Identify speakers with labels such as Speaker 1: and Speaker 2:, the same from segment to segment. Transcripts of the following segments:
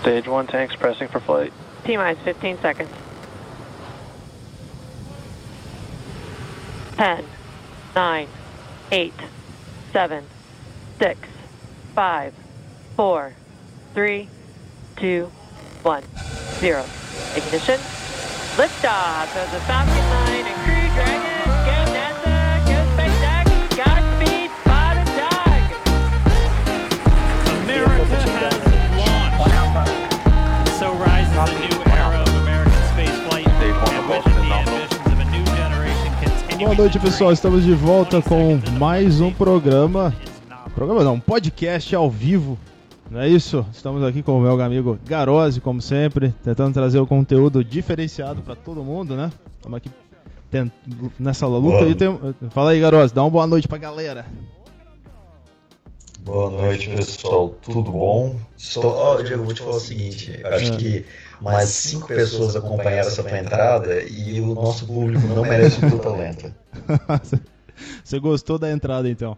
Speaker 1: Stage 1 tanks pressing for flight.
Speaker 2: T minus 15 seconds. 10, 9, 8, 7, 6, 5, 4, 3, 2, 1, 0. Ignition. Liftoff of the Falcon 9 and Crew Dragon. Go NASA, go SpaceX, Godspeed, spot dog.
Speaker 3: America
Speaker 4: Boa noite, pessoal. Estamos de volta com mais um programa. Programa não, um podcast ao vivo. Não é isso? Estamos aqui com o meu amigo Garose, como sempre, tentando trazer o conteúdo diferenciado para todo mundo, né? Estamos aqui tent- nessa luta. E tem... Fala aí, Garose, dá uma boa noite pra galera.
Speaker 5: Boa noite, pessoal. Tudo bom? Estou... Ó, Diego, vou te falar o seguinte. Acho
Speaker 4: Ah.
Speaker 5: que mais cinco pessoas acompanharam essa tua entrada e o nosso público não merece o teu talento.
Speaker 4: Você gostou da entrada, então?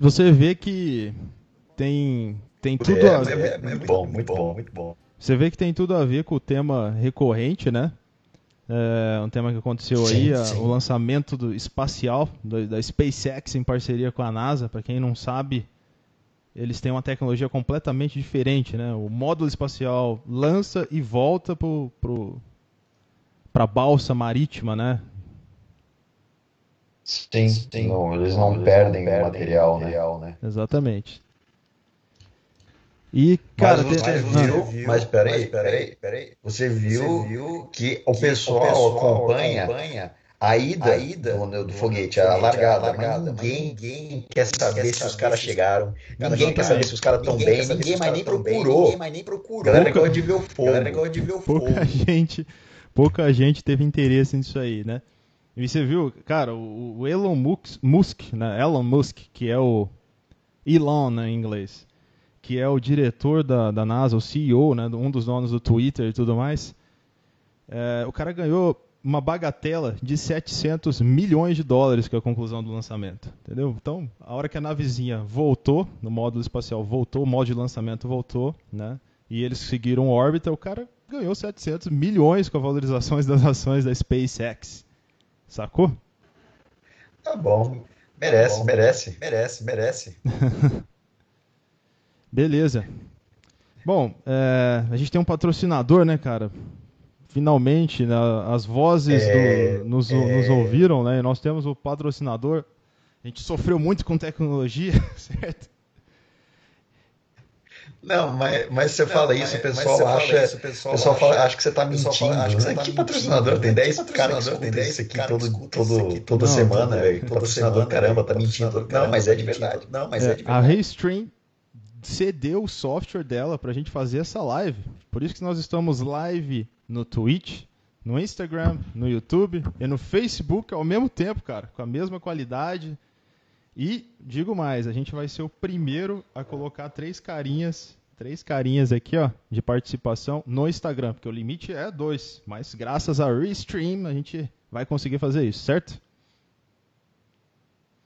Speaker 4: Você- vê que tem, tem tudo
Speaker 5: É,
Speaker 4: a
Speaker 5: é, é, é muito bom, muito bom, muito bom.
Speaker 4: Você vê que tem tudo a ver com o tema recorrente, né? É um tema que aconteceu
Speaker 5: Sim,
Speaker 4: aí,
Speaker 5: sim.
Speaker 4: o lançamento do espacial do- da SpaceX em parceria com a NASA. Para quem não sabe, eles têm uma tecnologia completamente diferente, né? O módulo espacial lança e volta pro, pro, pra balsa marítima, né?
Speaker 5: Sim, sim. Não, eles não perdem o material, né?
Speaker 4: Exatamente. E, cara,
Speaker 5: mas você
Speaker 4: Ah,
Speaker 5: viu, mas peraí, peraí, peraí. Você viu que o pessoal acompanha a ida, do, do foguete, a largada, mas ninguém, ninguém quer saber se os caras chegaram, ninguém quer saber se os caras estão bem, ninguém mais nem procurou. Galera gosta de ver o fogo. Galera gosta de ver o fogo.
Speaker 4: pouca gente, pouca gente teve interesse nisso aí, né? E você viu, cara, o, o Elon Musk, Musk, né? Elon Musk, que é o Elon né, em inglês, que é o diretor da, da NASA, o CEO, né, um dos donos do Twitter e tudo mais, é, o cara ganhou uma bagatela de 700 milhões de dólares com a conclusão do lançamento, entendeu? Então, a hora que a navezinha voltou, no módulo espacial voltou, o modo de lançamento voltou, né? E eles seguiram órbita, o cara ganhou 700 milhões com a valorizações das ações da SpaceX. Sacou?
Speaker 5: Tá bom. Merece, merece, merece, merece.
Speaker 4: Beleza. Bom, é, a gente tem um patrocinador, né, cara? Finalmente, né, as vozes
Speaker 5: É,
Speaker 4: do- nos,
Speaker 5: é.
Speaker 4: nos ouviram, né? E nós temos o patrocinador. A gente sofreu muito com tecnologia, certo?
Speaker 5: Não, mas, mas você fala isso, o pessoal acha. o pessoal, fala, acha que você tá mentindo.
Speaker 6: acha que você tá
Speaker 5: que
Speaker 6: mentindo,
Speaker 5: patrocinador? Tem
Speaker 6: né?
Speaker 5: 10
Speaker 6: Que
Speaker 5: caras que
Speaker 6: patrocinador?
Speaker 5: escutam
Speaker 6: Tem 10
Speaker 5: isso aqui
Speaker 6: caras que
Speaker 5: todo, todo,
Speaker 6: isso aqui
Speaker 5: toda
Speaker 4: Não,
Speaker 5: semana,
Speaker 6: todo-
Speaker 5: velho. Patrocinador, caramba, tá mentindo.
Speaker 6: Patrocinador,
Speaker 5: Não, mas é de
Speaker 6: tá
Speaker 5: verdade.
Speaker 6: Não, mas
Speaker 4: É,
Speaker 6: é de
Speaker 4: a
Speaker 6: verdade.
Speaker 4: Restream cedeu o software dela pra gente fazer essa live. Por isso que nós estamos live no Twitch, no Instagram, no YouTube e no Facebook ao mesmo tempo, cara, com a mesma qualidade. E digo mais, a gente vai ser o primeiro a colocar três carinhas, três carinhas aqui, ó, de participação no Instagram, porque o limite é dois, mas graças a Restream a gente vai conseguir fazer isso, certo?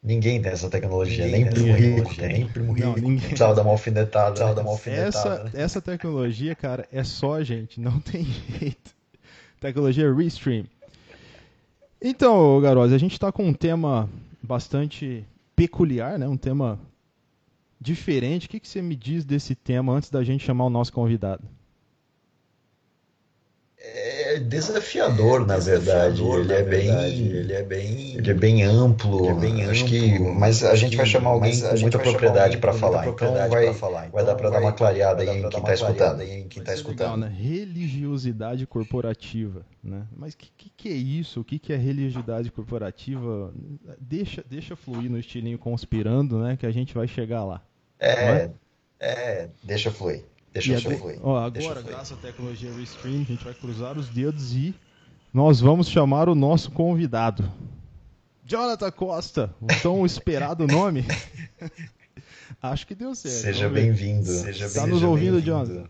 Speaker 5: Ninguém tem essa tecnologia,
Speaker 6: Ninguém
Speaker 5: nem primo
Speaker 6: essa
Speaker 5: rico tem, nem primo
Speaker 4: Não,
Speaker 5: rico.
Speaker 4: ninguém.
Speaker 5: Precisava dar uma alfinetada, precisava dar uma
Speaker 4: Essa,
Speaker 5: alfinetada. né?
Speaker 4: essa tecnologia, cara, é só a gente, não tem jeito. Tecnologia Restream. Então, Garoz, a gente está com um tema bastante peculiar, né? Um tema diferente. O que, que você me diz desse tema antes da gente chamar o nosso convidado?
Speaker 5: É desafiador, na verdade.
Speaker 6: Desafiador,
Speaker 5: Ele
Speaker 6: na
Speaker 5: é
Speaker 6: verdade.
Speaker 5: bem,
Speaker 6: Ele é bem.
Speaker 5: ele é bem amplo.
Speaker 6: Ele é bem
Speaker 5: Acho
Speaker 6: amplo.
Speaker 5: que, mas a gente vai chamar alguém com muita propriedade para falar. Então vai,
Speaker 6: pra falar.
Speaker 5: vai dar
Speaker 6: Então
Speaker 5: para dar uma clareada
Speaker 6: dar
Speaker 5: aí em
Speaker 6: pra
Speaker 5: quem
Speaker 6: dar
Speaker 5: está
Speaker 6: uma clareada
Speaker 5: escutando.
Speaker 6: aí em quem tá
Speaker 4: Legal,
Speaker 6: escutando.
Speaker 4: né? Religiosidade corporativa, né? Mas o que, que, que é isso? O que, que é religiosidade corporativa? Deixa, deixa fluir no estilinho conspirando, né? Que a gente vai chegar lá.
Speaker 5: É, é, deixa fluir. Deixa
Speaker 4: E
Speaker 5: eu
Speaker 4: ó, agora, graças à tecnologia Restream, a gente vai cruzar os dedos e nós vamos chamar o nosso convidado. Jonathan Costa, o tão esperado nome. Acho que deu certo.
Speaker 5: Seja bem-vindo.
Speaker 4: Tá
Speaker 5: Seja
Speaker 4: nos ouvindo. Jonathan?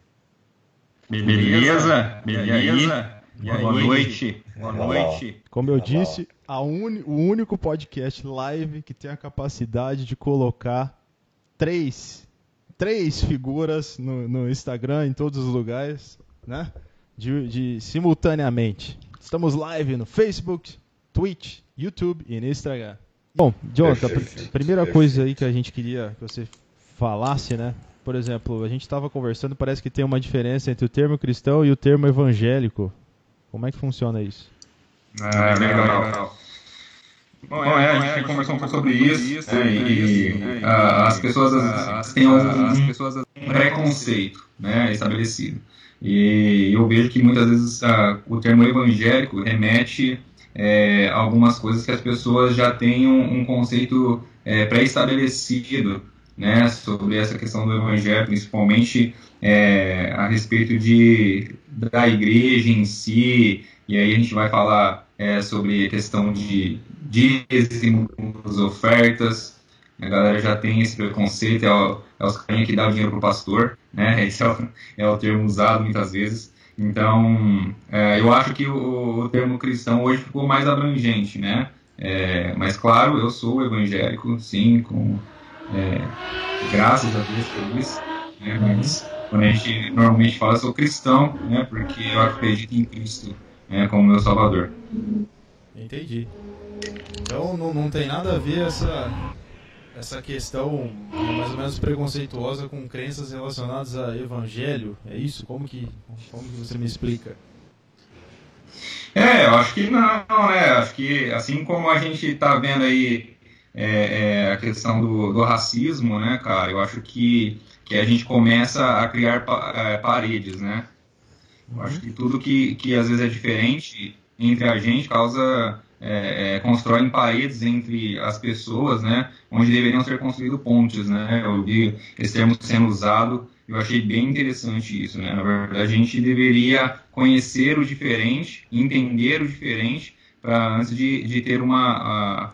Speaker 3: Beleza? Beleza? Boa noite. Boa
Speaker 5: Olha lá,
Speaker 3: noite.
Speaker 4: Como eu disse, a uni- o único podcast live que tem a capacidade de colocar três três figuras no, no Instagram, em todos os lugares, né? De, de, simultaneamente. Estamos live no Facebook, Twitch, YouTube e no Instagram. Bom, Jonathan, a primeira coisa aí que a gente queria que você falasse, né? Por exemplo, a gente estava conversando, parece que tem uma diferença entre o termo cristão e o termo evangélico. Como é que funciona isso?
Speaker 6: Ah, legal. Bom, é, a gente conversou um pouco sobre isso, né, e, e uh, as pessoas as, têm um, um preconceito né, estabelecido. E eu vejo que muitas vezes uh, o termo evangélico remete é, a algumas coisas que as pessoas já têm um, um conceito é, pré-estabelecido né, sobre essa questão do evangelho, principalmente é, a respeito de, da igreja em si, e aí a gente vai falar é, sobre questão de dízimos, ofertas. A galera já tem esse preconceito, é, o, é os carinha que dá dinheiro pro pastor, né? Esse é o, é o termo usado muitas vezes. Então, é, eu acho que o, o, termo cristão hoje ficou mais abrangente, né? É, mas, claro, eu sou evangélico, sim, com é, graças a Deus por isso, né? Mas quando a gente normalmente fala, eu sou cristão, né? Porque eu acredito em Cristo é, como meu salvador.
Speaker 4: Entendi. Então não, não tem nada a ver essa, essa questão mais ou menos preconceituosa com crenças relacionadas a evangelho. É isso? Como que, como que você me explica?
Speaker 6: É, eu acho que não, né? Acho que assim como a gente está vendo aí é, é, a questão do, do, racismo, né, cara? Eu acho que, que a gente começa a criar pa, é, paredes, né? Eu acho que tudo que, que às vezes é diferente entre a gente causa é, é, constroem paredes entre as pessoas, né, onde deveriam ser construídos pontes, né, eu vi esse termo sendo usado, eu achei bem interessante isso, né, na verdade a gente deveria conhecer o diferente, entender o diferente, para antes de, de ter uma, a,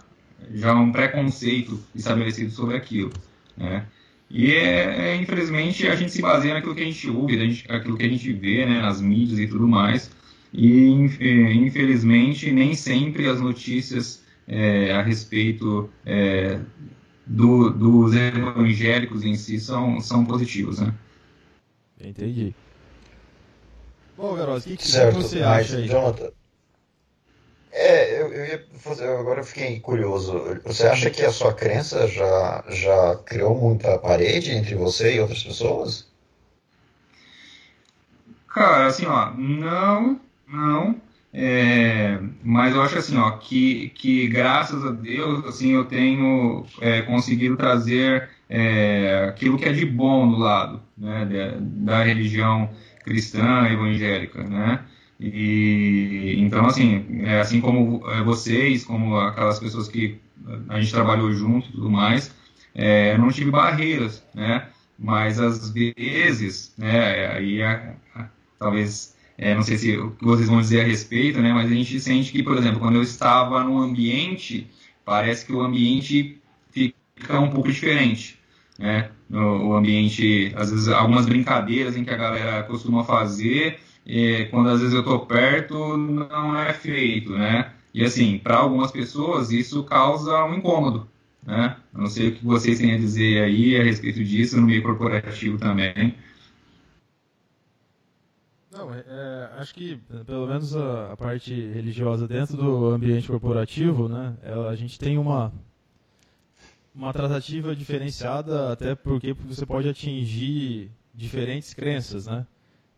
Speaker 6: já um preconceito estabelecido sobre aquilo, né, e é, é, infelizmente a gente se baseia naquilo que a gente ouve, gente, aquilo que a gente vê né, nas mídias e tudo mais. E infelizmente nem sempre as notícias é, a respeito é, do, dos evangélicos em si são, são positivos, né?
Speaker 4: Entendi. Bom, Garoto, o que, que
Speaker 5: certo,
Speaker 4: você acha aí?
Speaker 5: Jonathan, é, eu, eu ia fazer, agora eu fiquei curioso. Você acha que a sua crença já, já criou muita parede entre você e outras pessoas?
Speaker 6: Cara, assim, ó, não, não. É, mas eu acho assim, ó, que, que graças a Deus, assim, eu tenho é, conseguido trazer é, aquilo que é de bom do lado, né, da, da religião cristã evangélica, né? E então assim, é, assim como é, vocês, como aquelas pessoas que a gente trabalhou junto e tudo mais, é, não tive barreiras, né? Mas às vezes, né? Aí talvez é, não sei se o que vocês vão dizer a respeito, né? Mas a gente sente que, por exemplo, quando eu estava no ambiente, parece que o ambiente fica um pouco diferente, né? O, o ambiente, às vezes, algumas brincadeiras em que a galera costuma fazer quando às vezes eu estou perto, não é feito, né? E assim, para algumas pessoas isso causa um incômodo, né? Eu não sei o que vocês têm a dizer aí a respeito disso no meio corporativo também.
Speaker 4: Não, é, é acho que pelo menos a, a, parte religiosa dentro do ambiente corporativo, né? A gente tem uma uma tratativa diferenciada até porque você pode atingir diferentes crenças, né?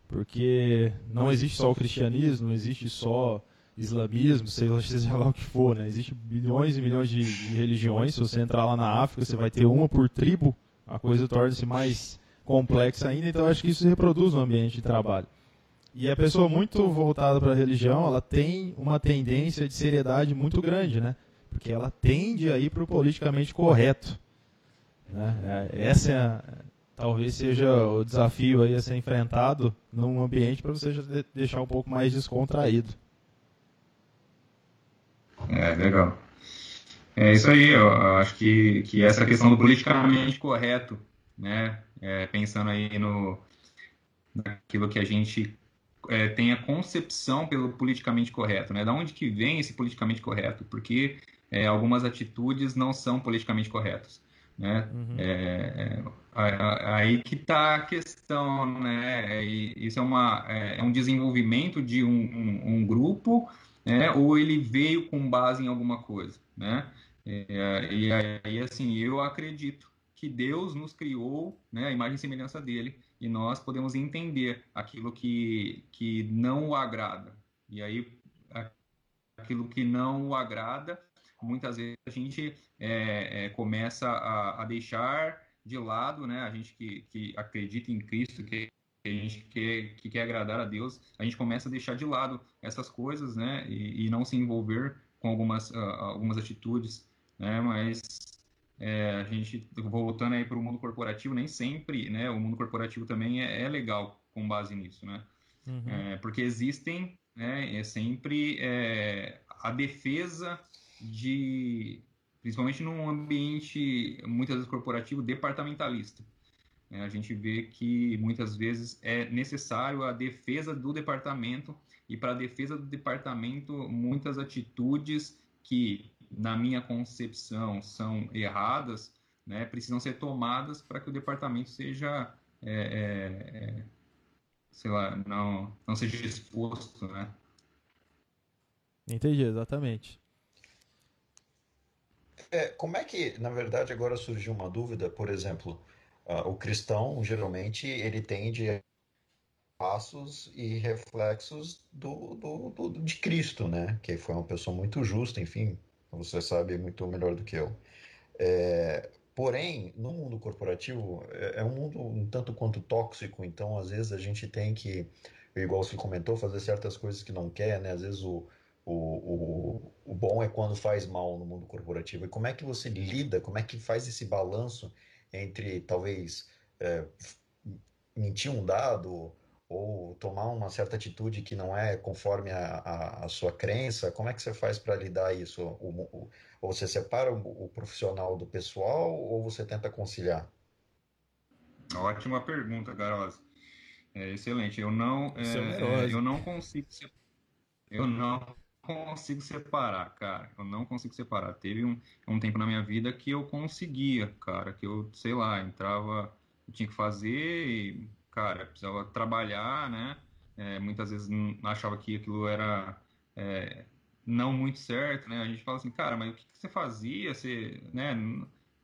Speaker 4: Porque não existe só o cristianismo, não existe só islamismo, seja, lá o que for, né? Existem bilhões e milhões de, de, religiões. Se você entrar lá na África, você vai ter uma por tribo. A coisa torna-se mais complexa ainda. Então, acho que isso se reproduz no ambiente de trabalho. E a pessoa muito voltada para a religião, ela tem uma tendência de seriedade muito grande, né? Porque ela tende a ir para o politicamente correto. Né? É, essa é a, talvez seja o desafio aí a ser enfrentado num ambiente para você deixar um pouco mais descontraído.
Speaker 6: É, legal. É isso aí, eu acho que, que essa questão do politicamente correto, né, é, pensando aí no naquilo que a gente é, tem a concepção pelo politicamente correto, né, da onde que vem esse politicamente correto, porque é, algumas atitudes não são politicamente corretas. Né? Uhum. É, é, aí que está a questão, né? isso é, uma, é, é um desenvolvimento de um, um, um grupo, né? ou ele veio com base em alguma coisa, né? É, e aí, assim, eu acredito que Deus nos criou, né, a imagem e semelhança dele, e nós podemos entender aquilo que, que não o agrada. E aí, aquilo que não o agrada, muitas vezes a gente é, é, começa a, a, deixar de lado, né? A gente que, que acredita em Cristo, que, a gente quer, que quer agradar a Deus, a gente começa a deixar de lado essas coisas, né? E, e não se envolver com algumas, uh, algumas atitudes, né? Mas é, a gente voltando aí para o mundo corporativo, nem sempre, né? O mundo corporativo também é, é legal com base nisso, né? Uhum. É, porque existem, né? É sempre é, a defesa de, principalmente num ambiente muitas vezes corporativo, departamentalista. É, a gente vê que muitas vezes é necessário a defesa do departamento e para a defesa do departamento muitas atitudes que na minha concepção são erradas, né, precisam ser tomadas para que o departamento seja é, é, é, sei lá, não, não seja exposto, né?
Speaker 4: Entendi, exatamente.
Speaker 5: É, como é que, na verdade, agora surgiu uma dúvida, por exemplo, uh, o cristão, geralmente, ele tende a passos e reflexos do, do, do, de Cristo, né? Que foi uma pessoa muito justa, enfim, você sabe muito melhor do que eu. É, porém, no mundo corporativo, é, é um mundo um tanto quanto tóxico, então às vezes a gente tem que, igual você comentou, fazer certas coisas que não quer, né? Às vezes o, o, o, o bom é quando faz mal no mundo corporativo. E como é que você lida, como é que faz esse balanço entre talvez é, mentir um dado ou tomar uma certa atitude que não é conforme a, a, a sua crença? Como é que você faz para lidar isso? O, o, ou você separa o, o profissional do pessoal ou você tenta conciliar?
Speaker 6: Ótima pergunta, Garoz. É excelente. Eu não, é, é, eu não consigo, eu não consigo separar, cara. Eu não consigo separar. Teve um, um tempo na minha vida que eu conseguia, cara, que eu, sei lá, entrava, eu tinha que fazer e, cara, precisava trabalhar, né? É, muitas vezes achava que aquilo era é, não muito certo, né? A gente fala assim, cara, mas o que, que você fazia? Você, né?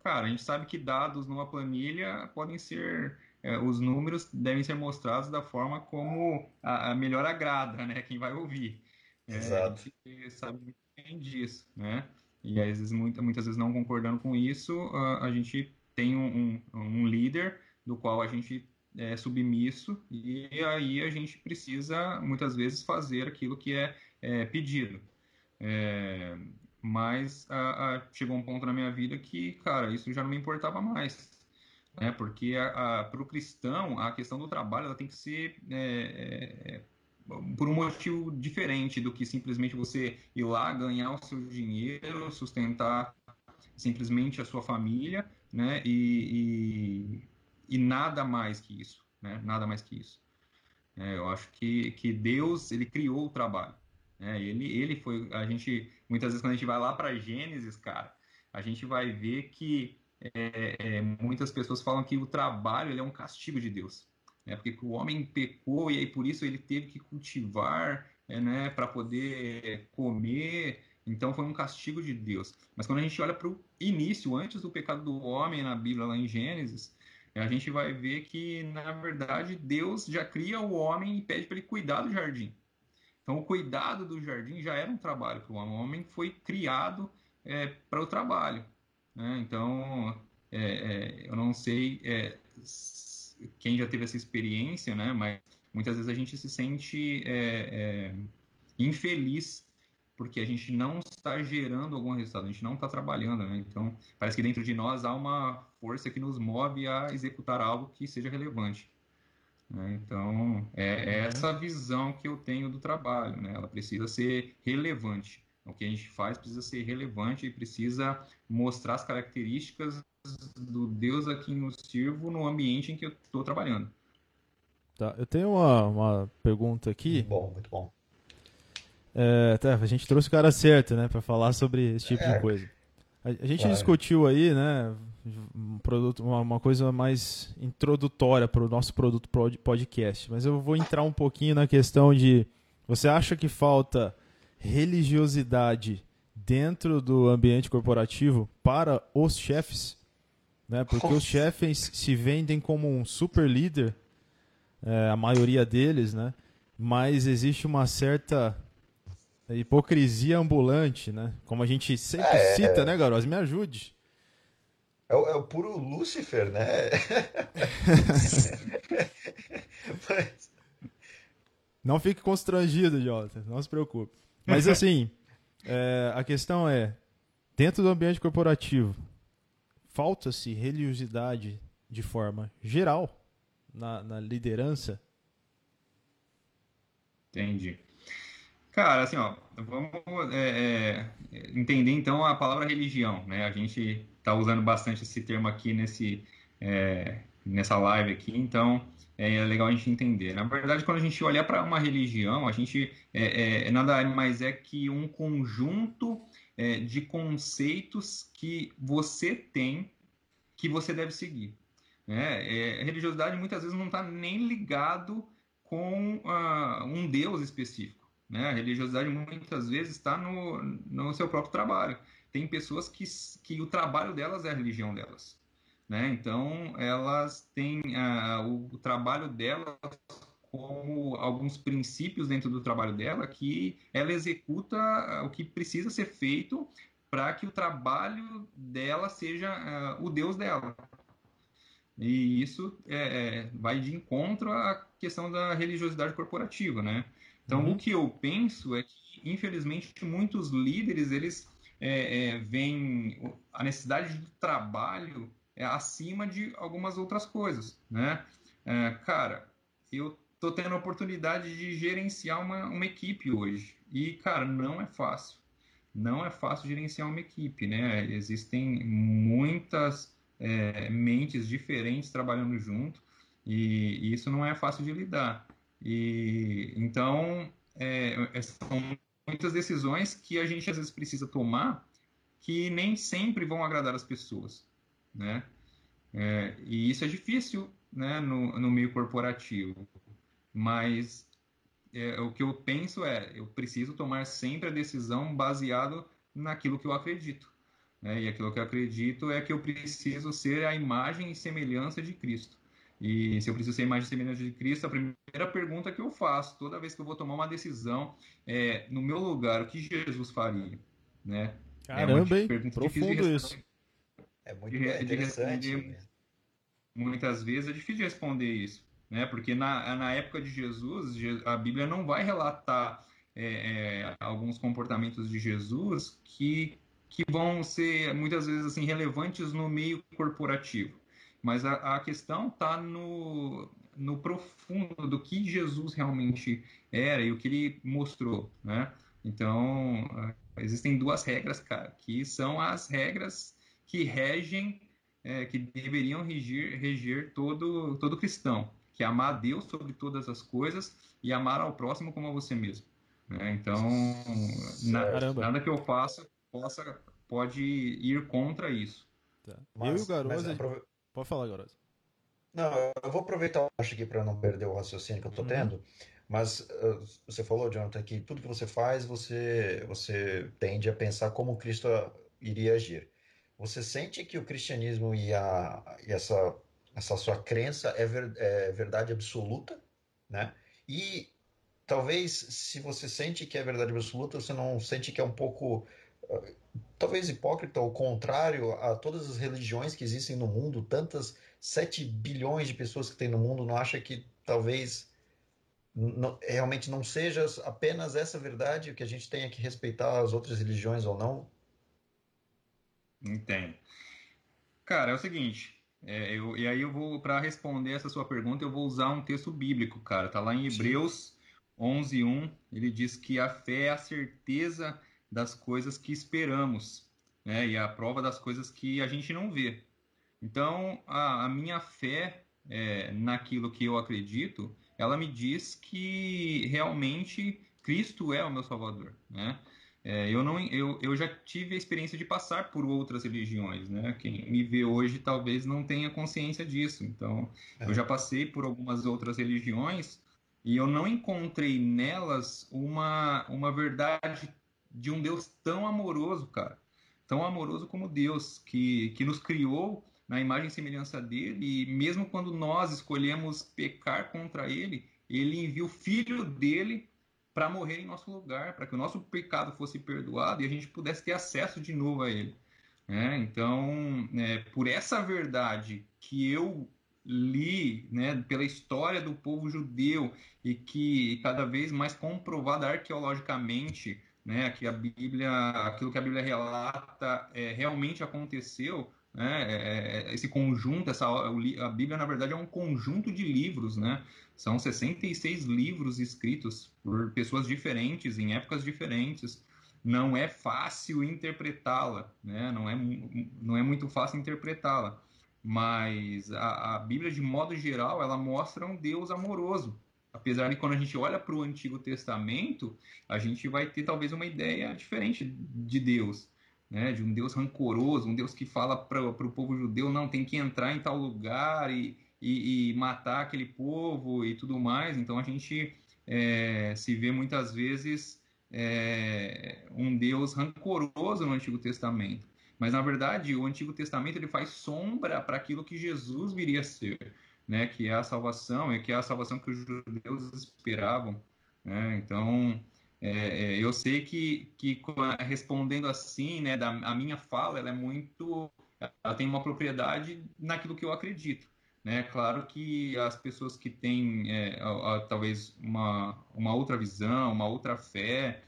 Speaker 6: Cara, a gente sabe que dados numa planilha podem ser é, os números devem ser mostrados da forma como a, a melhor agrada, né? Quem vai ouvir. É, Exato. A gente sabe muito bem disso, né? E às vezes, muitas, muitas vezes não concordando com isso, a, a gente tem um, um, um, líder do qual a gente é submisso e aí a gente precisa muitas vezes fazer aquilo que é, é pedido. É, mas a, a, chegou um ponto na minha vida que, cara, isso já não me importava mais. Né? Porque para o cristão, a questão do trabalho ela tem que ser é, é por um motivo diferente do que simplesmente você ir lá ganhar o seu dinheiro, sustentar simplesmente a sua família, né? E, e, e nada mais que isso, né? Nada mais que isso. É, eu acho que, que Deus ele criou o trabalho. Né? Ele, ele foi. A gente muitas vezes quando a gente vai lá para Gênesis, cara, a gente vai ver que é, é, muitas pessoas falam que o trabalho é um castigo de Deus né? porque o homem pecou e aí por isso ele teve que cultivar é, né, para poder comer. Então foi um castigo de Deus. Mas quando a gente olha para o início, antes do pecado do homem na Bíblia, lá em Gênesis, a gente vai ver que, na verdade, Deus já cria o homem e pede para ele cuidar do jardim. Então, o cuidado do jardim já era um trabalho para o homem. O homem foi criado é, para o trabalho. Né? Então, é, é, eu não sei quem já teve essa experiência, né? Mas muitas vezes a gente se sente é, é, infeliz porque a gente não está gerando algum resultado, a gente não está trabalhando, né? Então, parece que dentro de nós há uma força que nos move a executar algo que seja relevante. Né? Então, é, é essa visão que eu tenho do trabalho, né? Ela precisa ser relevante. O que a gente faz precisa ser relevante e precisa mostrar as características do Deus a quem eu sirvo no ambiente em que eu estou trabalhando.
Speaker 4: Tá, eu tenho uma, uma pergunta aqui.
Speaker 5: Muito bom, muito bom.
Speaker 4: É, tá, a gente trouxe o cara certo, né, para falar sobre esse tipo é. de coisa. A, a gente claro. discutiu aí, né, um produto, uma, uma coisa mais introdutória para o nosso produto podcast. Mas eu vou entrar um pouquinho na questão de você acha que falta religiosidade dentro do ambiente corporativo para os chefes? Né? Porque os chefes se vendem como um super líder, é, a maioria deles, né? mas existe uma certa hipocrisia ambulante, né? Como a gente sempre é, cita, é... né, Garoz? Me ajude.
Speaker 5: É o, é o puro Lúcifer, né?
Speaker 4: Mas... Não fique constrangido, Jota. Não se preocupe. Mas assim, é, a questão é, dentro do ambiente corporativo, falta-se religiosidade de forma geral na, na liderança?
Speaker 6: Entendi. Cara, assim, ó, vamos é, é, entender então a palavra religião, né? A gente está usando bastante esse termo aqui nesse, é, nessa live aqui, então é legal a gente entender. Na verdade, quando a gente olha para uma religião, a gente é, é, nada mais é que um conjunto é, de conceitos que você tem que você deve seguir. Né? a religiosidade muitas vezes não está nem ligado com uh, um Deus específico. Né? A religiosidade muitas vezes está no, no seu próprio trabalho. Tem pessoas que, que o trabalho delas é a religião delas. Né? Então, elas têm uh, o, trabalho delas como alguns princípios dentro do trabalho dela que ela executa o que precisa ser feito para que o trabalho dela seja uh, o Deus dela. E isso é, é, vai de encontro à questão da religiosidade corporativa, né? Então, uhum. o que eu penso é que, infelizmente, muitos líderes, eles é, é, veem a necessidade do trabalho é, acima de algumas outras coisas, né? É, cara, eu tô tendo a oportunidade de gerenciar uma, uma equipe hoje. E, cara, não é fácil. Não é fácil gerenciar uma equipe, né? Existem muitas é, mentes diferentes trabalhando junto e, e isso não é fácil de lidar. E então é, é, são muitas decisões que a gente às vezes precisa tomar que nem sempre vão agradar as pessoas, né? É, e isso é difícil, né, no, no meio corporativo. Mas é, o que eu penso é, eu preciso tomar sempre a decisão baseado naquilo que eu acredito. Né? E aquilo que eu acredito é que eu preciso ser a imagem e semelhança de Cristo. E se eu preciso ser imagem e semelhança de Cristo, a primeira pergunta que eu faço toda vez que eu vou tomar uma decisão é, no meu lugar, o que Jesus faria? Né?
Speaker 4: Caramba, é hein? Profundo isso.
Speaker 5: É muito de, interessante. De
Speaker 6: responder, muitas vezes é difícil de responder isso. Né? Porque na, na época de Jesus, a Bíblia não vai relatar é, é, alguns comportamentos de Jesus que, que vão ser muitas vezes assim relevantes no meio corporativo. Mas a, a questão está no, no profundo do que Jesus realmente era e o que ele mostrou, né? Então, existem duas regras, cara, que são as regras que regem, é, que deveriam regir, regir todo, todo cristão, que é amar a Deus sobre todas as coisas e amar ao próximo como a você mesmo. Né? Então, na, nada que eu faça possa, pode ir contra isso.
Speaker 4: Tá. Mas, eu e o Garoto... Pode falar, Garoto.
Speaker 5: Não, eu vou aproveitar, acho que para não perder o raciocínio que eu estou uhum. tendo, mas uh, você falou, Jonathan, que tudo que você faz, você, você tende a pensar como Cristo iria agir. Você sente que o cristianismo e, a, e essa, essa sua crença é, ver, é verdade absoluta, né? E talvez, se você sente que é verdade absoluta, você não sente que é um pouco talvez hipócrita ou contrário a todas as religiões que existem no mundo, tantas 7 bilhões de pessoas que tem no mundo, não acha que talvez não, realmente não seja apenas essa verdade, que a gente tenha que respeitar as outras religiões ou não?
Speaker 6: Entendo. Cara, é o seguinte, é, eu, e aí eu vou, para responder essa sua pergunta, eu vou usar um texto bíblico, cara, tá lá em Hebreus 11.1, ele diz que a fé é a certeza das coisas que esperamos, né? E a prova das coisas que a gente não vê. Então, a, a minha fé é, naquilo que eu acredito, ela me diz que realmente Cristo é o meu Salvador, né? É, eu, não, eu, eu já tive a experiência de passar por outras religiões, né? Quem me vê hoje talvez não tenha consciência disso. Então, é. eu já passei por algumas outras religiões e eu não encontrei nelas uma, uma verdade de um Deus tão amoroso, cara. Tão amoroso como Deus, que, que nos criou na imagem e semelhança dele, e mesmo quando nós escolhemos pecar contra ele, ele envia o filho dele para morrer em nosso lugar, para que o nosso pecado fosse perdoado e a gente pudesse ter acesso de novo a Ele. É, então, é, por essa verdade que eu li né, pela história do povo judeu e que cada vez mais comprovada arqueologicamente, né, que a Bíblia, aquilo que a Bíblia relata é, realmente aconteceu, né? É, é, esse conjunto, essa, a Bíblia, na verdade, é um conjunto de livros. Né? São 66 livros escritos por pessoas diferentes, em épocas diferentes. Não é fácil interpretá-la, né? não, é, não é muito fácil interpretá-la. Mas a, a Bíblia, de modo geral, ela mostra um Deus amoroso. Apesar de quando a gente olha para o Antigo Testamento, a gente vai ter talvez uma ideia diferente de Deus né, de um Deus rancoroso, um Deus que fala para o povo judeu, não, tem que entrar em tal lugar e, e, e matar aquele povo e tudo mais. Então a gente é, se vê muitas vezes é, um Deus rancoroso no Antigo Testamento. Mas na verdade o Antigo Testamento ele faz sombra para aquilo que Jesus viria a ser, né, que é a salvação, e que é a salvação que os judeus esperavam. Né? Então é, é, eu sei que, que respondendo assim, né, da, a minha fala, ela é muito, ela tem uma propriedade naquilo que eu acredito. Né? Claro que as pessoas que têm é, a, a, talvez uma, uma outra visão, uma outra fé,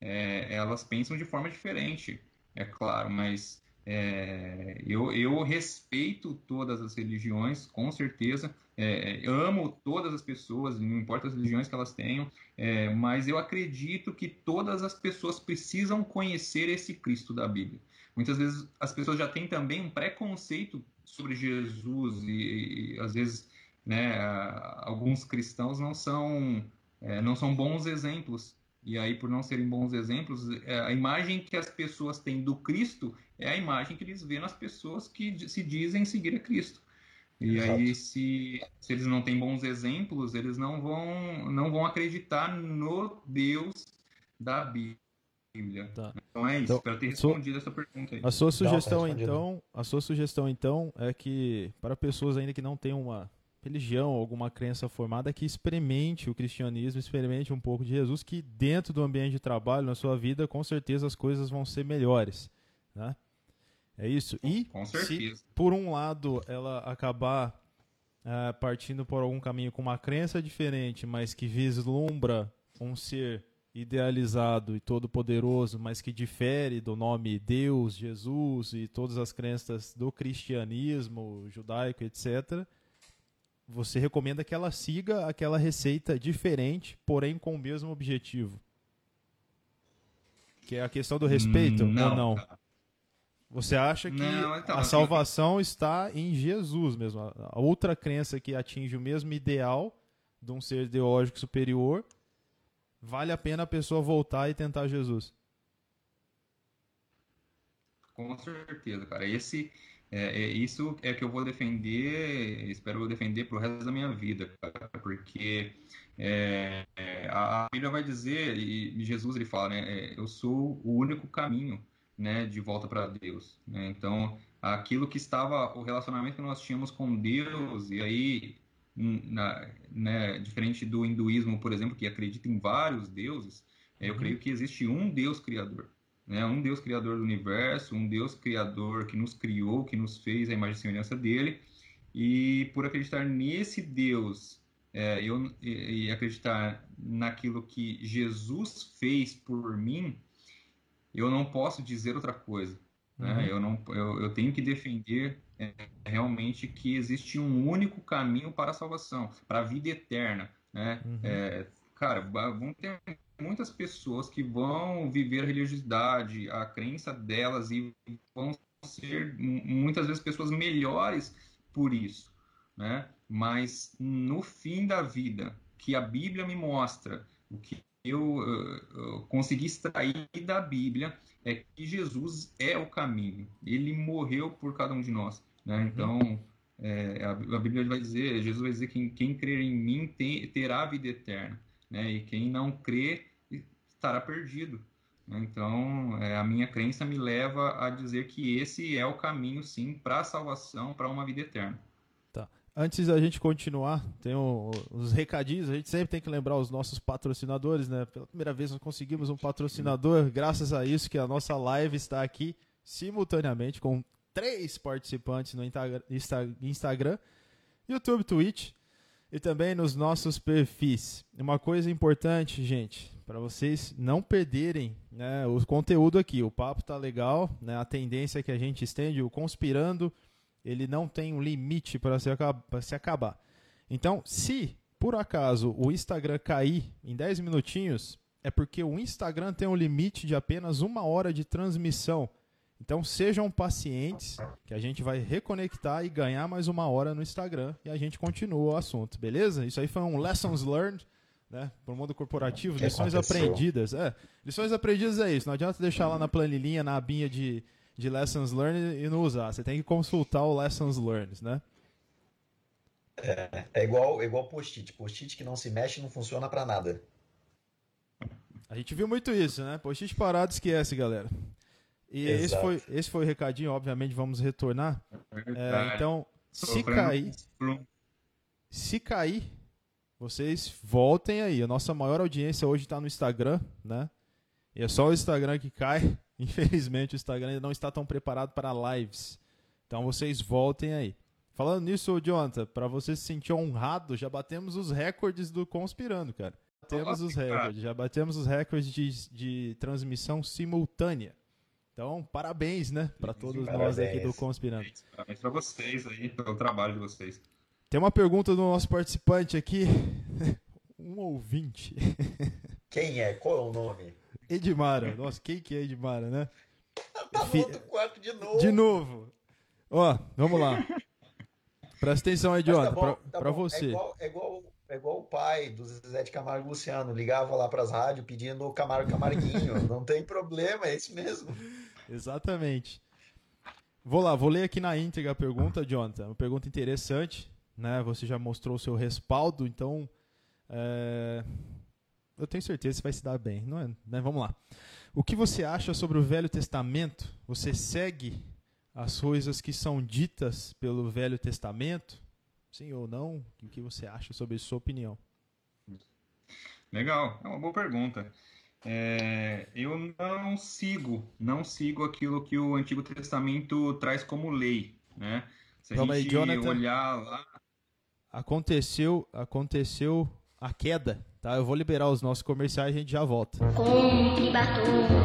Speaker 6: é, elas pensam de forma diferente, é claro, mas é, eu, eu, respeito todas as religiões, com certeza. É, amo todas as pessoas, não importa as religiões que elas tenham, é, mas eu acredito que todas as pessoas precisam conhecer esse Cristo da Bíblia. Muitas vezes as pessoas já têm também um preconceito sobre Jesus e, e às vezes né, alguns cristãos não são, é, não são bons exemplos e aí, por não serem bons exemplos, é, a imagem que as pessoas têm do Cristo é a imagem que eles vêem nas pessoas que se dizem seguir a Cristo. E Exato. aí, se, se eles não têm bons exemplos, eles não vão, não vão acreditar no Deus da Bíblia. Tá. Então é isso, então, para ter respondido essa pergunta aí.
Speaker 4: A sua sugestão, então, a sua sugestão, então, é que para pessoas ainda que não têm uma religião, alguma crença formada que experimente o cristianismo, experimente um pouco de Jesus, que dentro do ambiente de trabalho, na sua vida, com certeza as coisas vão ser melhores. Né? É isso. E se, por um lado, ela acabar uh, partindo por algum caminho com uma crença diferente, mas que vislumbra um ser idealizado e todo-poderoso, mas que difere do nome Deus, Jesus e todas as crenças do cristianismo judaico, etc., você recomenda que ela siga aquela receita diferente, porém com o mesmo objetivo. Que é a questão do respeito não, ou não? Você acha que não, então, a salvação está em Jesus mesmo? A outra crença que atinge o mesmo ideal de um ser ideológico superior, vale a pena a pessoa voltar e tentar Jesus?
Speaker 6: Com certeza, cara. Esse é, é, isso é que eu vou defender, espero defender para o resto da minha vida, cara, porque é, é, a Bíblia vai dizer, e Jesus ele fala, né, é, eu sou o único caminho né, de volta para Deus. Né? Então, aquilo que estava, o relacionamento que nós tínhamos com Deus, e aí, na, né, diferente do hinduísmo, por exemplo, que acredita em vários deuses, eu uhum. creio que existe um Deus criador né? Um Deus criador do universo, um Deus criador que nos criou, que nos fez a imagem e semelhança dele. E por acreditar nesse Deus é, eu, e, e, acreditar naquilo que Jesus fez por mim, eu não posso dizer outra coisa. Né? Uhum. Eu, não, eu, eu, tenho que defender é, realmente que existe um único caminho para a salvação, para a vida eterna. Né? Uhum. É, cara, vão ter muitas pessoas que vão viver a religiosidade, a crença delas e vão ser muitas vezes pessoas melhores por isso, né? Mas no fim da vida, que a Bíblia me mostra, o que eu, eu consegui extrair da Bíblia é que Jesus é o caminho. Ele morreu por cada um de nós. Né? Uhum. Então, é, a, Bíblia vai dizer, Jesus vai dizer que quem crer em mim tem, terá a vida eterna. Né? E quem não crê estará perdido. Né? Então, é, a minha crença me leva a dizer que esse é o caminho, sim, para a salvação, para uma vida eterna.
Speaker 4: Antes da gente continuar, tem um, os recadinhos. A gente sempre tem que lembrar os nossos patrocinadores, né? Pela primeira vez nós conseguimos um patrocinador, graças a isso que a nossa live está aqui simultaneamente com três participantes no Instagram, YouTube, Twitch e também nos nossos perfis. Uma coisa importante, gente, para vocês não perderem né, o conteúdo aqui. O papo tá legal, né? A tendência é que a gente estende o conspirando ele não tem um limite para se, se acabar. Então, se por acaso o Instagram cair em 10 minutinhos, é porque o Instagram tem um limite de apenas uma hora de transmissão. Então sejam pacientes, que a gente vai reconectar e ganhar mais uma hora no Instagram e a gente continua o assunto, beleza? Isso aí foi um lessons learned, né? Para o mundo corporativo, lições aconteceu? aprendidas. É, lições aprendidas é isso. Não adianta deixar lá na planilhinha, na abinha de, de lessons learned e não usar. Você tem que consultar o lessons learned, né?
Speaker 5: É, é igual, é igual post-it. Post-it que não se mexe não funciona para nada.
Speaker 4: A gente viu muito isso, né? Post-it parado esquece, galera. E esse foi, esse foi o recadinho, obviamente vamos retornar. É, então, se cair, se cair, vocês voltem aí. A nossa maior audiência hoje está no Instagram, né? E é só o Instagram que cai. Infelizmente o Instagram ainda não está tão preparado para lives. Então vocês voltem aí. Falando nisso, Jonathan, para você se sentir honrado, já batemos os recordes do Conspirando, cara. Batemos os recordes, já batemos os recordes de, de transmissão simultânea. Então, parabéns, né, para todos parabéns. nós aqui do Conspirando.
Speaker 6: Parabéns para vocês aí, pelo trabalho de vocês.
Speaker 4: Tem uma pergunta do nosso participante aqui, um ouvinte.
Speaker 5: Quem é? Qual é o nome?
Speaker 4: Edmara. Nossa, quem que é Edmara, né?
Speaker 5: Tá no outro quarto de novo.
Speaker 4: De novo. Ó, vamos lá. Presta atenção, idiota, tá bom, pra, tá pra você. É
Speaker 5: igual, é, igual, é igual o pai do Zezé de Camargo Luciano. Ligava lá pras rádios pedindo o Camargo Camarguinho. Não tem problema, é isso mesmo.
Speaker 4: Exatamente. Vou lá, vou ler aqui na íntegra a pergunta, Jonathan. Uma pergunta interessante, né? Você já mostrou o seu respaldo, então é, eu tenho certeza que vai se dar bem. Não é, né? Vamos lá. O que você acha sobre o Velho Testamento? Você segue as coisas que são ditas pelo Velho Testamento? Sim ou não? O que você acha sobre sua opinião?
Speaker 6: Legal, é uma boa pergunta. É, eu não sigo, não sigo aquilo que o Antigo Testamento traz como lei, né?
Speaker 4: Se a gente aí, Jonathan, olhar lá, aconteceu, aconteceu a queda Tá, eu vou liberar os nossos comerciais e a gente já volta.
Speaker 7: Compre batom,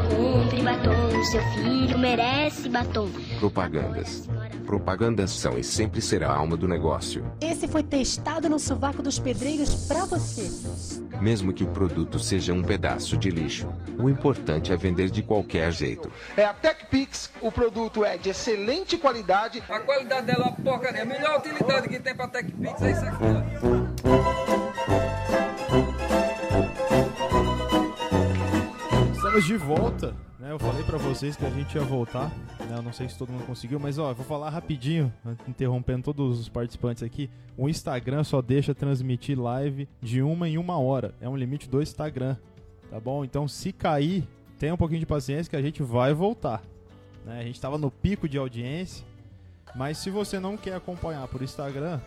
Speaker 7: compre batom, seu filho merece batom.
Speaker 8: Propagandas. Propagandas são e sempre será a alma do negócio.
Speaker 9: Esse foi testado no sovaco dos pedreiros para você.
Speaker 8: Mesmo que o produto seja um pedaço de lixo, o importante é vender de qualquer jeito.
Speaker 10: É a TechPix, o produto é de excelente qualidade.
Speaker 11: A qualidade dela é uma porcaria. A melhor utilidade que tem para TechPix é isso aqui.
Speaker 4: Estamos de volta, né? Eu falei para vocês que a gente ia voltar, né? Eu não sei se todo mundo conseguiu, mas ó, vou falar rapidinho, interrompendo todos os participantes aqui. O Instagram só deixa transmitir live de uma em uma hora. É um limite do Instagram, tá bom? Então, se cair, tenha um pouquinho de paciência que a gente vai voltar. Né? A gente estava no pico de audiência, mas se você não quer acompanhar por Instagram,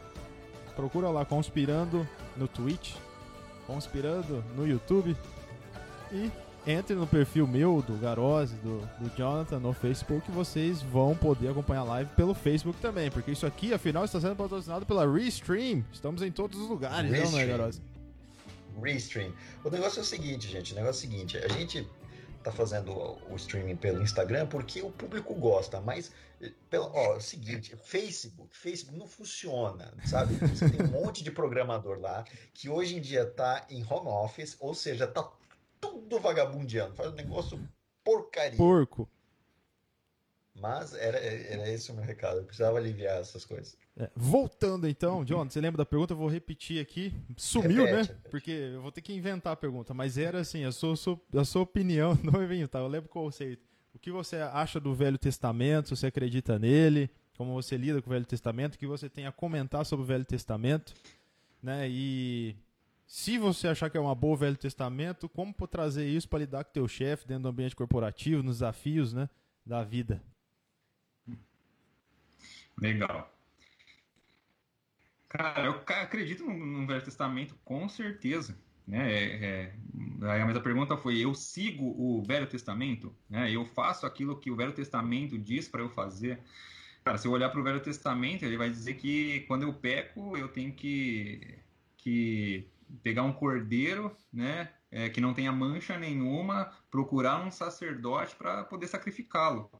Speaker 4: procura lá Conspirando no Twitch, Conspirando no YouTube e entre no perfil meu, do Garose, do, do Jonathan, no Facebook, vocês vão poder acompanhar a live pelo Facebook também, porque isso aqui, afinal, está sendo patrocinado pela Restream. Estamos em todos os lugares, Restream. não é, Garose?
Speaker 5: Restream. O negócio é o seguinte, gente, o negócio é o seguinte, a gente tá fazendo o streaming pelo Instagram porque o público gosta, mas pelo, ó, é o seguinte, Facebook, Facebook não funciona, sabe? Você tem um monte de programador lá que hoje em dia tá em home office, ou seja, tá tudo vagabundiano, faz um negócio porcaria.
Speaker 4: Porco.
Speaker 5: Mas era, era esse o meu recado. Eu precisava aliviar essas coisas.
Speaker 4: É, voltando então, John, você lembra da pergunta? Eu vou repetir aqui. Sumiu,
Speaker 5: Repete,
Speaker 4: né?
Speaker 5: repete.
Speaker 4: Porque eu vou ter que inventar a pergunta. Mas era assim, a sua, a sua opinião, não inventar, eu lembro o conceito. O que você acha do Velho Testamento? Se você acredita nele? Como você lida com o Velho Testamento? O que você tem a comentar sobre o Velho Testamento? Né? E se você achar que é uma boa Velho Testamento, como trazer isso para lidar com teu chefe dentro do ambiente corporativo, nos desafios né, da vida?
Speaker 6: Legal. Cara, eu acredito no, no Velho Testamento com certeza. Né? É, é, mas a pergunta foi: eu sigo o Velho Testamento? Né? Eu faço aquilo que o Velho Testamento diz para eu fazer? Cara, se eu olhar para o Velho Testamento, ele vai dizer que quando eu peco, eu tenho que, que pegar um cordeiro, né? é, que não tenha mancha nenhuma, procurar um sacerdote para poder sacrificá-lo.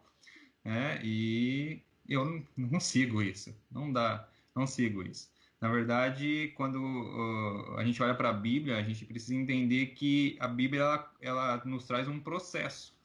Speaker 6: né? E eu não, não sigo isso. Não dá, não sigo isso. Na verdade, quando uh, a gente olha para a Bíblia, a gente precisa entender que a Bíblia ela, ela nos traz um processo.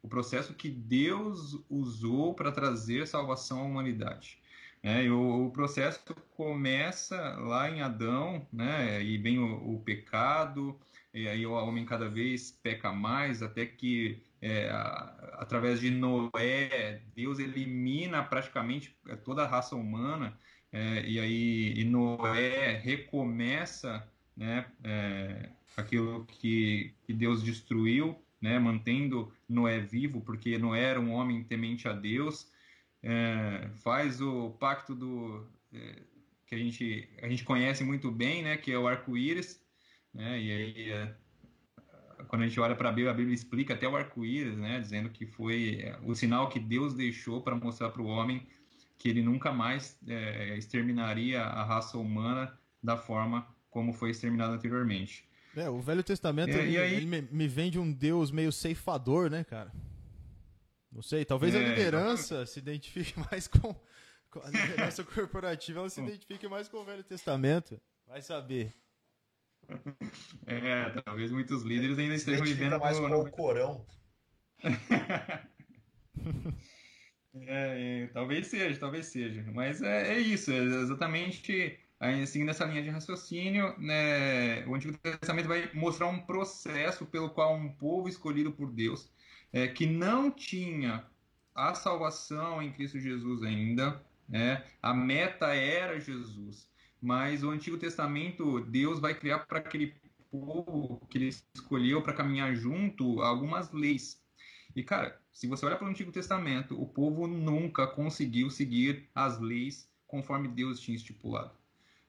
Speaker 6: O processo que Deus usou para trazer salvação à humanidade. É, e o, o processo começa lá em Adão, né, e vem o, o pecado, e aí o homem cada vez peca mais, até que é, a- através de Noé, Deus elimina praticamente toda a raça humana, é, e aí e Noé recomeça né, é, aquilo que, que Deus destruiu, né, mantendo Noé vivo, porque Noé era um homem temente a Deus, é, faz o pacto do é, que a gente a gente conhece muito bem, né, que é o arco-íris, né, e aí é, quando a gente olha para a Bíblia, a Bíblia explica até o arco-íris, né, dizendo que foi é, o sinal que Deus deixou para mostrar para o homem que ele nunca mais é, exterminaria a raça humana da forma como foi exterminada anteriormente.
Speaker 4: É, o Velho Testamento
Speaker 6: É,
Speaker 4: ele,
Speaker 6: e aí-
Speaker 4: ele me, me vende um Deus meio ceifador, né, cara? Não sei, talvez a
Speaker 6: É,
Speaker 4: liderança se identifique mais com, com a liderança corporativa, ela se identifique mais com o Velho Testamento. Vai saber.
Speaker 6: É, talvez muitos líderes ainda estejam vivendo
Speaker 5: mais
Speaker 6: no-
Speaker 5: com o Corão.
Speaker 6: É, é, talvez seja, talvez seja. Mas é, é isso, é exatamente seguindo essa linha de raciocínio, né, o Antigo Testamento vai mostrar um processo pelo qual um povo escolhido por Deus, é, que não tinha a salvação em Cristo Jesus ainda, né, a meta era Jesus, mas o Antigo Testamento, Deus vai criar para aquele povo que ele escolheu para caminhar junto algumas leis. E, cara, se você olhar para o Antigo Testamento, o povo nunca conseguiu seguir as leis conforme Deus tinha estipulado.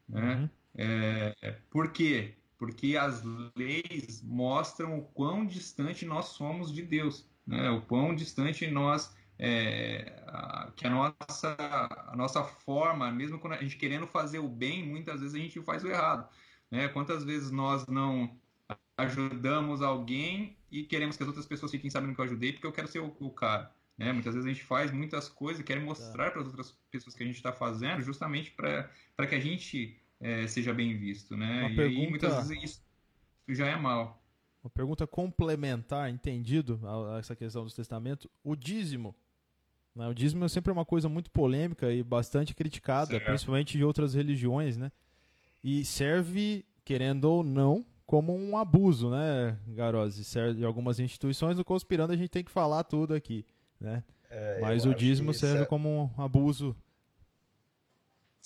Speaker 6: Né? É, por quê? Porque as leis mostram o quão distante nós somos de Deus, né? o quão distante nós. é, a- que a nossa, a nossa forma, mesmo quando a gente querendo fazer o bem, muitas vezes a gente faz o errado. Né? Quantas vezes nós não ajudamos alguém e queremos que as outras pessoas fiquem sabendo que eu ajudei porque eu quero ser o, o cara. Né? Muitas vezes a gente faz muitas coisas e quer mostrar para as outras pessoas que a gente está fazendo justamente para que a gente é, seja bem visto. Né?
Speaker 4: Uma
Speaker 6: e aí
Speaker 4: pergunta-
Speaker 6: muitas vezes isso já é mal.
Speaker 4: Uma pergunta complementar, entendido a, a essa questão dos testamentos. O dízimo. Né? O dízimo é sempre uma coisa muito polêmica e bastante criticada,
Speaker 6: Certo.
Speaker 4: principalmente de outras religiões, né? E serve, querendo ou não, como um abuso, né, Garose? Serve de algumas instituições, no Conspirando a gente tem que falar tudo aqui, né?
Speaker 5: É,
Speaker 4: Mas o dízimo serve
Speaker 5: cer-
Speaker 4: como um abuso.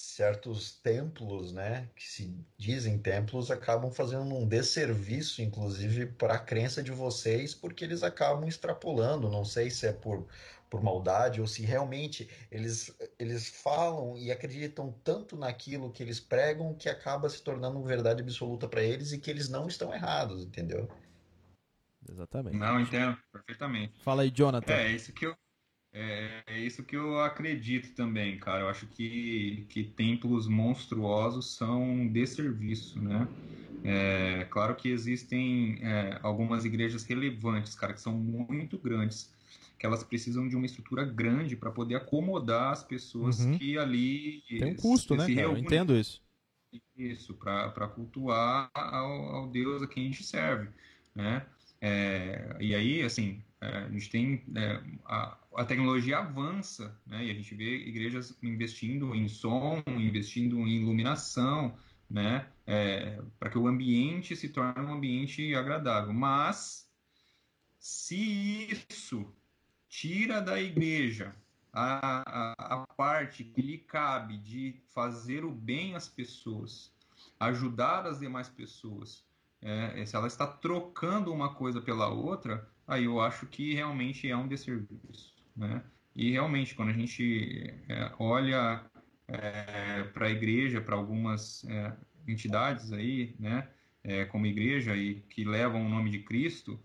Speaker 5: Certos templos, né, que se dizem templos, acabam fazendo um desserviço, inclusive, para a crença de vocês, porque eles acabam extrapolando. Não sei se é por, por maldade ou se realmente eles, eles falam e acreditam tanto naquilo que eles pregam que acaba se tornando verdade absoluta para eles e que eles não estão errados, entendeu?
Speaker 4: Exatamente.
Speaker 6: Não, entendo perfeitamente.
Speaker 4: Fala aí, Jonathan.
Speaker 6: É, isso que eu, é, é isso que eu acredito também, cara. Eu acho que, que templos monstruosos são desserviço, né? É, claro que existem é, algumas igrejas relevantes, cara, que são muito grandes, que elas precisam de uma estrutura grande para poder acomodar as pessoas
Speaker 4: Uhum.
Speaker 6: que ali
Speaker 4: Tem um custo, né,
Speaker 6: se
Speaker 4: cara? Eu entendo isso.
Speaker 6: Isso, para cultuar ao, ao Deus a quem a gente serve, né? É, e aí, assim, é, a gente tem é, a, a tecnologia avança, né? E a gente vê igrejas investindo em som, investindo em iluminação, né? É, para que o ambiente se torne um ambiente agradável. Mas se isso tira da igreja a, a, a parte que lhe cabe de fazer o bem às pessoas, ajudar as demais pessoas, é, se ela está trocando uma coisa pela outra, aí eu acho que realmente é um desserviço. Né? E realmente, quando a gente é, olha é, para a igreja, para algumas é, entidades aí, né, é, como igreja e que levam o nome de Cristo,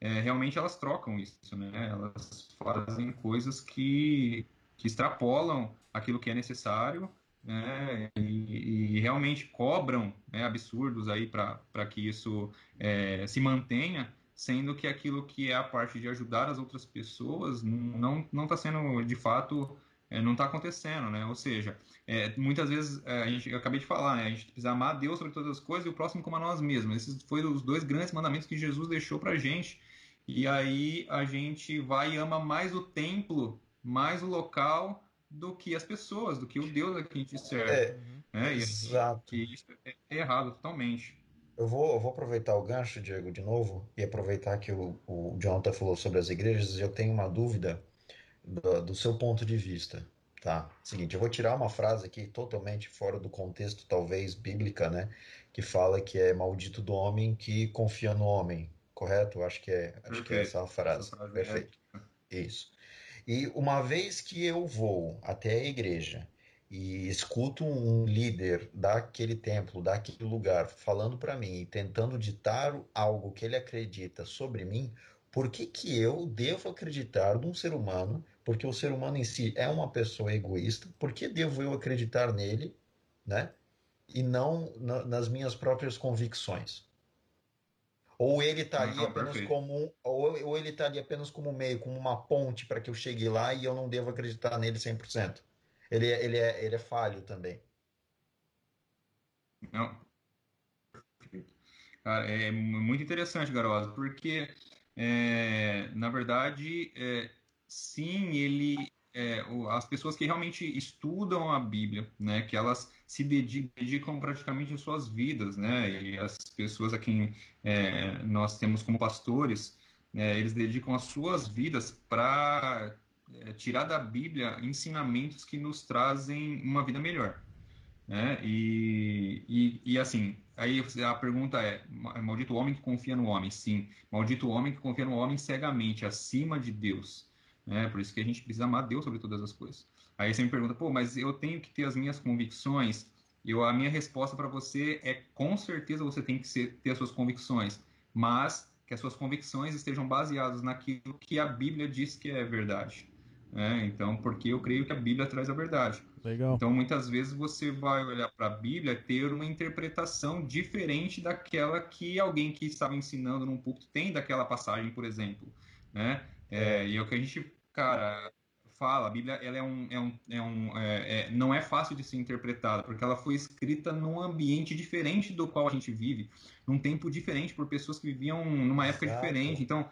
Speaker 6: é, realmente elas trocam isso, né? Elas fazem coisas que, que extrapolam aquilo que é necessário né, e, e, realmente cobram né, absurdos aí para que isso é, se mantenha, sendo que aquilo que é a parte de ajudar as outras pessoas não não está sendo de fato é, não está acontecendo, né? Ou seja, é, muitas vezes é, a gente eu acabei de falar, né? A gente precisa amar Deus sobre todas as coisas e o próximo como a nós mesmos. Esses foram os dois grandes mandamentos que Jesus deixou para a gente. E aí a gente vai e ama mais o templo, mais o local do que as pessoas, do que o Deus a que a gente serve. É, né?
Speaker 5: exato.
Speaker 6: E isso é errado totalmente.
Speaker 5: Eu vou, eu vou aproveitar o gancho, Diego, de novo, e aproveitar que o, o Jonathan falou sobre as igrejas, eu tenho uma dúvida do, do seu ponto de vista. Tá, seguinte, eu vou tirar uma frase aqui totalmente fora do contexto, talvez bíblica, né? Que fala que é maldito do homem que confia no homem, correto? Acho que é, acho que é essa a frase. É Perfeito. Isso. E uma vez que eu vou até a igreja e escuto um líder daquele templo, daquele lugar, falando para mim e tentando ditar algo que ele acredita sobre mim, por que, que eu devo acreditar num ser humano? Porque o ser humano em si é uma pessoa egoísta. Por que devo eu acreditar nele, né? E não na, nas minhas próprias convicções? Ou ele está ali apenas perfeito. como ou, ou ele ali apenas como meio, como uma ponte para que eu chegue lá e eu não devo acreditar nele 100%. Ele é, ele é, ele é falho também.
Speaker 6: Não. Cara, é muito interessante, Garosa, porque é, na verdade, é, sim, ele é, as pessoas que realmente estudam a Bíblia, né, que elas se dedicam praticamente em suas vidas, né, e as pessoas a quem é, nós temos como pastores, é, eles dedicam as suas vidas para é, tirar da Bíblia ensinamentos que nos trazem uma vida melhor, né, e, e, e assim, aí a pergunta é, maldito o homem que confia no homem, sim, maldito homem que confia no homem cegamente, acima de Deus, né? Por isso que a gente precisa amar Deus sobre todas as coisas. Aí você me pergunta, pô, mas eu tenho que ter as minhas convicções. Eu, a minha resposta para você é com certeza você tem que ser, ter as suas convicções, mas que as suas convicções estejam baseadas naquilo que a Bíblia diz que é verdade. Né? Então, porque eu creio que a Bíblia traz a verdade.
Speaker 4: Legal.
Speaker 6: Então, muitas vezes você vai olhar para a Bíblia e ter uma interpretação diferente daquela que alguém que estava ensinando num púlpito tem daquela passagem, por exemplo. Né? É, e é o que a gente, cara, fala, a Bíblia ela é um, é um, é um é, é, não é fácil de ser interpretada, porque ela foi escrita num ambiente diferente do qual a gente vive, num tempo diferente, por pessoas que viviam numa época Exato. diferente. Então,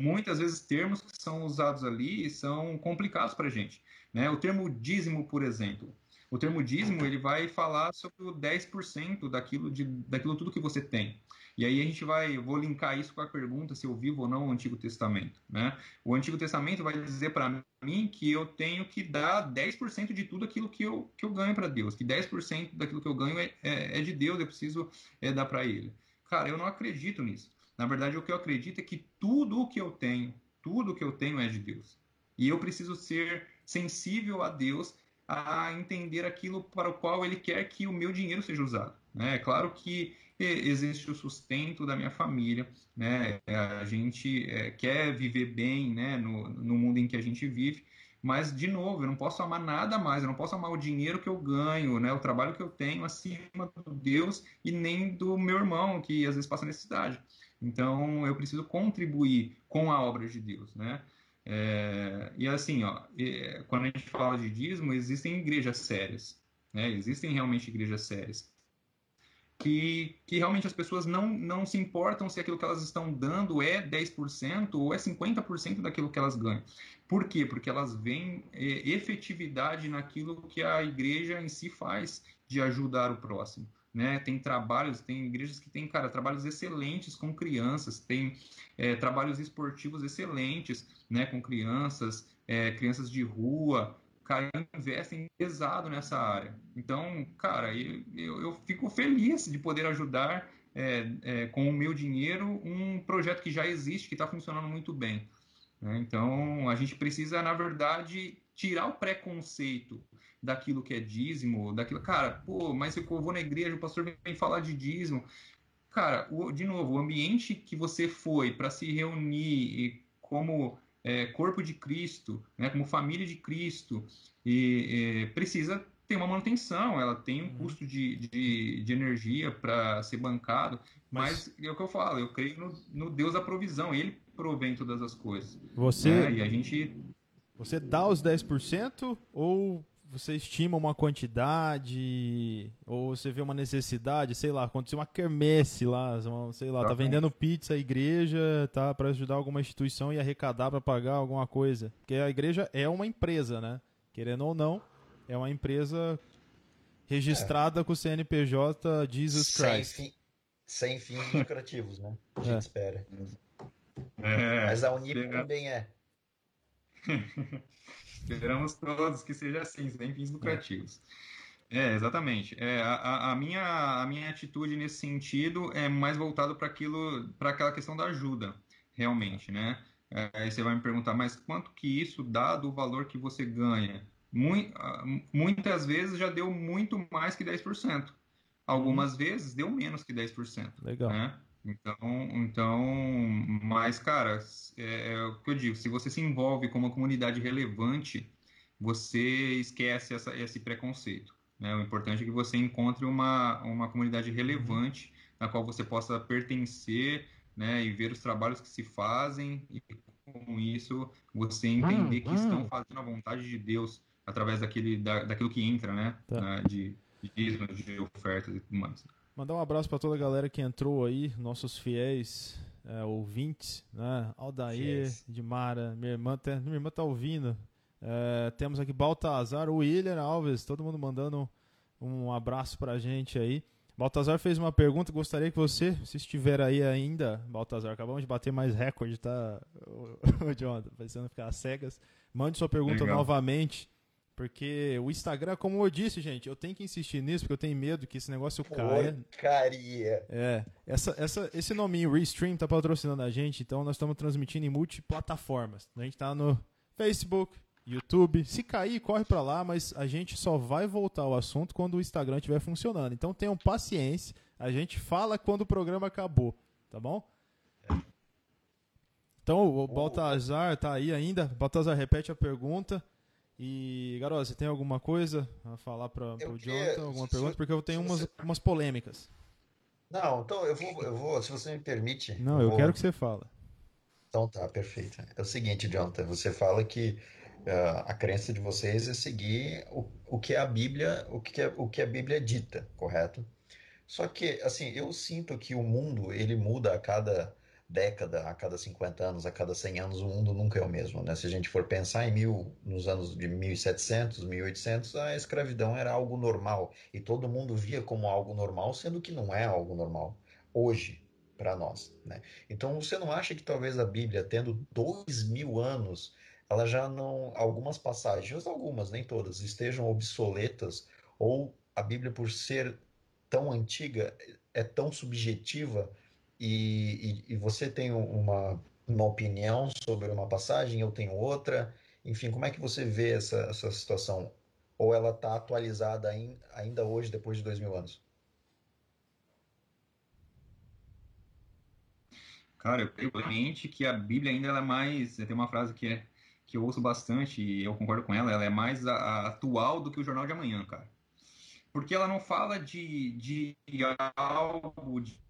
Speaker 6: muitas vezes termos que são usados ali são complicados para a gente. Né? O termo dízimo, por exemplo. O termo dízimo ele vai falar sobre o 10% daquilo, de, daquilo tudo que você tem. E aí a gente vai, eu vou linkar isso com a pergunta se eu vivo ou não o Antigo Testamento. Né? O Antigo Testamento vai dizer para mim que eu tenho que dar 10% de tudo aquilo que eu, que eu ganho para Deus, que 10% daquilo que eu ganho é, é, é de Deus, eu preciso é, dar para Ele. Cara, eu não acredito nisso. Na verdade, o que eu acredito é que tudo o que eu tenho, tudo o que eu tenho é de Deus. E eu preciso ser sensível a Deus a entender aquilo para o qual ele quer que o meu dinheiro seja usado. Né? É claro que existe o sustento da minha família, né? a gente é, quer viver bem né? no, no mundo em que a gente vive, mas, de novo, eu não posso amar nada mais, eu não posso amar o dinheiro que eu ganho, né? o trabalho que eu tenho acima do Deus e nem do meu irmão, que às vezes passa necessidade. Então, eu preciso contribuir com a obra de Deus. Né? É, e assim, ó, quando a gente fala de dízimo, existem igrejas sérias, né? existem realmente igrejas sérias. que, que realmente as pessoas não, não se importam se aquilo que elas estão dando é 10% ou é 50% daquilo que elas ganham. Por quê? Porque elas veem é, efetividade naquilo que a igreja em si faz de ajudar o próximo. Né? Tem trabalhos, tem igrejas que têm, cara, trabalhos excelentes com crianças, tem é, trabalhos esportivos excelentes, né, com crianças, é, crianças de rua, cara, investem pesado nessa área. Então, cara, eu, eu, eu fico feliz de poder ajudar é, é, com o meu dinheiro um projeto que já existe, que está funcionando muito bem. Né? Então, a gente precisa, na verdade, tirar o preconceito daquilo que é dízimo, daquilo, cara, pô, mas eu vou na igreja, o pastor vem falar de dízimo. Cara, o, de novo, o ambiente que você foi para se reunir como é, corpo de Cristo, né, como família de Cristo, e, precisa ter uma manutenção, ela tem um uhum. custo de, de, de energia para ser bancado, mas, mas, é o que eu falo, eu creio no, no, Deus da provisão, ele provém todas as coisas.
Speaker 4: Você,
Speaker 6: né, e a gente...
Speaker 4: Você dá os 10% ou você estima uma quantidade, ou você vê uma necessidade, sei lá, aconteceu uma quermesse lá, sei lá, tá vendendo pizza a igreja, tá para ajudar alguma instituição e arrecadar para pagar alguma coisa. Porque a igreja é uma empresa, né? Querendo ou não, é uma empresa registrada é. com o CNPJ Jesus sem Christ.
Speaker 5: Fim, sem fins lucrativos, né? A gente é. espera.
Speaker 6: É,
Speaker 5: Mas a Unip também é.
Speaker 6: Esperamos todos que seja assim, sem fins lucrativos. É, exatamente. É, a, a, minha, a minha atitude nesse sentido é mais voltado para aquilo, para aquela questão da ajuda, realmente, né? É, aí você vai me perguntar, mas quanto que isso dá do valor que você ganha? Muitas vezes já deu muito mais que 10%. Algumas vezes deu menos que 10%.
Speaker 4: Legal.
Speaker 6: Né? Então, então, mas, cara, é, é, o que eu digo, se você se envolve com uma comunidade relevante, você esquece essa, esse preconceito. Né? O importante é que você encontre uma, uma comunidade relevante na qual você possa pertencer né, e ver os trabalhos que se fazem e com isso você entender que estão fazendo a vontade de Deus através daquele, da, daquilo que entra, né, tá. de, de, de ofertas e tudo mais.
Speaker 4: Mandar um abraço para toda a galera que entrou aí, nossos fiéis é, ouvintes, né? Aldair, yes. Dimara, minha irmã, tá, minha irmã tá ouvindo. É, temos aqui Baltazar, o William Alves, todo mundo mandando um, abraço pra gente aí. Baltazar fez uma pergunta, gostaria que você, se estiver aí ainda, Baltazar, acabamos de bater mais recorde, tá, o, o Jonathan, parecendo ficar cegas. Mande sua pergunta Legal. novamente porque o Instagram, como eu disse, gente, eu tenho que insistir nisso, porque eu tenho medo que esse negócio caia.
Speaker 5: Porcaria.
Speaker 4: É. Essa, essa, esse nominho, Restream, tá patrocinando a gente, então nós estamos transmitindo em multiplataformas. A gente tá no Facebook, YouTube. Se cair, corre para lá, mas a gente só vai voltar ao assunto quando o Instagram estiver funcionando. Então tenham paciência, a gente fala quando o programa acabou, tá bom? Então o Baltazar tá aí ainda. Baltazar, repete a pergunta. E, garoto, você tem alguma coisa a falar para o Jonathan? Alguma se, pergunta? Porque eu tenho umas, você... umas polêmicas.
Speaker 5: Não, então eu vou, eu vou, se você me permite.
Speaker 4: Não, eu,
Speaker 5: vou...
Speaker 4: quero que você fale.
Speaker 5: Então tá, perfeito. É o seguinte, Jonathan, você fala que uh, a crença de vocês é seguir o, o que é a Bíblia, o que é, o que a Bíblia dita, correto? Só que, assim, eu sinto que o mundo, ele muda a cada década, a cada 50 anos, a cada 100 anos, o mundo nunca é o mesmo. Né? Se a gente for pensar em mil, nos anos de 1700, 1800, a escravidão era algo normal e todo mundo via como algo normal, sendo que não é algo normal hoje para nós. Né? Então você não acha que talvez a Bíblia, tendo dois mil anos, ela já não. Algumas passagens, algumas, nem todas, estejam obsoletas ou a Bíblia, por ser tão antiga, é tão subjetiva e, e, e você tem uma, uma opinião sobre uma passagem, eu tenho outra. Enfim, como é que você vê essa, essa situação? Ou ela está atualizada ainda hoje, depois de dois mil anos?
Speaker 6: Cara, eu tenho mente que a Bíblia ainda é mais. Tem uma frase que, é, que eu ouço bastante e eu concordo com ela, ela é mais a, a atual do que o Jornal de Amanhã, cara. Porque ela não fala de, de algo, de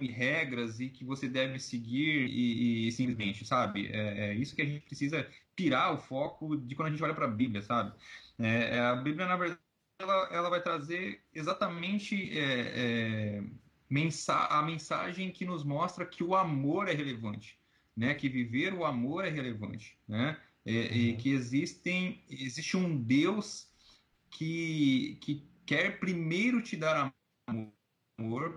Speaker 6: regras e que você deve seguir e, e simplesmente, sabe? É, é, isso que a gente precisa tirar o foco de quando a gente olha para a Bíblia, sabe? É, é, a Bíblia, na verdade, ela, ela vai trazer exatamente é, é, mensa a mensagem que nos mostra que o amor é relevante, né? Que viver o amor é relevante, né? É, uhum. E que existem, existe um Deus que, que quer primeiro te dar amor,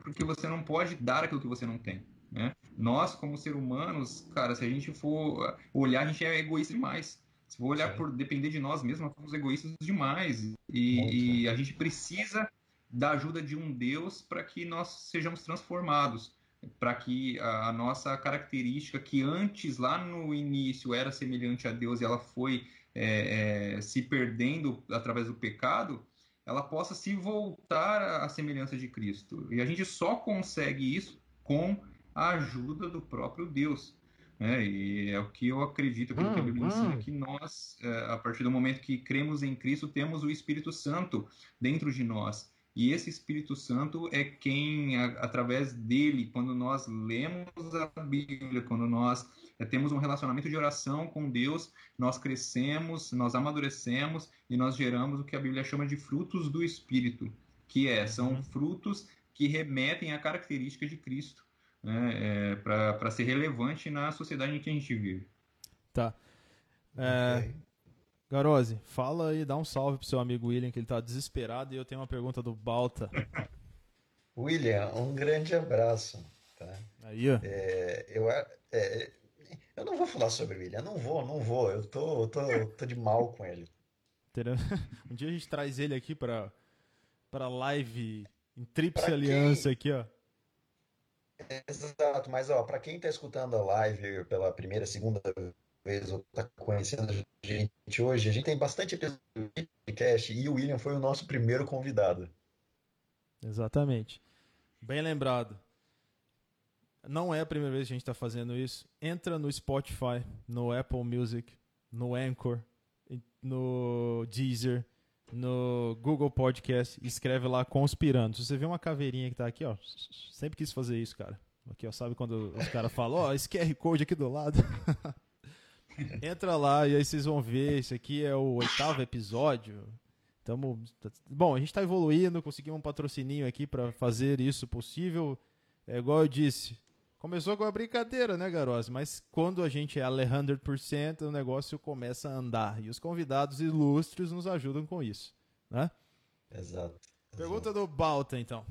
Speaker 6: porque você não pode dar aquilo que você não tem. Né? Nós, como seres humanos, cara, se a gente for olhar, a gente é egoísta demais. Se for olhar Sim. por depender de nós mesmos, nós somos egoístas demais. E, e a gente precisa da ajuda de um Deus para que nós sejamos transformados. Para que a, a, nossa característica, que antes, lá no início, era semelhante a Deus e ela foi é, é, se perdendo através do pecado, ela possa se voltar à semelhança de Cristo. E a gente só consegue isso com a ajuda do próprio Deus. É, e é o que eu acredito, aquilo que a Bíblia hum, ensina, hum. que nós, é, a partir do momento que cremos em Cristo, temos o Espírito Santo dentro de nós. E esse Espírito Santo é quem, através dele, quando nós lemos a Bíblia, quando nós é, temos um relacionamento de oração com Deus, nós crescemos, nós amadurecemos e nós geramos o que a Bíblia chama de frutos do Espírito, que é, são uhum. frutos que remetem à característica de Cristo né, é, para ser relevante na sociedade em que a gente vive.
Speaker 4: Tá. É, okay. Garose, fala aí, dá um salve pro seu amigo William, que ele tá desesperado e eu tenho uma pergunta do Balta.
Speaker 5: William, um grande abraço. Tá?
Speaker 4: Aí, ó.
Speaker 5: É, eu, é, eu não vou falar sobre o William, não vou, não vou. Eu tô, tô, tô de mal com ele.
Speaker 4: Um dia a gente traz ele aqui pra, pra live em Tríplice Aliança aqui, ó.
Speaker 5: Exato, mas ó, para quem está escutando a live pela primeira, segunda vez ou está conhecendo a gente hoje, a gente tem bastante episódio de podcast e o William foi o nosso primeiro convidado.
Speaker 4: Exatamente. Bem lembrado. Não é a primeira vez que a gente está fazendo isso. Entra no Spotify, no Apple Music, no Anchor, no Deezer no Google Podcast, escreve lá Conspirando. Se você vê uma caveirinha que tá aqui, ó, sempre quis fazer isso, cara. Aqui, ó, sabe quando os caras falam, ó, esse QR Code aqui do lado. Entra lá e aí vocês vão ver, esse aqui é o oitavo episódio. Tamo, bom, a gente está evoluindo, conseguimos um patrocininho aqui para fazer isso possível. É igual eu disse, começou com a brincadeira, né, Garose? Mas quando a gente é a 100%, o negócio começa a andar. E os convidados ilustres nos ajudam com isso, né?
Speaker 5: Exato.
Speaker 4: Pergunta do Balta, então.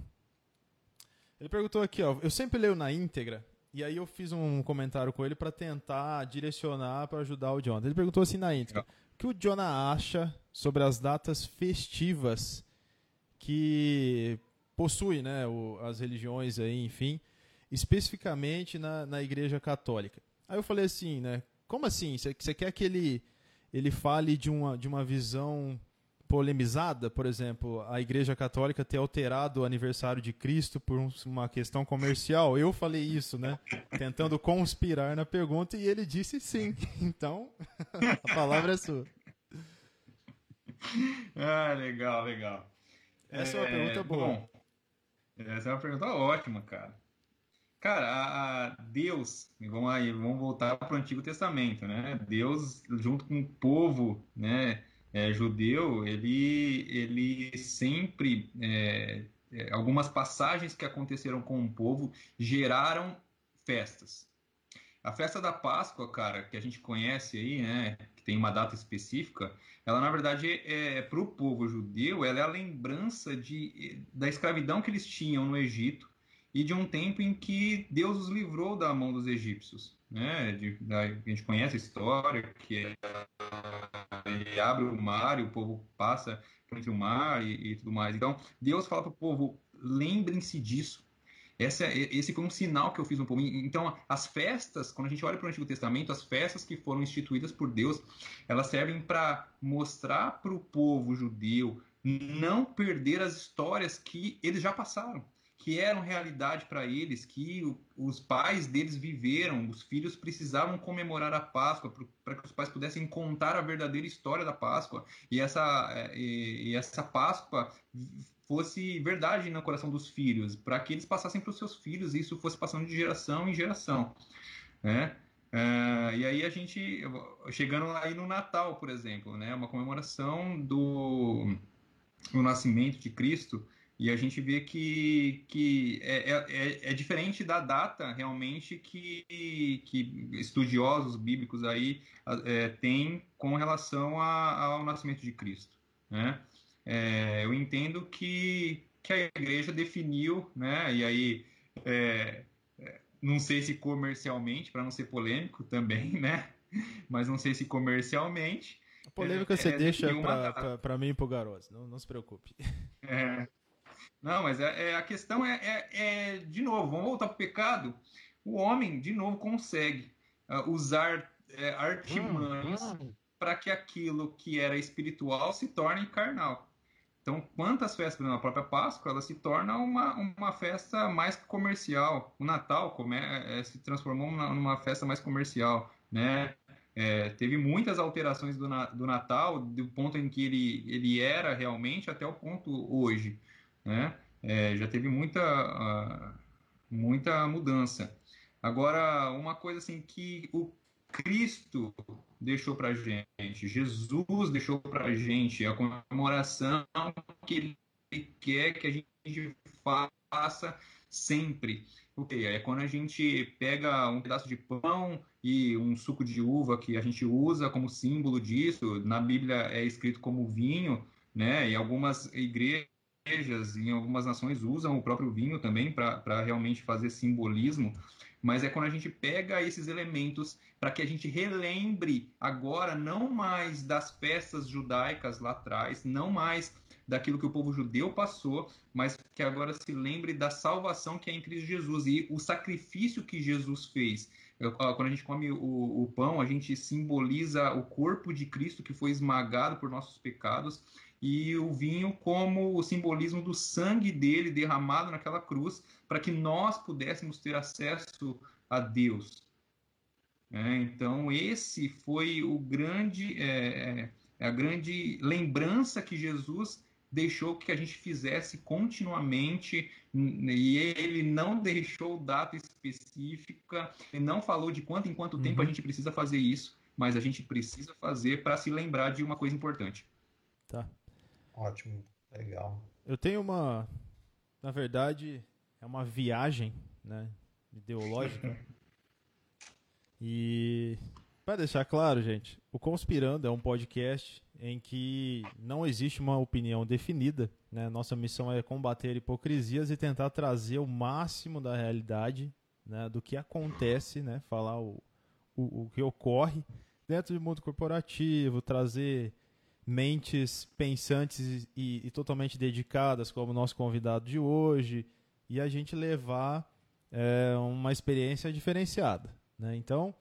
Speaker 4: Ele perguntou aqui, ó. Eu sempre leio na íntegra, e aí eu fiz um comentário com ele para tentar direcionar para ajudar o Jonathan. Ele perguntou assim na íntegra: o que o Jonah acha sobre as datas festivas que possui, né, o, as religiões aí, enfim, especificamente na, na Igreja Católica. Aí eu falei assim, né? Como assim? Você quer que ele, ele fale de uma, de uma visão polemizada, por exemplo, a Igreja Católica ter alterado o aniversário de Cristo por um, uma questão comercial? Eu falei isso, né? Tentando conspirar na pergunta e ele disse sim. Então, a palavra é sua.
Speaker 6: Ah, legal, legal.
Speaker 4: Essa é, é uma pergunta boa. Bom,
Speaker 6: essa é uma pergunta ótima, cara. Cara, a, a Deus, vamos aí, vamos voltar para o Antigo Testamento, né? Deus, junto com o povo, né, é, judeu, ele, ele sempre, é, é, algumas passagens que aconteceram com o povo geraram festas. A festa da Páscoa, cara, que a gente conhece aí, né, que tem uma data específica, ela na verdade é para o povo judeu, ela é a lembrança de, da escravidão que eles tinham no Egito e de um tempo em que Deus os livrou da mão dos egípcios. Né? De, da, a gente conhece a história, que é, ele abre o mar e o povo passa entre o mar e, e tudo mais. Então, Deus fala para o povo, lembrem-se disso. Esse, esse foi um sinal que eu fiz no povo. Então, as festas, quando a gente olha para o Antigo Testamento, as festas que foram instituídas por Deus, elas servem para mostrar para o povo judeu não perder as histórias que eles já passaram que eram realidade para eles, que os pais deles viveram, os filhos precisavam comemorar a Páscoa para que os pais pudessem contar a verdadeira história da Páscoa e essa, é, e, e essa Páscoa fosse verdade no coração dos filhos, para que eles passassem para os seus filhos e isso fosse passando de geração em geração, né? É, e aí a gente chegando aí no Natal, por exemplo, né? Uma comemoração do o nascimento de Cristo, e a gente vê que, que é, é, é diferente da data realmente que, que estudiosos bíblicos aí é, têm com relação a, ao nascimento de Cristo. Né? É, eu entendo que, que a igreja definiu, né, e aí é, é, não sei se comercialmente, para não ser polêmico também, né? Mas não sei se comercialmente.
Speaker 4: A polêmica é, você é, deixa para mim e para o Garoto, não, não se preocupe.
Speaker 6: É, não, mas é, é a questão é, é, é, de novo, vamos voltar para o pecado. O homem, de novo, consegue uh, usar uh, artimanhas hum, hum. para que aquilo que era espiritual se torne carnal. Então, quantas festas, na própria Páscoa, ela se torna uma, uma festa mais comercial. O Natal come, é, se transformou numa, numa, festa mais comercial, né? É, teve muitas alterações do, do Natal, do ponto em que ele, ele era realmente até o ponto hoje, né? É, já teve muita, muita mudança. Agora, uma coisa assim que o Cristo deixou para gente, Jesus deixou para gente a comemoração que Ele quer que a gente faça sempre. O que é quando a gente pega um pedaço de pão e um suco de uva que a gente usa como símbolo disso. Na Bíblia é escrito como vinho, né? E algumas igrejas em algumas nações usam o próprio vinho também para realmente fazer simbolismo mas é quando a gente pega esses elementos para que a gente relembre agora não mais das festas judaicas lá atrás, não mais daquilo que o povo judeu passou, mas que agora se lembre da salvação que é em Cristo Jesus e o sacrifício que Jesus fez. Quando a gente come o, o pão, a gente simboliza o corpo de Cristo que foi esmagado por nossos pecados e o vinho como o simbolismo do sangue dele derramado naquela cruz para que nós pudéssemos ter acesso a Deus. É, então esse foi o grande é, é, a grande lembrança que Jesus deixou que a gente fizesse continuamente e ele não deixou data específica, ele não falou de quanto em quanto uhum. tempo a gente precisa fazer isso, mas a gente precisa fazer para se lembrar de uma coisa importante.
Speaker 4: Tá.
Speaker 5: Ótimo, legal.
Speaker 4: Eu tenho uma, na verdade, é uma viagem, né, ideológica. e para deixar claro, gente, o Conspirando é um podcast em que não existe uma opinião definida. Né? Nossa missão é combater hipocrisias e tentar trazer o máximo da realidade, né, do que acontece, né, falar o, o, o que ocorre dentro do mundo corporativo, trazer mentes pensantes e, e, totalmente dedicadas, como o nosso convidado de hoje, e a gente levar é, uma experiência diferenciada. Né? Então,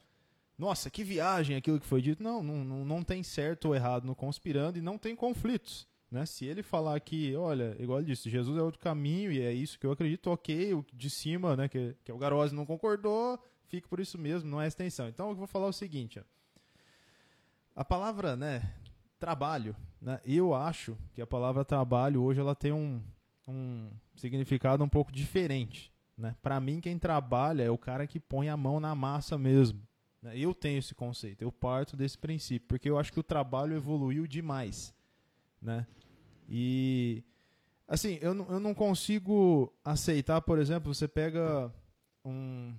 Speaker 4: nossa, que viagem aquilo que foi dito. Não, não, não tem certo ou errado no conspirando e não tem conflitos. Né? Se ele falar que, olha, igual ele disse, Jesus é outro caminho e é isso que eu acredito, ok, o de cima, né, que, que é o Garose não concordou, fique por isso mesmo, não é extensão. Então eu vou falar o seguinte, ó. a palavra, né, trabalho. Né? Eu acho que a palavra trabalho hoje ela tem um, um significado um pouco diferente. Né? Para mim, quem trabalha é o cara que põe a mão na massa mesmo. Né? Eu tenho esse conceito, eu parto desse princípio, porque eu acho que o trabalho evoluiu demais. Né? E assim, eu não, eu não consigo aceitar, por exemplo, você pega um,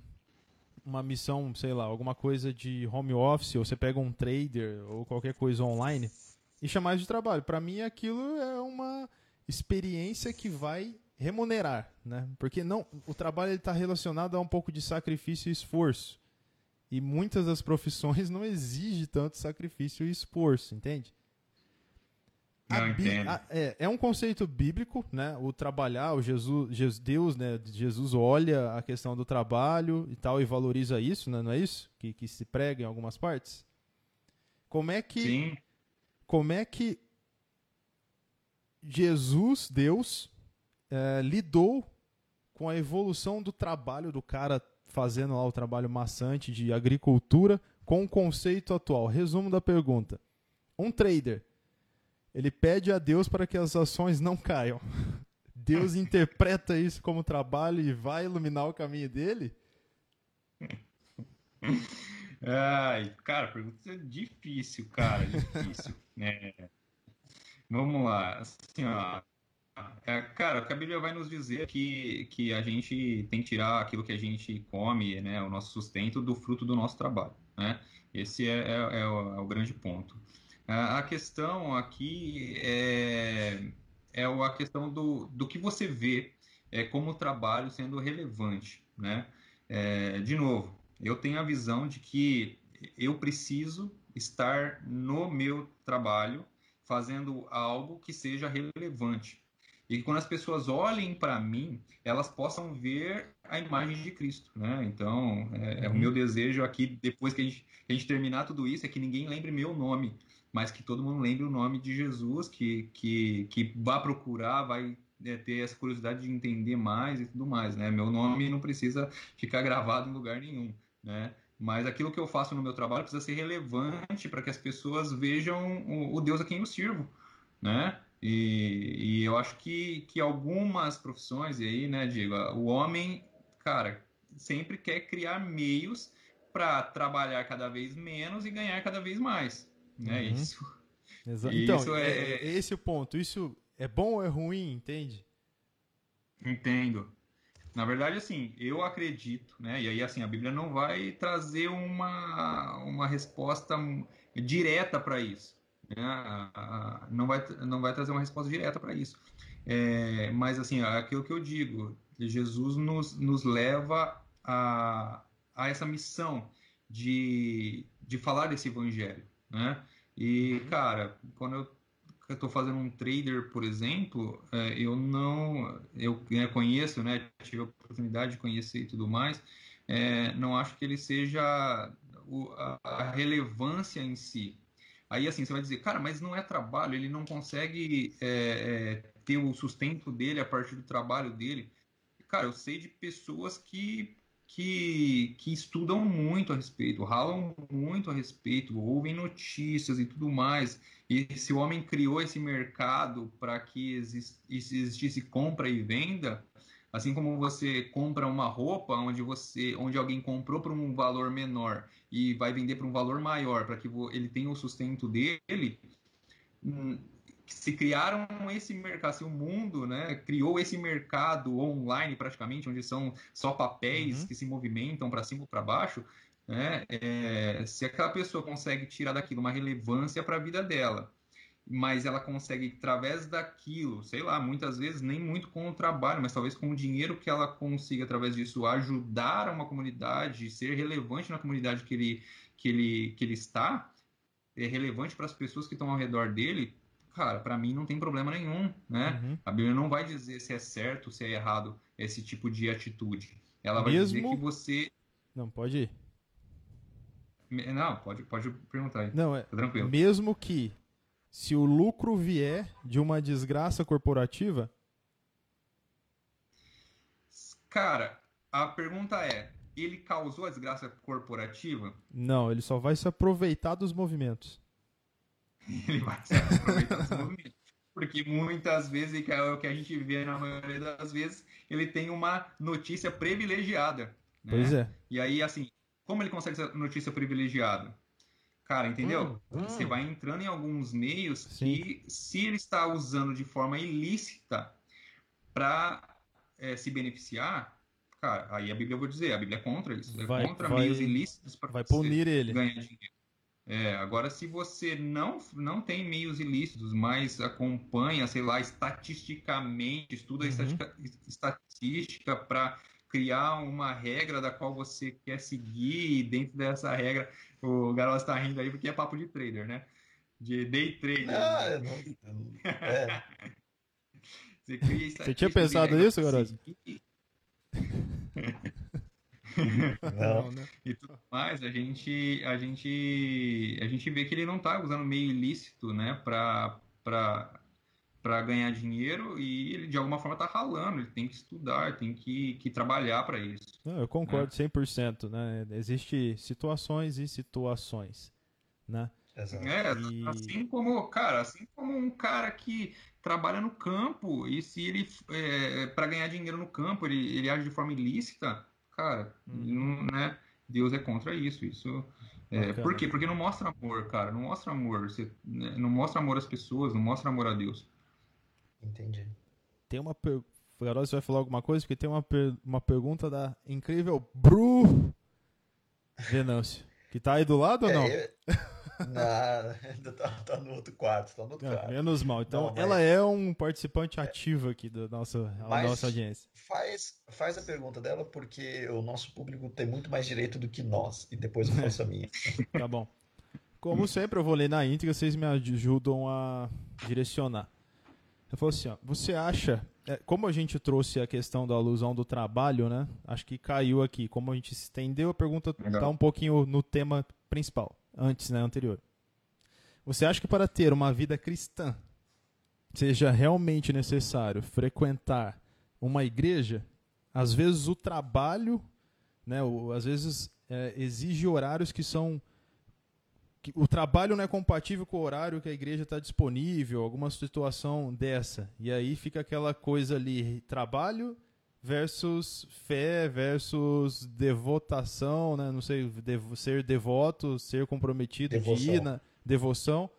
Speaker 4: uma missão, sei lá, alguma coisa de home office, ou você pega um trader ou qualquer coisa online e chamar de trabalho. Para mim, aquilo é uma experiência que vai remunerar, né? Porque não, o trabalho está relacionado a um pouco de sacrifício e esforço. E muitas das profissões não exigem tanto sacrifício e esforço, entende?
Speaker 6: Não entendo. A,
Speaker 4: é, é um conceito bíblico, né? O trabalhar, o Jesus, Jesus, Deus, né? Jesus olha a questão do trabalho e tal e valoriza isso, né? não é isso? Que, que se prega em algumas partes. Como é que
Speaker 6: Sim
Speaker 4: como é que Jesus, Deus, é, lidou com a evolução do trabalho do cara fazendo lá o trabalho maçante de agricultura com o conceito atual. Resumo da pergunta: um trader ele pede a Deus para que as ações não caiam. Deus interpreta isso como trabalho e vai iluminar o caminho dele?
Speaker 6: Ai, cara, pergunta difícil, cara, difícil. É. Vamos lá. Assim, ó, é, cara, a Bíblia vai nos dizer que, que a gente tem que tirar aquilo que a gente come, né, o nosso sustento, do fruto do nosso trabalho. Né? Esse é, é, é, o, é o, grande ponto. A questão aqui é, é a questão do, do que você vê é, como trabalho sendo relevante. Né? É, de novo, eu tenho a visão de que eu preciso estar no meu trabalho fazendo algo que seja relevante e que quando as pessoas olhem para mim, elas possam ver a imagem de Cristo, né? Então, é, é o meu desejo aqui, depois que a, gente, que a gente terminar tudo isso, é que ninguém lembre meu nome, mas que todo mundo lembre o nome de Jesus, que, que, que vá procurar, vai é, ter essa curiosidade de entender mais e tudo mais, né? Meu nome não precisa ficar gravado em lugar nenhum, né? Mas aquilo que eu faço no meu trabalho precisa ser relevante para que as pessoas vejam o, o Deus a quem eu sirvo, né? E, e, eu acho que, que algumas profissões, e aí, né, digo, o homem, cara, sempre quer criar meios para trabalhar cada vez menos e ganhar cada vez mais. Né?
Speaker 4: Uhum.
Speaker 6: Isso,
Speaker 4: Exa então, isso é, é, é esse o ponto. Isso é bom ou é ruim, entende?
Speaker 6: Entendo. Na verdade, assim, eu acredito, né? E aí, assim, a Bíblia não vai trazer uma, uma resposta direta para isso. Né? Não, vai, não vai trazer uma resposta direta para isso. É, mas, assim, é aquilo que eu digo, Jesus nos, nos leva a, a essa missão de, de falar desse evangelho, né? E, cara, quando eu estou fazendo um trader, por exemplo, é, eu não, eu né, conheço, né, tive a oportunidade de conhecer e tudo mais, é, não acho que ele seja o, a, a relevância em si, Aí assim, você vai dizer, cara, mas não é trabalho, ele não consegue é, é, ter o sustento dele a partir do trabalho dele. Cara, eu sei de pessoas que, que, que estudam muito a respeito, ralam muito a respeito, ouvem notícias e tudo mais. E se o homem criou esse mercado para que existisse compra e venda, Assim como você compra uma roupa onde você, onde alguém comprou por um valor menor e vai vender por um valor maior para que ele tenha o sustento dele, hum, se criaram esse mercado, se o mundo né, criou esse mercado online praticamente, onde são só papéis uhum. que se movimentam para cima ou para baixo, né, é, se aquela pessoa consegue tirar daquilo uma relevância para a vida dela mas ela consegue, através daquilo, sei lá, muitas vezes nem muito com o trabalho, mas talvez com o dinheiro que ela consiga, através disso, ajudar uma comunidade, ser relevante na comunidade que ele, que ele, que ele está, é relevante para as pessoas que estão ao redor dele, cara, para mim não tem problema nenhum, né? Uhum. A Bíblia não vai dizer se é certo, se é errado esse tipo de atitude. Ela vai Mesmo... dizer que você...
Speaker 4: Não, pode ir.
Speaker 6: Não, pode, pode perguntar aí.
Speaker 4: Não, é tá tranquilo. Mesmo que se o lucro vier de uma desgraça corporativa?
Speaker 6: Cara, a pergunta é: ele causou a desgraça corporativa?
Speaker 4: Não, ele só vai se aproveitar dos movimentos.
Speaker 6: ele vai se aproveitar movimentos. Porque muitas vezes, que é o que a gente vê na maioria das vezes, ele tem uma notícia privilegiada. Né?
Speaker 4: Pois é.
Speaker 6: E aí, assim, como ele consegue essa notícia privilegiada? Cara, entendeu? Hum, hum. Você vai entrando em alguns meios Sim. que, se ele está usando de forma ilícita para é, se beneficiar, cara, aí a Bíblia, eu vou dizer, a Bíblia é contra isso. É vai, contra vai, meios ilícitos para
Speaker 4: vai punir ele.
Speaker 6: ganhar dinheiro. É, agora, se você não, não tem meios ilícitos, mas acompanha, sei lá, estatisticamente, estuda uhum. estatística para criar uma regra da qual você quer seguir e dentro dessa regra o Garoto está rindo aí porque é papo de trader, né? De day trader. Ah, né? não, é.
Speaker 4: Você, você tinha pensado nisso, Garoto?
Speaker 6: não, né? E tudo mais, a gente, a gente, a gente vê que ele não está usando meio ilícito, né, para para ganhar dinheiro e ele de alguma forma está ralando, ele tem que estudar, tem que, que trabalhar para isso.
Speaker 4: Não, eu concordo né? 100%, né? Existem situações e situações, né?
Speaker 6: Exato. É, e... assim como, cara, assim como um cara que trabalha no campo e se ele, é, para ganhar dinheiro no campo, ele, ele age de forma ilícita, cara, hum. não, né? Deus é contra isso. Isso, É, por quê? Porque não mostra amor, cara. Não mostra amor. Você, né, não mostra amor às pessoas, não mostra amor a Deus.
Speaker 5: Entendi.
Speaker 4: Tem uma pergunta. Você vai falar alguma coisa? Porque tem uma, per... uma pergunta da incrível Bru Venâncio. Que tá aí do lado
Speaker 5: É,
Speaker 4: ou não?
Speaker 5: eu- Não, ainda tá, tá no outro quarto, tá no outro
Speaker 4: Ah,
Speaker 5: quarto.
Speaker 4: menos mal. Então,
Speaker 5: Não, mas-
Speaker 4: ela é um participante ativo aqui da nossa, nossa audiência.
Speaker 5: Faz, faz a pergunta dela, porque o nosso público tem muito mais direito do que nós, e depois eu faço a minha.
Speaker 4: Tá bom. Como sempre, eu vou ler na íntegra, vocês me ajudam a direcionar. Eu falo assim, ó, você acha, é, como a gente trouxe a questão da alusão do trabalho, né? Acho que caiu aqui. Como a gente se estendeu, a pergunta está um pouquinho no tema principal, antes, né, anterior. Você acha que para ter uma vida cristã seja realmente necessário frequentar uma igreja? Às vezes o trabalho, né, às vezes é, exige horários que são que o trabalho não é compatível com o horário que a igreja está disponível, alguma situação dessa. E aí fica aquela coisa ali, trabalho versus fé versus devotação, né? Não sei, devo- ser devoto, ser comprometido, de
Speaker 5: Devoção.
Speaker 4: ir na devoção.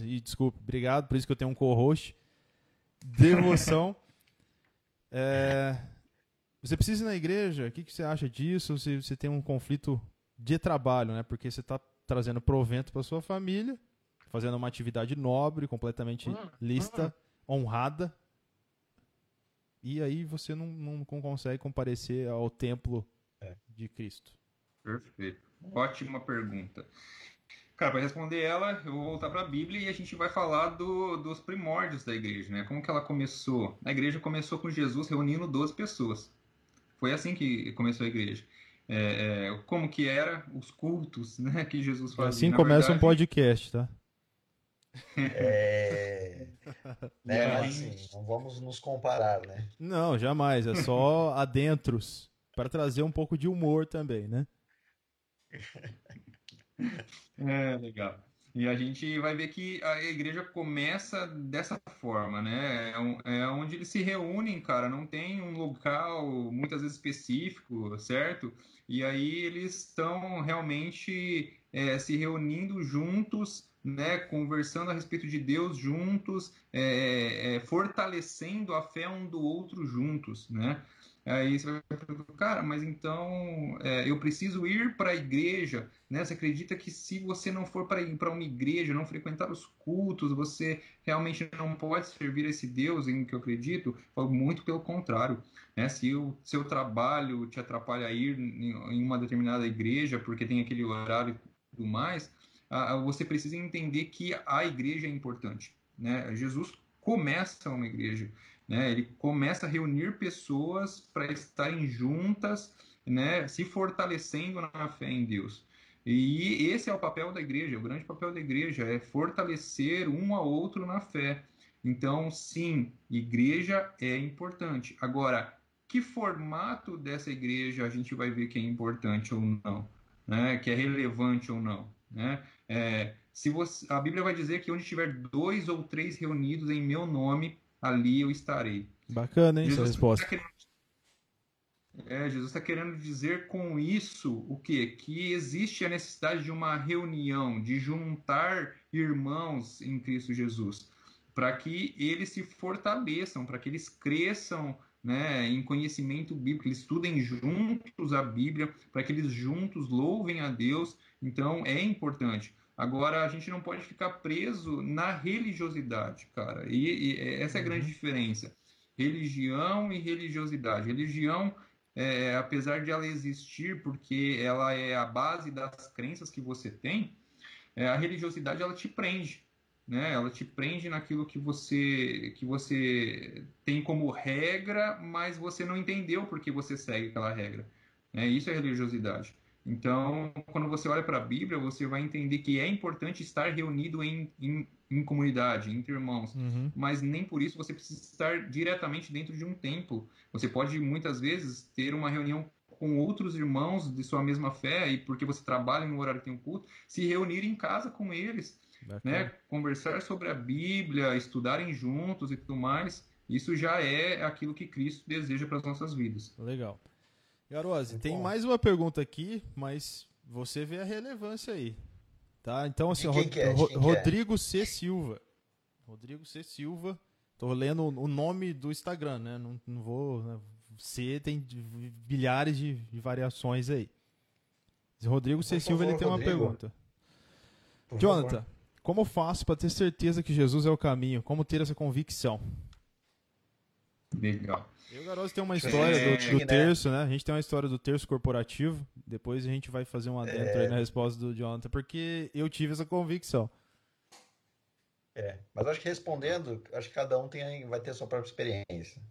Speaker 4: E, desculpe, obrigado, por isso que eu tenho um co-host. Devoção. É, você precisa ir na igreja? O que, que você acha disso? Se você tem um conflito de trabalho, né? Porque você está trazendo provento para sua família, fazendo uma atividade nobre, completamente lista, honrada. E aí você não, não consegue comparecer ao templo de Cristo.
Speaker 6: Perfeito. Ótima pergunta. Cara, para responder ela, eu vou voltar para a Bíblia e a gente vai falar do- dos primórdios da igreja, né? Como que ela começou? A igreja começou com Jesus reunindo 12 pessoas. Foi assim que começou a igreja. É, é, como que era os cultos, né? Que Jesus fazia.
Speaker 4: assim
Speaker 6: Na
Speaker 4: começa um
Speaker 6: verdade,
Speaker 4: podcast, tá?
Speaker 5: É. Né, mas assim, não vamos nos comparar, né?
Speaker 4: Não, jamais. É só adentros. Para trazer um pouco de humor também, né?
Speaker 6: É, legal. E a gente vai ver que a igreja começa dessa forma, né? É, é onde eles se reúnem, cara, não tem um local muitas vezes específico, certo? E aí eles estão realmente é, se reunindo juntos, né? Conversando a respeito de Deus juntos, é, é, fortalecendo a fé um do outro juntos, né? Aí você vai perguntar, cara, mas então é, eu preciso ir para a igreja, né? Você acredita que se você não for para uma igreja, não frequentar os cultos, você realmente não pode servir a esse Deus em que eu acredito? Muito pelo contrário, né? Se o seu trabalho te atrapalha a ir em uma determinada igreja porque tem aquele horário tudo mais, você precisa entender que a igreja é importante, né? Jesus começa uma igreja, né? Ele começa a reunir pessoas para estarem juntas, né? Se fortalecendo na fé em Deus. E esse é o papel da igreja, o grande papel da igreja é fortalecer um ao outro na fé. Então, sim, igreja é importante. Agora, que formato dessa igreja a gente vai ver que é importante ou não, né? Que é relevante ou não, né? É, se você, a Bíblia vai dizer que onde tiver dois ou três reunidos em meu nome, ali eu estarei.
Speaker 4: Bacana, hein,
Speaker 6: Jesus
Speaker 4: resposta.
Speaker 6: tá querendo- É, Jesus está querendo dizer com isso o quê? Que existe a necessidade de uma reunião, de juntar irmãos em Cristo Jesus, para que eles se fortaleçam, para que eles cresçam né, em conhecimento bíblico, eles estudem juntos a Bíblia, para que eles juntos louvem a Deus. Então é importante. Agora a gente não pode ficar preso na religiosidade, cara. E, e essa é a grande diferença. Religião e religiosidade. Religião, é, apesar de ela existir, porque ela é a base das crenças que você tem, é, a religiosidade ela te prende, né? Ela te prende naquilo que você que você tem como regra, mas você não entendeu porque você segue aquela regra. Né? Isso é religiosidade. Então, quando você olha para a Bíblia, você vai entender que é importante estar reunido em, em, em comunidade, entre irmãos,
Speaker 4: Uhum.
Speaker 6: mas nem por isso você precisa estar diretamente dentro de um templo. Você pode, muitas vezes, ter uma reunião com outros irmãos de sua mesma fé, e porque você trabalha no horário que tem um culto, se reunir em casa com eles, né? conversar sobre a Bíblia, estudarem juntos e tudo mais. Isso já é aquilo que Cristo deseja para as nossas vidas.
Speaker 4: Legal. Garose, tem mais uma pergunta aqui, mas você vê a relevância aí. Tá? Então, assim,
Speaker 5: quem
Speaker 4: Rod
Speaker 5: que é? É?
Speaker 4: Rodrigo C. Silva. Rodrigo C. Silva. Tô lendo o nome do Instagram, né? Não, não vou. Né? C tem bilhares de, de variações aí. Rodrigo C.
Speaker 5: Por
Speaker 4: Silva
Speaker 5: favor,
Speaker 4: ele tem uma
Speaker 5: Rodrigo.
Speaker 4: pergunta.
Speaker 5: Por
Speaker 4: Jonathan,
Speaker 5: favor.
Speaker 4: Como faço para ter certeza que Jesus é o caminho? Como ter essa convicção?
Speaker 6: Legal.
Speaker 4: Eu e o Garoto tem uma
Speaker 5: Você
Speaker 4: história do,
Speaker 5: tem,
Speaker 4: do
Speaker 5: né?
Speaker 4: terço, né? A gente tem uma história do terço corporativo. Depois a gente vai fazer um adentro
Speaker 5: É.
Speaker 4: aí na resposta do Jonathan, porque eu tive essa convicção.
Speaker 5: É, mas acho que respondendo, acho que cada um tem, vai ter a sua própria experiência.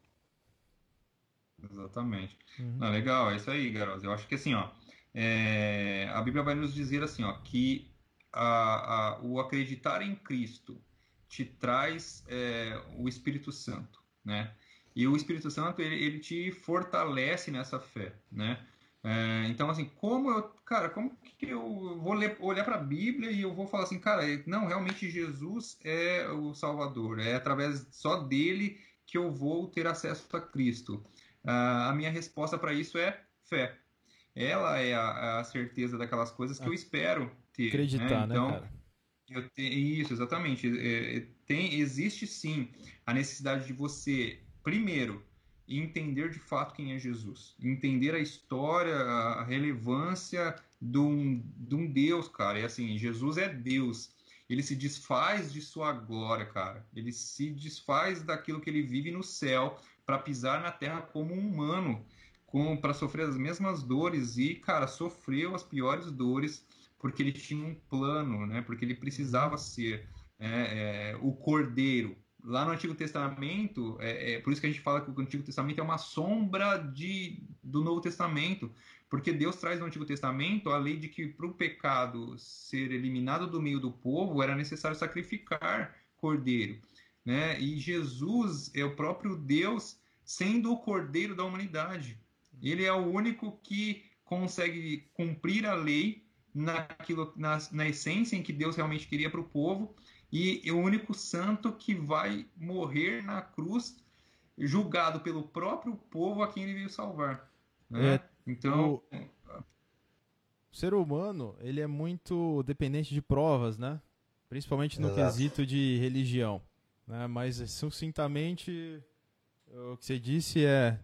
Speaker 6: Exatamente.
Speaker 4: Uhum.
Speaker 6: Não, legal, é isso aí, garotos. Eu acho que assim, ó, é, a Bíblia vai nos dizer assim, ó, que a, a- o acreditar em Cristo te traz é, o Espírito Santo, né? E o Espírito Santo ele, ele te fortalece nessa fé, né? É, então assim, como eu, cara, como que eu vou ler- olhar para a Bíblia e eu vou falar assim, cara, não, realmente Jesus é o Salvador, é através só dele que eu vou ter acesso a Cristo. Ah, a minha resposta para isso é fé. Ela é a, a certeza daquelas coisas que eu espero ter.
Speaker 4: Acreditar, né,
Speaker 6: Então,
Speaker 4: cara?
Speaker 6: eu te- isso, exatamente. É, é, tem, existe sim a necessidade de você, primeiro, entender de fato quem é Jesus. Entender a história, a relevância de um, de um Deus, cara. E assim, Jesus é Deus. Ele se desfaz de sua glória, cara. Ele se desfaz daquilo que ele vive no céu para pisar na terra como um humano, para sofrer as mesmas dores e, cara, sofreu as piores dores porque ele tinha um plano, né? Porque ele precisava ser é, é, o cordeiro. Lá no Antigo Testamento, é, é por isso que a gente fala que o Antigo Testamento é uma sombra de, do Novo Testamento, porque Deus traz no Antigo Testamento a lei de que para o pecado ser eliminado do meio do povo era necessário sacrificar cordeiro, né? E Jesus é o próprio Deus sendo o cordeiro da humanidade. Ele é o único que consegue cumprir a lei naquilo, na, na essência em que Deus realmente queria para o povo e é o único santo que vai morrer na cruz julgado pelo próprio povo a quem ele veio salvar. né?
Speaker 4: É,
Speaker 6: então,
Speaker 4: O ser humano, ele é muito dependente de provas, né? Principalmente no
Speaker 5: Exato.
Speaker 4: quesito de religião. Né? Mas, sucintamente, o que você disse é...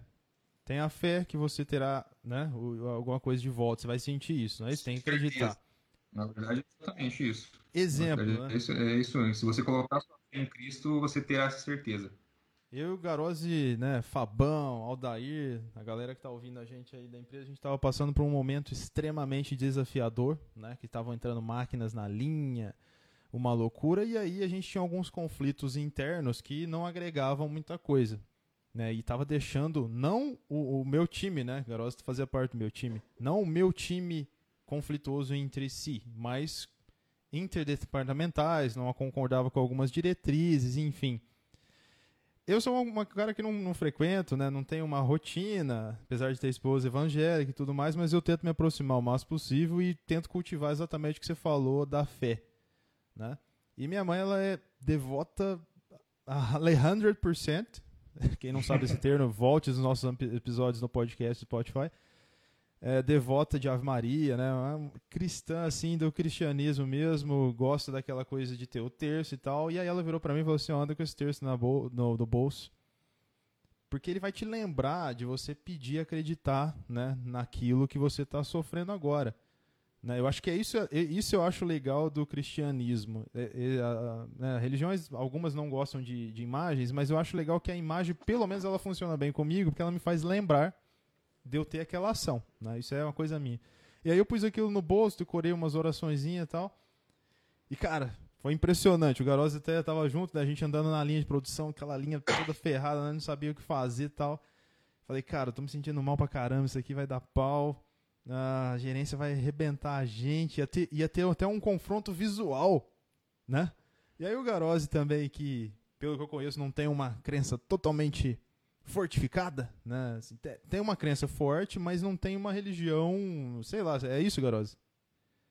Speaker 4: Tenha fé que você terá né, o- alguma coisa de volta. Você vai sentir isso, não é isso? Tem que acreditar.
Speaker 6: na verdade, é exatamente isso.
Speaker 4: Exemplo,
Speaker 6: verdade,
Speaker 4: né?
Speaker 6: é isso, é isso. Se você colocar sua fé em Cristo, você terá essa certeza.
Speaker 4: Eu Garose, né, Fabão, Aldair, a galera que tá ouvindo a gente aí da empresa, a gente tava passando por um momento extremamente desafiador, né, que estavam entrando máquinas na linha, uma loucura, e aí a gente tinha alguns conflitos internos que não agregavam muita coisa, né, e tava deixando, não o, o meu time, né, Garose fazia parte do meu time, não o meu time conflituoso entre si, mas interdepartamentais, não concordava com algumas diretrizes, enfim. Eu sou uma cara que não, não frequento, né? Não tenho uma rotina, apesar de ter esposa evangélica e tudo mais, mas eu tento me aproximar o máximo possível e tento cultivar exatamente o que você falou da fé, né? E minha mãe, ela é devota a 100%. Quem não sabe esse termo, volte os nossos episódios no podcast do Spotify. É, devota de Ave Maria, né? Uma cristã, assim, do cristianismo mesmo, gosta daquela coisa de ter o terço e tal. E aí ela virou pra mim e falou assim, anda com esse terço na bol no, no bolso. Porque ele vai te lembrar de você pedir acreditar, né, naquilo que você tá sofrendo agora. Né? Eu acho que é isso, é- isso eu acho legal do cristianismo. É- é, a- né, religiões, algumas não gostam de, de imagens, mas eu acho legal que a imagem, pelo menos, ela funciona bem comigo, porque ela me faz lembrar de eu ter aquela ação. Né? Isso é uma coisa minha. E aí eu pus aquilo no bolso, decorei umas oraçõezinhas e tal. E, cara, foi impressionante. O Garoz até tava junto, né? a gente andando na linha de produção, aquela linha toda ferrada, né? não sabia o que fazer e tal. Falei, cara, eu tô me sentindo mal pra caramba, isso aqui vai dar pau. A gerência vai arrebentar a gente. Ia ter, ia ter até um confronto visual, né? E aí o Garose também, que, pelo que eu conheço, não tem uma crença totalmente fortificada, né? Assim, te- tem uma crença forte, mas não tem uma religião, sei lá, é isso, Garose?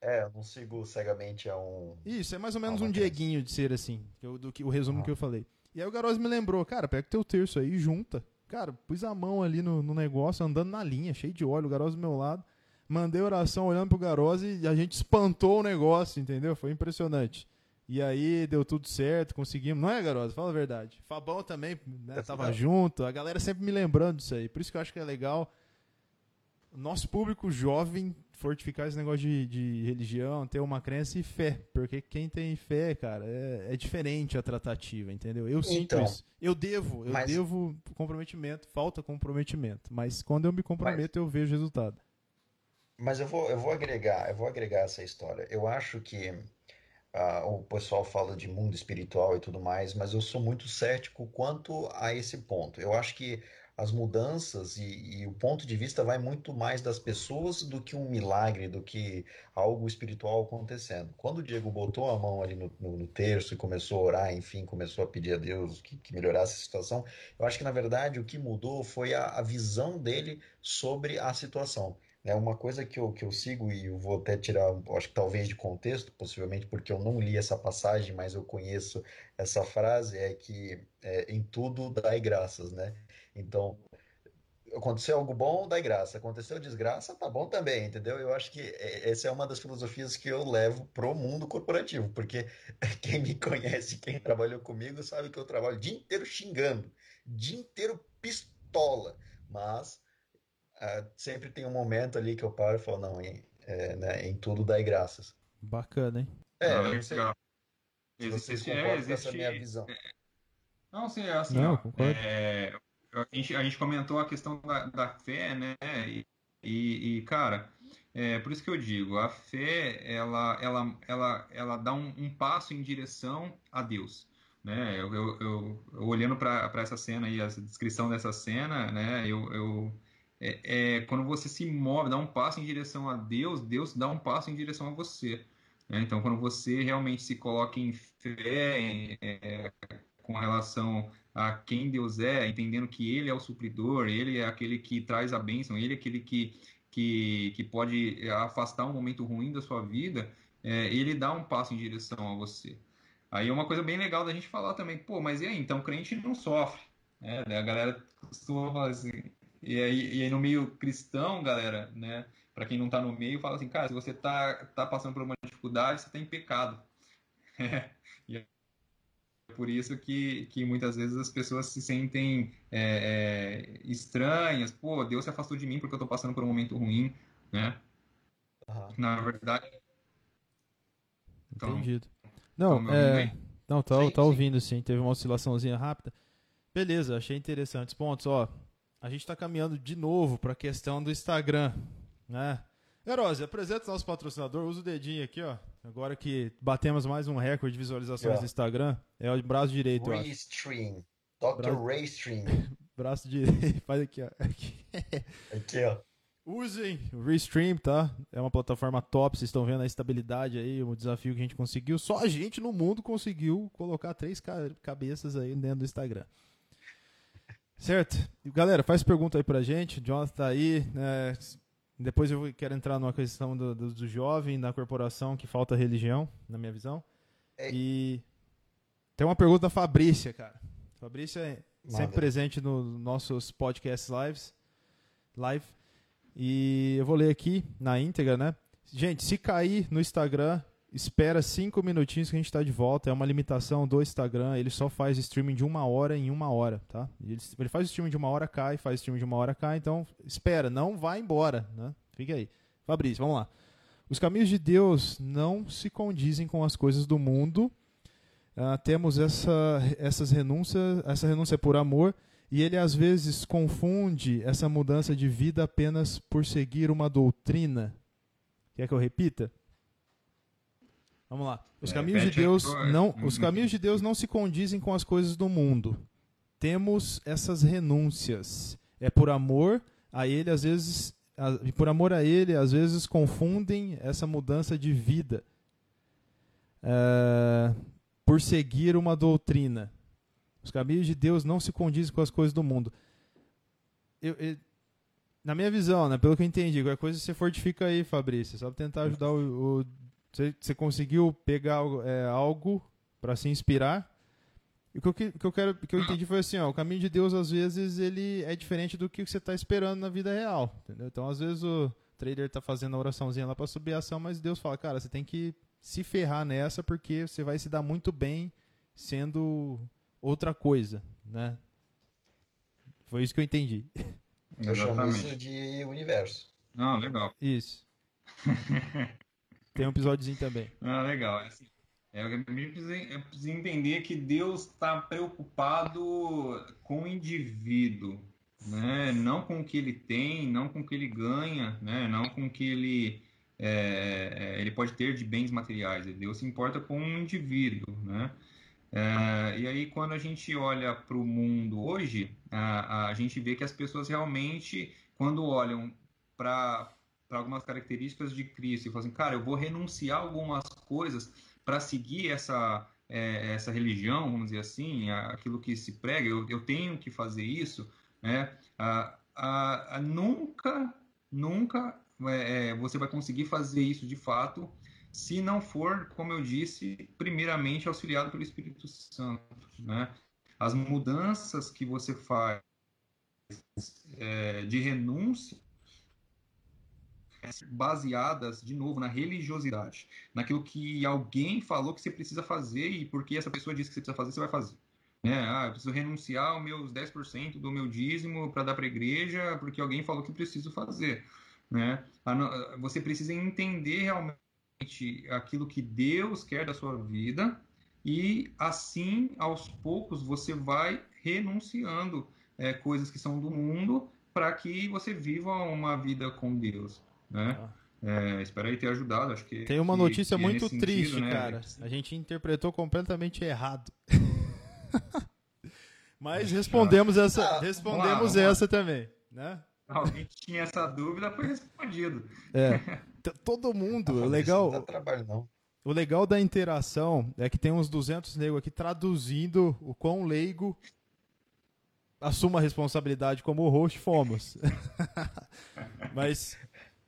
Speaker 5: É, eu não sigo cegamente a um.
Speaker 4: Isso, é mais ou menos
Speaker 5: Ah,
Speaker 4: um
Speaker 5: uma
Speaker 4: Dieguinho de ser assim, eu- do que o resumo
Speaker 5: Ah.
Speaker 4: que eu falei. E aí o Garose me lembrou, cara, pega o teu terço aí e junta. Cara, pus a mão ali no, no negócio, andando na linha, cheio de óleo, o Garose do meu lado. Mandei oração olhando pro Garose e a gente espantou o negócio, entendeu? Foi impressionante. E aí deu tudo certo, conseguimos. Não é, Garosa? Fala a verdade. Fabão também né, tava junto. A galera sempre me lembrando disso aí. Por isso que eu acho que é legal nosso público jovem fortificar esse negócio de, de religião, ter uma crença e fé. Porque quem tem fé, cara, é, é diferente a tratativa, entendeu? Eu sinto
Speaker 5: Então,
Speaker 4: isso. Eu devo, eu
Speaker 5: mas-
Speaker 4: devo comprometimento, falta comprometimento. Mas quando eu me comprometo, eu vejo resultado.
Speaker 5: Mas eu vou, eu vou agregar, eu vou agregar essa história. Eu acho que ah, o pessoal fala de mundo espiritual e tudo mais, mas eu sou muito cético quanto a esse ponto. Eu acho que as mudanças e, e o ponto de vista vai muito mais das pessoas do que um milagre, do que algo espiritual acontecendo. Quando o Diego botou a mão ali no, no, no terço e começou a orar, enfim, começou a pedir a Deus que, que melhorasse a situação, eu acho que na verdade o que mudou foi a, a visão dele sobre a situação. É uma coisa que eu, que eu sigo e eu vou até tirar, acho que talvez de contexto, possivelmente porque eu não li essa passagem, mas eu conheço essa frase, é que é, em tudo dai graças, né? Então, aconteceu algo bom, dai graça. Aconteceu desgraça, tá bom também, entendeu? Eu acho que é, essa é uma das filosofias que eu levo pro mundo corporativo, porque quem me conhece, quem trabalhou comigo, sabe que eu trabalho o dia inteiro xingando, dia inteiro pistola, mas ah, sempre tem um momento ali que eu paro e falo, não, em, é, né, em tudo dai graças.
Speaker 4: Bacana, hein?
Speaker 5: É,
Speaker 6: Ah,
Speaker 5: sei
Speaker 6: legal.
Speaker 5: se vocês
Speaker 6: Existe- é,
Speaker 5: concordam com essa
Speaker 6: existe-
Speaker 5: minha visão.
Speaker 6: Não, sim, é assim,
Speaker 4: Não,
Speaker 6: ó, é, a, gente, a gente comentou a questão da, da fé, né? E, e, e, cara, é por isso que eu digo, a fé, ela, ela, ela, ela dá um, um passo em direção a Deus, né? Eu, eu, eu- eu olhando para essa cena aí, a descrição dessa cena, né? Eu, eu é, é, quando você se move, dá um passo em direção a Deus, Deus dá um passo em direção a você. né? Então, quando você realmente se coloca em fé, em- é, com relação a quem Deus é, entendendo que Ele é o supridor, Ele é aquele que traz a bênção, Ele é aquele que, que, que pode afastar um momento ruim da sua vida, é, Ele dá um passo em direção a você. Aí é uma coisa bem legal da gente falar também, pô, mas e aí, então crente não sofre, né? A galera costuma falar assim, e aí, e aí no meio cristão, galera, né, para quem não tá no meio, fala assim, cara, se você tá, tá passando por uma dificuldade, você tá em pecado. e é por isso que, que muitas vezes as pessoas se sentem é, é, estranhas, pô, Deus se afastou de mim porque eu tô passando por um momento ruim, né?
Speaker 5: Aham.
Speaker 6: Na verdade, Então-
Speaker 4: Entendido. Não,
Speaker 6: então, me ouvindo
Speaker 4: é... Não, tá,
Speaker 5: Sim,
Speaker 4: tá
Speaker 5: sim.
Speaker 4: ouvindo sim. Teve uma oscilaçãozinha rápida. Beleza, achei interessantes pontos. Ó, a gente tá caminhando de novo pra questão do Instagram, né? Herose, apresenta o nosso patrocinador. Usa o dedinho aqui, ó. Agora que batemos mais um recorde de visualizações
Speaker 5: Yeah.
Speaker 4: no Instagram. É o braço direito, acho.
Speaker 5: Raystream. Dr.
Speaker 4: Brasil.
Speaker 5: Raystream.
Speaker 4: Braço direito. Faz aqui, ó. Aqui.
Speaker 5: Aqui, ó.
Speaker 4: Usem o Restream, tá? É uma plataforma top, vocês estão vendo a estabilidade aí, o desafio que a gente conseguiu. Só a gente no mundo conseguiu colocar três ca- cabeças aí dentro do Instagram. Certo? Galera, faz pergunta aí pra gente. O Jonathan tá aí. né? Depois eu quero entrar numa questão do, do, do jovem, da corporação, que falta religião, na minha visão.
Speaker 5: É.
Speaker 4: E tem uma pergunta da Fabrícia, cara. Fabrícia é sempre presente nos nossos podcasts lives. Live. E eu vou ler aqui na íntegra, né? Gente, se cair no Instagram, espera cinco minutinhos que a gente está de volta. É uma limitação do Instagram. Ele só faz streaming de uma hora em uma hora, tá? Ele, ele faz streaming de uma hora, cai, faz streaming de uma hora, cai. Então, espera, não vai embora, né? Fica aí. Fabrício, vamos lá. Os caminhos de Deus não se condizem com as coisas do mundo. Ah, temos essa, essas renúncias, essa renúncia por amor, e ele às vezes confunde essa mudança de vida apenas por seguir uma doutrina. Quer que eu repita? Vamos lá. Os
Speaker 6: É,
Speaker 4: caminhos de Deus não, os caminhos de Deus não se condizem com as coisas do mundo. Temos essas renúncias. É por amor a ele, às vezes, a- e por amor a ele, às vezes confundem essa mudança de vida é, por seguir uma doutrina. Os caminhos de Deus não se condizem com as coisas do mundo. Eu- eu- na minha visão, né, pelo que eu entendi, qualquer coisa você fortifica aí, Fabrício, só pra tentar ajudar o. o- você, você conseguiu pegar algo, é, algo para se inspirar? E o que eu, que- que eu quero, que eu entendi foi assim, ó, o caminho de Deus às vezes ele é diferente do que você está esperando na vida real, entendeu? Então às vezes o trader tá fazendo a oraçãozinha lá para subir a ação, mas Deus fala, cara, você tem que se ferrar nessa porque você vai se dar muito bem sendo outra coisa, né? Foi isso que eu entendi.
Speaker 5: Eu chamo isso de universo.
Speaker 6: Ah, legal.
Speaker 4: Isso. Tem um episódiozinho também.
Speaker 6: Ah, legal. É assim, é, eu preciso entender que Deus está preocupado com o indivíduo, né? não com o que ele tem, não com o que ele ganha, né? não com o que ele, é, é ele pode ter de bens materiais. Deus se importa com o indivíduo. Né? É, e aí, quando a gente olha para o mundo hoje, a, a gente vê que as pessoas realmente, quando olham para algumas características de Cristo e falam assim, cara, eu vou renunciar algumas coisas para seguir essa, é, essa religião, vamos dizer assim, aquilo que se prega, eu, eu tenho que fazer isso, né? Nunca, nunca é, é, você vai conseguir fazer isso de fato se não for, como eu disse, primeiramente auxiliado pelo Espírito Santo, né? As mudanças que você faz é, de renúncia baseadas, de novo, na religiosidade, naquilo que alguém falou que você precisa fazer e porque essa pessoa disse que você precisa fazer, você vai fazer. Né? Ah, eu preciso renunciar aos meus 10% do meu dízimo para dar para a igreja porque alguém falou que preciso fazer. Né? Você precisa entender realmente aquilo que Deus quer da sua vida e assim, aos poucos, você vai renunciando é, coisas que são do mundo para que você viva uma vida com Deus né? Ah. É, espero aí ter ajudado. Acho que
Speaker 4: tem uma
Speaker 6: que,
Speaker 4: notícia
Speaker 6: que
Speaker 4: é muito triste, sentido, né? cara. A gente interpretou completamente errado. Mas respondemos essa, ah, respondemos vamos lá, vamos essa lá. também, né?
Speaker 6: Alguém tinha essa dúvida, foi respondido.
Speaker 4: É. Todo mundo, o legal. Não
Speaker 5: trabalho não.
Speaker 4: O legal da interação é que tem uns 200 negros aqui traduzindo o quão leigo assuma a responsabilidade como o host fomos. Mas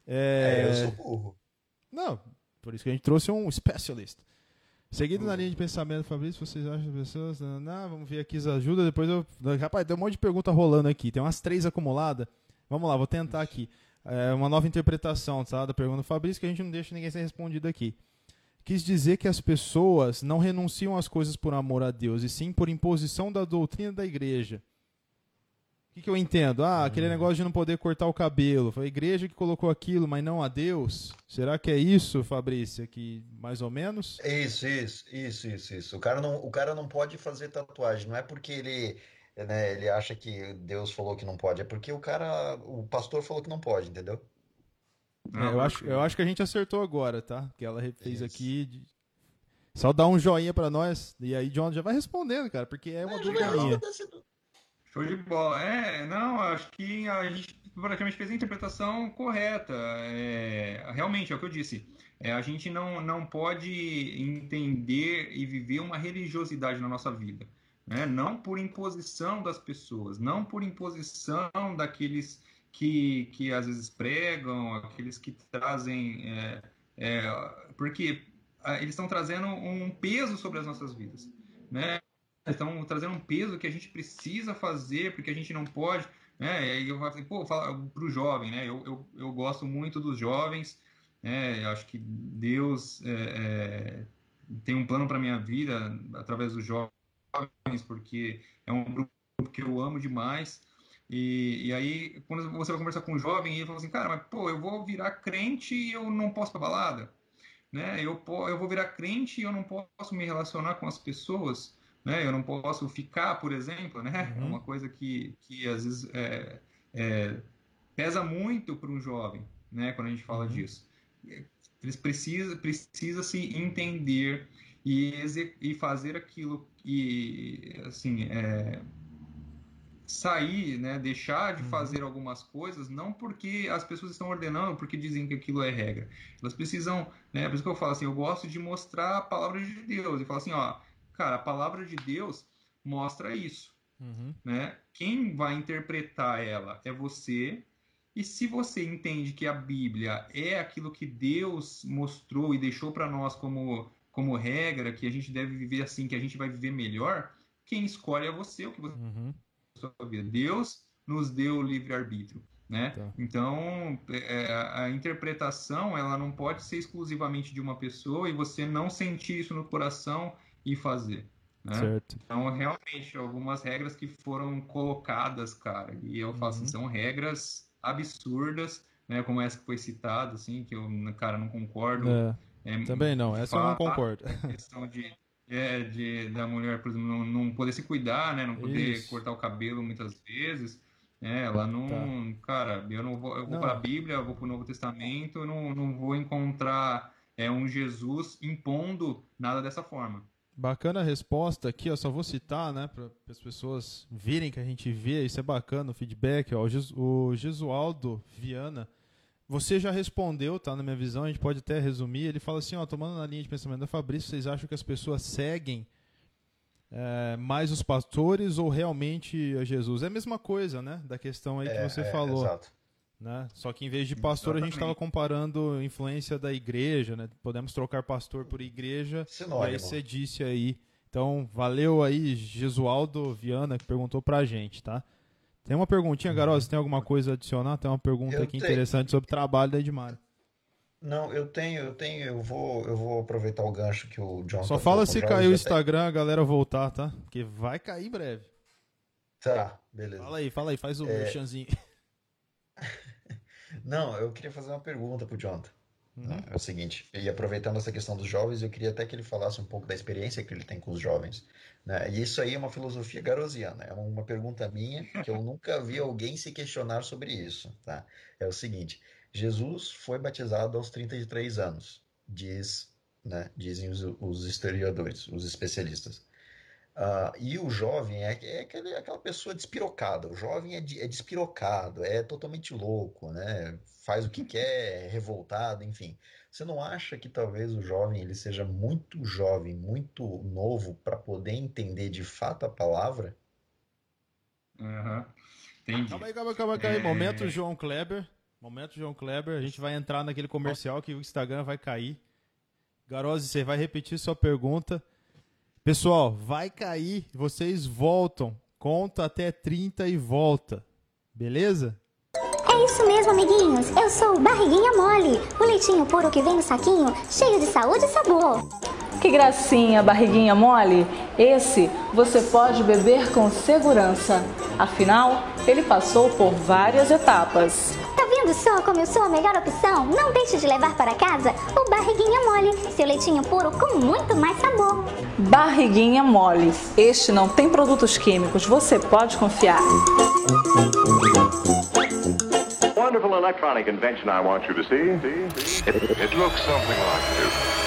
Speaker 5: é... é, eu sou burro.
Speaker 4: Não, por isso que a gente trouxe um especialista. Seguindo na linha de pensamento, Fabrício, vocês acham as pessoas. Não, não, vamos ver aqui as ajudas. Depois eu. Rapaz, tem um monte de pergunta rolando aqui. Tem umas três acumuladas. Vamos lá, vou tentar aqui. É uma nova interpretação tá, da pergunta do Fabrício que a gente não deixa ninguém ser respondido aqui. Quis dizer que as pessoas não renunciam às coisas por amor a Deus, e sim por imposição da doutrina da igreja. O que, que eu entendo? Ah, aquele hum. negócio de não poder cortar o cabelo. Foi a igreja que colocou aquilo, mas não a Deus. Será que é isso, Fabrícia, que mais ou menos?
Speaker 5: Isso, isso, isso, isso, isso. O cara não, o cara não pode fazer tatuagem. Não é porque ele, né, ele acha que Deus falou que não pode, é porque o cara, o pastor falou que não pode, entendeu?
Speaker 4: É, eu, acho, eu acho que a gente acertou agora, tá? Que ela fez isso. aqui. De... Só dá um joinha para nós. E aí, John já vai respondendo, cara, porque é uma dúvida minha.
Speaker 6: Show de bola. É, não, acho que a gente praticamente fez a interpretação correta. É, realmente, é o que eu disse. É, a gente não, não pode entender e viver uma religiosidade na nossa vida. Né? Não por imposição das pessoas, não por imposição daqueles que, que às vezes pregam, aqueles que trazem. É, é, porque eles estão trazendo um peso sobre as nossas vidas. Né? Estão trazendo um peso que a gente precisa fazer, porque a gente não pode. Né? E eu falo, pô, para o jovem, né? Eu, eu, eu gosto muito dos jovens, né? Eu acho que Deus é, é, tem um plano para minha vida através dos jovens, porque é um grupo que eu amo demais. E, e aí, quando você vai conversar com um jovem, ele fala assim, cara, mas pô, eu vou virar crente e eu não posso para balada, né? Eu, eu vou virar crente e eu não posso me relacionar com as pessoas né? Eu não posso ficar, por exemplo, né? Uhum. É uma coisa que, que às vezes é, é, pesa muito para um jovem, né? Quando a gente fala uhum. disso. Eles precisam precisa se entender e, e fazer aquilo e assim é, sair, né, deixar de uhum. fazer algumas coisas, não porque as pessoas estão ordenando, porque dizem que aquilo é regra. Elas precisam, né, por isso que eu falo assim, eu gosto de mostrar a palavra de Deus e falar assim, ó, Cara, a palavra de Deus mostra isso. Uhum. Né? Quem vai interpretar ela é você. E se você entende que a Bíblia é aquilo que Deus mostrou e deixou para nós como, como regra, que a gente deve viver assim, que a gente vai viver melhor, quem escolhe é você, o que você uhum. sua vida. Deus nos deu o livre-arbítrio. né? Tá. Então, é, a interpretação ela não pode ser exclusivamente de uma pessoa e você não sentir isso no coração e fazer. Né? Certo. Então, realmente, algumas regras que foram colocadas, cara, e eu faço, uhum. são regras absurdas, né? Como essa que foi citada, assim, que eu, cara, não concordo.
Speaker 4: É, é, também não, essa eu não concordo.
Speaker 6: A questão de, é, de, da mulher, por exemplo, não, não poder se cuidar, né? Não poder Isso. cortar o cabelo muitas vezes. É, ela não. Tá. Cara, eu não vou. Eu vou para a Bíblia, eu vou para o Novo Testamento, eu não, não vou encontrar é, um Jesus impondo nada dessa forma.
Speaker 4: Bacana a resposta aqui, ó, só vou citar, né, para as pessoas virem que a gente vê, isso é bacana, o feedback, ó, o Gesualdo Viana, você já respondeu, tá, na minha visão, a gente pode até resumir, ele fala assim, ó, tomando na linha de pensamento da Fabrício, vocês acham que as pessoas seguem é, mais os pastores ou realmente a Jesus? É a mesma coisa, né? Da questão aí que é, você é, falou. Exato. Né? Só que em vez de pastor, Exatamente. a gente estava comparando influência da igreja, né? Podemos trocar pastor por igreja. Sinônimo. Aí você disse aí. Então, valeu aí, Jesualdo Viana, que perguntou pra gente, tá? Tem uma perguntinha, Garoz, tem alguma coisa a adicionar? Tem uma pergunta Eu aqui tenho. interessante sobre o trabalho da Edmar.
Speaker 5: Não, eu tenho, eu tenho, eu vou, eu vou aproveitar o gancho que o John
Speaker 4: Só fala se caiu o Instagram, tem... a galera voltar, tá? Porque vai cair em breve.
Speaker 5: Tá, beleza.
Speaker 4: Fala aí, fala aí, faz o é... chanzinho.
Speaker 5: Não, eu queria fazer uma pergunta pro Jonathan. Uhum. É o seguinte, e aproveitando essa questão dos jovens, eu queria até que ele falasse um pouco da experiência que ele tem com os jovens. Né? E isso aí é uma filosofia garosiana, é uma pergunta minha que eu nunca vi alguém se questionar sobre isso. Tá? É o seguinte, Jesus foi batizado aos 33 anos, diz, né, dizem os, os historiadores, os especialistas. Uh, e o jovem é, é aquele, aquela pessoa despirocada. O jovem é, de, é despirocado, é totalmente louco, né? faz o que quer, é revoltado, enfim. Você não acha que talvez o jovem ele seja muito jovem, muito novo para poder entender de fato a palavra?
Speaker 6: Uhum. Entendi.
Speaker 4: Calma aí, calma, calma, calma. É... Momento João Kleber. Momento, João Kleber. A gente vai entrar naquele comercial que o Instagram vai cair. Garose, você vai repetir sua pergunta. Pessoal, vai cair. Vocês voltam. Conta até 30 e volta. Beleza?
Speaker 12: É isso mesmo, amiguinhos. Eu sou o Barriguinha Mole, o leitinho puro que vem no saquinho, cheio de saúde e sabor.
Speaker 13: Que gracinha, barriguinha mole! Esse você pode beber com segurança. Afinal, ele passou por várias etapas.
Speaker 12: Vendo só como eu sou a melhor opção? Não deixe de levar para casa o Barriguinha Mole, seu leitinho puro com muito mais sabor.
Speaker 13: Barriguinha Mole. Este não tem produtos químicos, você pode confiar. Wonderful electronic invention I want you to see. It, it looks something like this.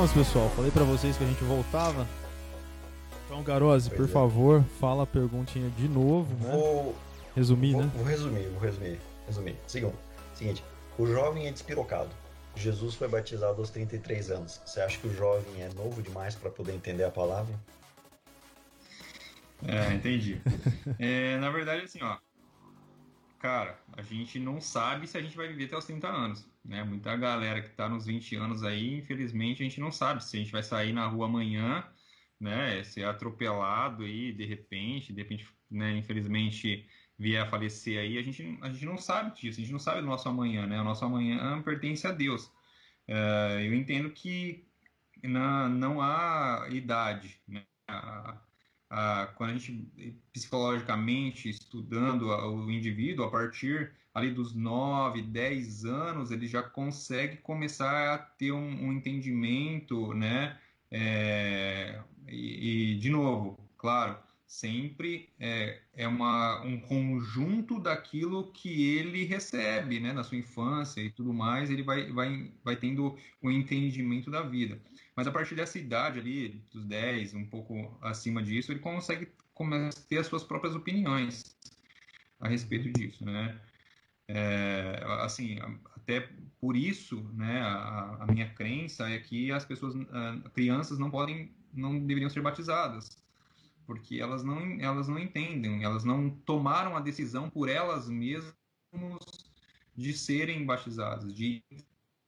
Speaker 4: Voltamos, pessoal. Falei para vocês que a gente voltava. Então, Garose, por é. favor, fala a perguntinha de novo, né?
Speaker 5: Vou
Speaker 4: resumir,
Speaker 5: vou,
Speaker 4: né?
Speaker 5: Vou resumir, vou resumir. Resumir. Segundo, seguinte, o jovem é despirocado. Jesus foi batizado aos 33 anos. Você acha que o jovem é novo demais para poder entender a palavra?
Speaker 6: É, entendi. é, na verdade, assim, ó. Cara, a gente não sabe se a gente vai viver até os 30 anos. Né? Muita galera que está nos 20 anos aí, infelizmente, a gente não sabe se a gente vai sair na rua amanhã, né? Ser atropelado aí de repente, de repente, né? Infelizmente vier a falecer aí, a gente, a gente não sabe disso, a gente não sabe do nosso amanhã, né? O nosso amanhã pertence a Deus. Uh, eu entendo que na, não há idade, né? A, quando a gente psicologicamente estudando o indivíduo a partir ali dos 9, 10 anos, ele já consegue começar a ter um, um entendimento, né? É, e, e, de novo, claro, sempre é, é uma, um conjunto daquilo que ele recebe, né? Na sua infância e tudo mais, ele vai, vai, vai tendo o um entendimento da vida. Mas a partir dessa idade ali, dos 10, um pouco acima disso, ele consegue a ter as suas próprias opiniões a respeito disso, né? É, assim, até por isso, né, a, a, minha crença é que as pessoas, crianças não podem, não deveriam ser batizadas, porque elas não, elas não entendem, elas não tomaram a decisão por elas mesmas de serem batizadas, de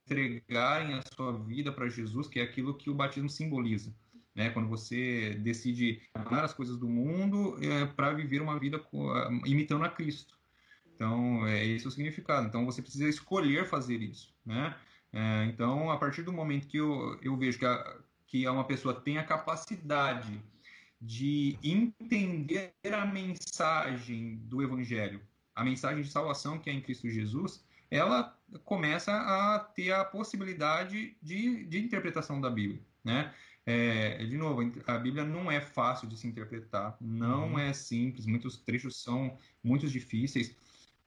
Speaker 6: entregarem a sua vida para Jesus, que é aquilo que o batismo simboliza. Né, quando você decide amar as coisas do mundo é, para viver uma vida imitando a Cristo. Então, é esse o significado. Então, você precisa escolher fazer isso, né? É, então, a partir do momento que eu, eu vejo que, a, que uma pessoa tem a capacidade de entender a mensagem do Evangelho, a mensagem de salvação que é em Cristo Jesus, ela começa a ter a possibilidade de, de interpretação da Bíblia, né? É, de novo, a Bíblia não é fácil de se interpretar, não uhum. é simples, muitos trechos são muito difíceis,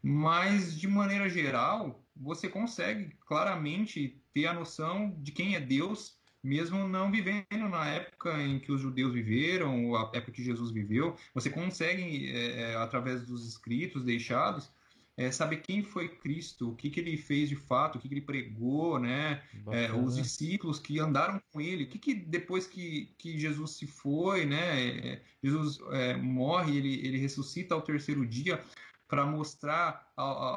Speaker 6: mas de maneira geral, você consegue claramente ter a noção de quem é Deus, mesmo não vivendo na época em que os judeus viveram, ou a época que Jesus viveu. Você consegue, é, é através dos escritos deixados, é, saber quem foi Cristo, o que, que ele fez de fato, o que, que ele pregou, né? É, os discípulos que andaram com ele, o que, que depois que, que Jesus se foi, né? É, Jesus é, morre, ele, ele ressuscita ao terceiro dia para mostrar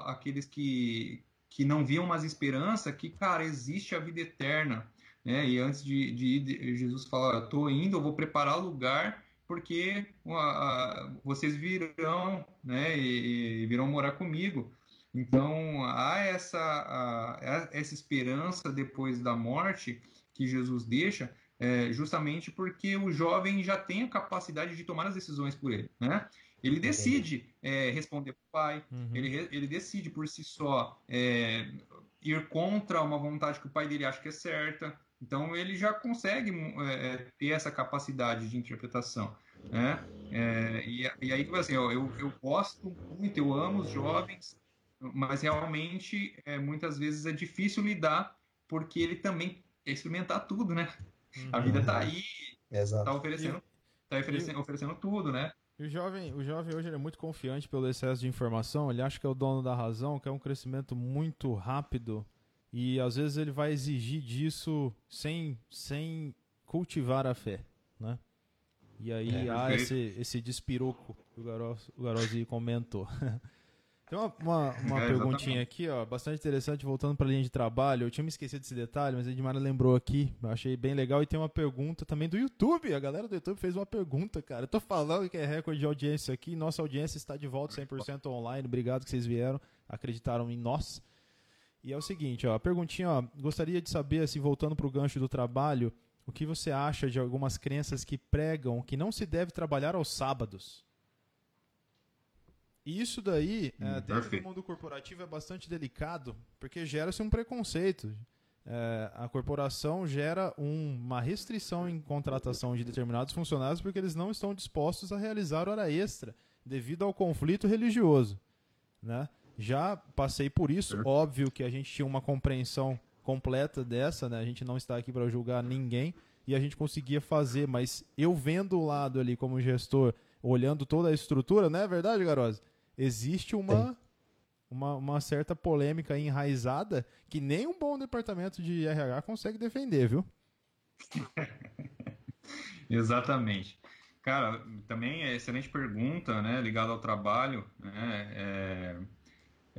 Speaker 6: aqueles que, que não viam mais esperança que, cara, existe a vida eterna. Né? E antes de, de ir, Jesus fala: estou indo, eu vou preparar lugar porque vocês virão, né, e, e, virão morar comigo. Então há essa, a, essa esperança depois da morte que Jesus deixa, é, justamente porque o jovem já tem a capacidade de tomar as decisões por ele, né? Ele decide é, responder para o pai, uhum. ele, ele decide por si só é, ir contra uma vontade que o pai dele acha que é certa. Então ele já consegue é, ter essa capacidade de interpretação. Né? É, e, e, aí, assim, eu, eu, eu, gosto muito, eu amo os jovens, mas realmente é, muitas vezes é difícil lidar, porque ele também quer experimentar tudo, né? Uhum. A vida está aí, está oferecendo, tá oferecendo, oferecendo tudo, né?
Speaker 4: E o jovem, o jovem hoje é muito confiante pelo excesso de informação, ele acha que é o dono da razão, que é um crescimento muito rápido e às vezes ele vai exigir disso sem, sem cultivar a fé, né? E aí é, há esse, esse despiroco que o Garozzi, o comentou. Tem uma, uma, uma é, perguntinha aqui, ó, bastante interessante, voltando para a linha de trabalho. Eu tinha me esquecido desse detalhe, mas a Edmara lembrou aqui. Eu achei bem legal. E tem uma pergunta também do YouTube. A galera do YouTube fez uma pergunta, cara. Eu tô falando que é recorde de audiência aqui. Nossa audiência está de volta 100% online. Obrigado que vocês vieram, acreditaram em nós. E é o seguinte, ó, a perguntinha, ó, gostaria de saber, assim, voltando para o gancho do trabalho, o que você acha de algumas crenças que pregam que não se deve trabalhar aos sábados? E isso daí, hum, é, dentro do mundo corporativo, é bastante delicado, porque gera-se um preconceito. É, a corporação gera um, uma restrição em contratação de determinados funcionários porque eles não estão dispostos a realizar hora extra devido ao conflito religioso. Né? Já passei por isso, óbvio que a gente tinha uma compreensão completa dessa, né? a gente não está aqui para julgar ninguém e a gente conseguia fazer, mas eu vendo o lado ali como gestor, olhando toda a estrutura, não é verdade, Garosa? existe uma, uma, uma, certa polêmica enraizada que nem um bom departamento de RH consegue defender, viu?
Speaker 6: Exatamente. Cara, também é excelente pergunta, né, ligada ao trabalho, né, é,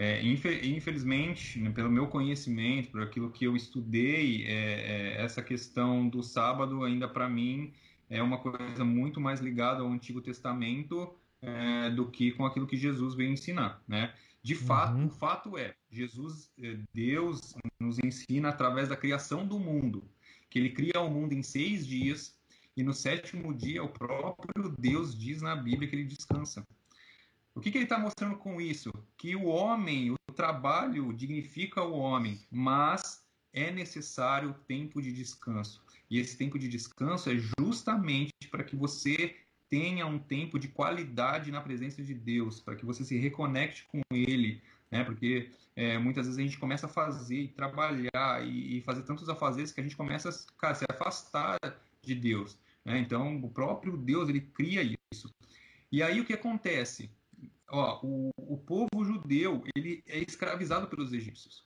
Speaker 6: é, infelizmente, né, pelo meu conhecimento, por aquilo que eu estudei, é, é essa questão do sábado ainda para mim é uma coisa muito mais ligada ao Antigo Testamento é, do que com aquilo que Jesus veio ensinar, né? De fato, uhum. o fato é, Jesus, é, Deus nos ensina através da criação do mundo, que ele cria o mundo em seis dias e no sétimo dia o próprio Deus diz na Bíblia que ele descansa. O que, que ele está mostrando com isso? Que o homem, o trabalho dignifica o homem, mas é necessário tempo de descanso. E esse tempo de descanso é justamente para que você tenha um tempo de qualidade na presença de Deus, para que você se reconecte com Ele, né? Porque é, muitas vezes a gente começa a fazer trabalhar e, e, fazer tantos afazeres que a gente começa a se afastar de Deus. Né? Então, o próprio Deus ele cria isso. E aí o que acontece? Ó, o, o povo judeu ele é escravizado pelos egípcios.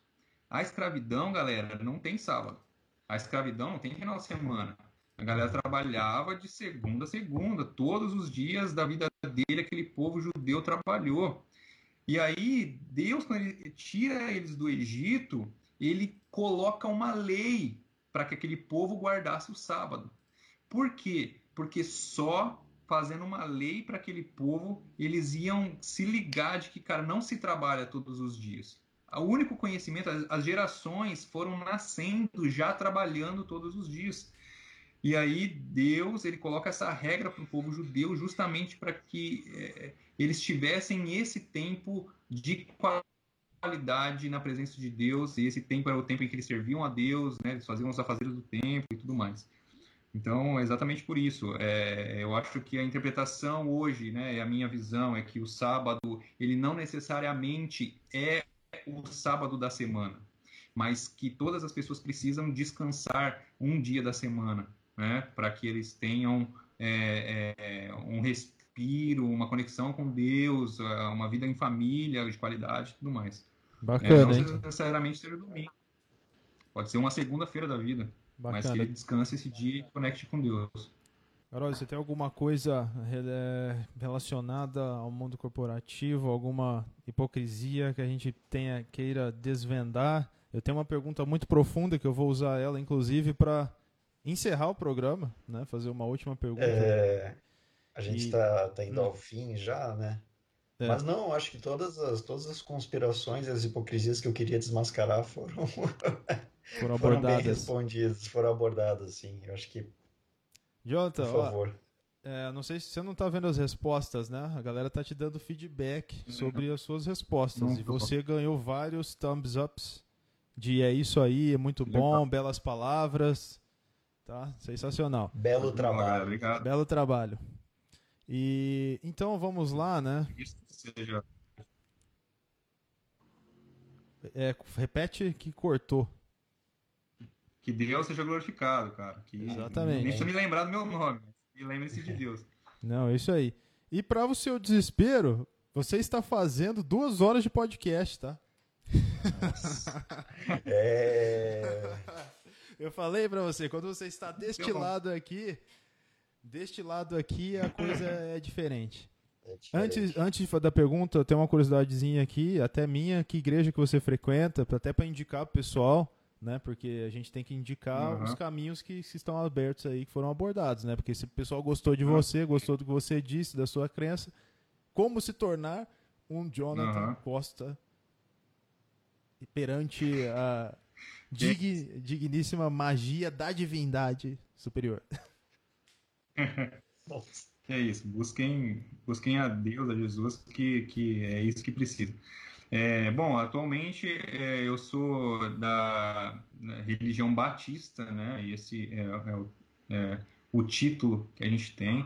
Speaker 6: A escravidão, galera, não tem sábado. A escravidão não tem final de semana. A galera trabalhava de segunda a segunda, todos os dias da vida dele, aquele povo judeu trabalhou. E aí, Deus, quando ele tira eles do Egito, ele coloca uma lei para que aquele povo guardasse o sábado. Por quê? Porque só fazendo uma lei para aquele povo eles iam se ligar de que, cara, não se trabalha todos os dias. O único conhecimento, as gerações foram nascendo já trabalhando todos os dias. E aí Deus ele coloca essa regra para o povo judeu justamente para que é, eles tivessem esse tempo de qualidade na presença de Deus. E esse tempo era o tempo em que eles serviam a Deus, né? Eles faziam os afazeres do tempo e tudo mais. Então, é exatamente por isso, é, eu acho que a interpretação hoje, né, a minha visão é que o sábado ele não necessariamente é o sábado da semana, mas que todas as pessoas precisam descansar um dia da semana, né, para que eles tenham é, é, um respiro, uma conexão com Deus, é, uma vida em família de qualidade e tudo mais.
Speaker 4: Bacana,
Speaker 6: é, não necessariamente ser domingo. Pode ser uma segunda-feira da vida, mas que
Speaker 4: Bacana.
Speaker 6: ele descanse esse dia e conecte com Deus.
Speaker 4: Carol, você tem alguma coisa é, relacionada ao mundo corporativo, alguma hipocrisia que a gente tenha queira desvendar? Eu tenho uma pergunta muito profunda que eu vou usar ela, inclusive, para encerrar o programa, né? Fazer uma última pergunta.
Speaker 5: É, a gente
Speaker 4: E-
Speaker 5: tá, tá indo
Speaker 4: Hum.
Speaker 5: ao fim já, né?
Speaker 4: É.
Speaker 5: Mas não, acho que todas as, todas as conspirações e as hipocrisias que eu queria desmascarar foram,
Speaker 4: Foram
Speaker 5: foram bem
Speaker 4: abordadas.
Speaker 5: respondidas, foram abordadas, sim. Eu acho que,
Speaker 4: Jonathan,
Speaker 5: por
Speaker 4: ó,
Speaker 5: favor.
Speaker 4: é, não sei se você não tá vendo as respostas, né? A galera tá te dando feedback sobre as suas respostas.
Speaker 6: Não
Speaker 4: e você ganhou vários thumbs ups de é isso aí, é muito bom, belas palavras. Tá? Sensacional.
Speaker 5: Belo trabalho.
Speaker 6: Obrigado.
Speaker 4: Belo trabalho. E então vamos lá, né?
Speaker 6: Isso seja
Speaker 4: É, repete que cortou.
Speaker 6: Que Deus seja glorificado, cara. Que
Speaker 4: Exatamente.
Speaker 6: Nem precisa me lembrar do meu nome, que lembre-se de Deus.
Speaker 4: Não, isso aí. E para o seu desespero, você está fazendo duas horas de podcast, tá?
Speaker 5: É.
Speaker 4: Eu falei pra você, quando você está deste lado aqui, deste lado aqui a coisa é diferente.
Speaker 5: é diferente.
Speaker 4: Antes, antes da pergunta, tem uma curiosidadezinha aqui, até minha, que igreja que você frequenta, até para indicar pro pessoal, né? Porque a gente tem que indicar
Speaker 6: Aham.
Speaker 4: os caminhos que, que estão abertos aí, que foram abordados, né? Porque se o pessoal gostou de você, gostou do que você disse, da sua crença, como se tornar um Jonathan
Speaker 6: Aham.
Speaker 4: Costa perante a dig- digníssima magia da divindade superior.
Speaker 6: É isso, busquem, busquem a Deus, a Jesus, que, que é isso que precisa. É, bom, atualmente é, eu sou da, religião batista, né? E esse é, é o, é título que a gente tem.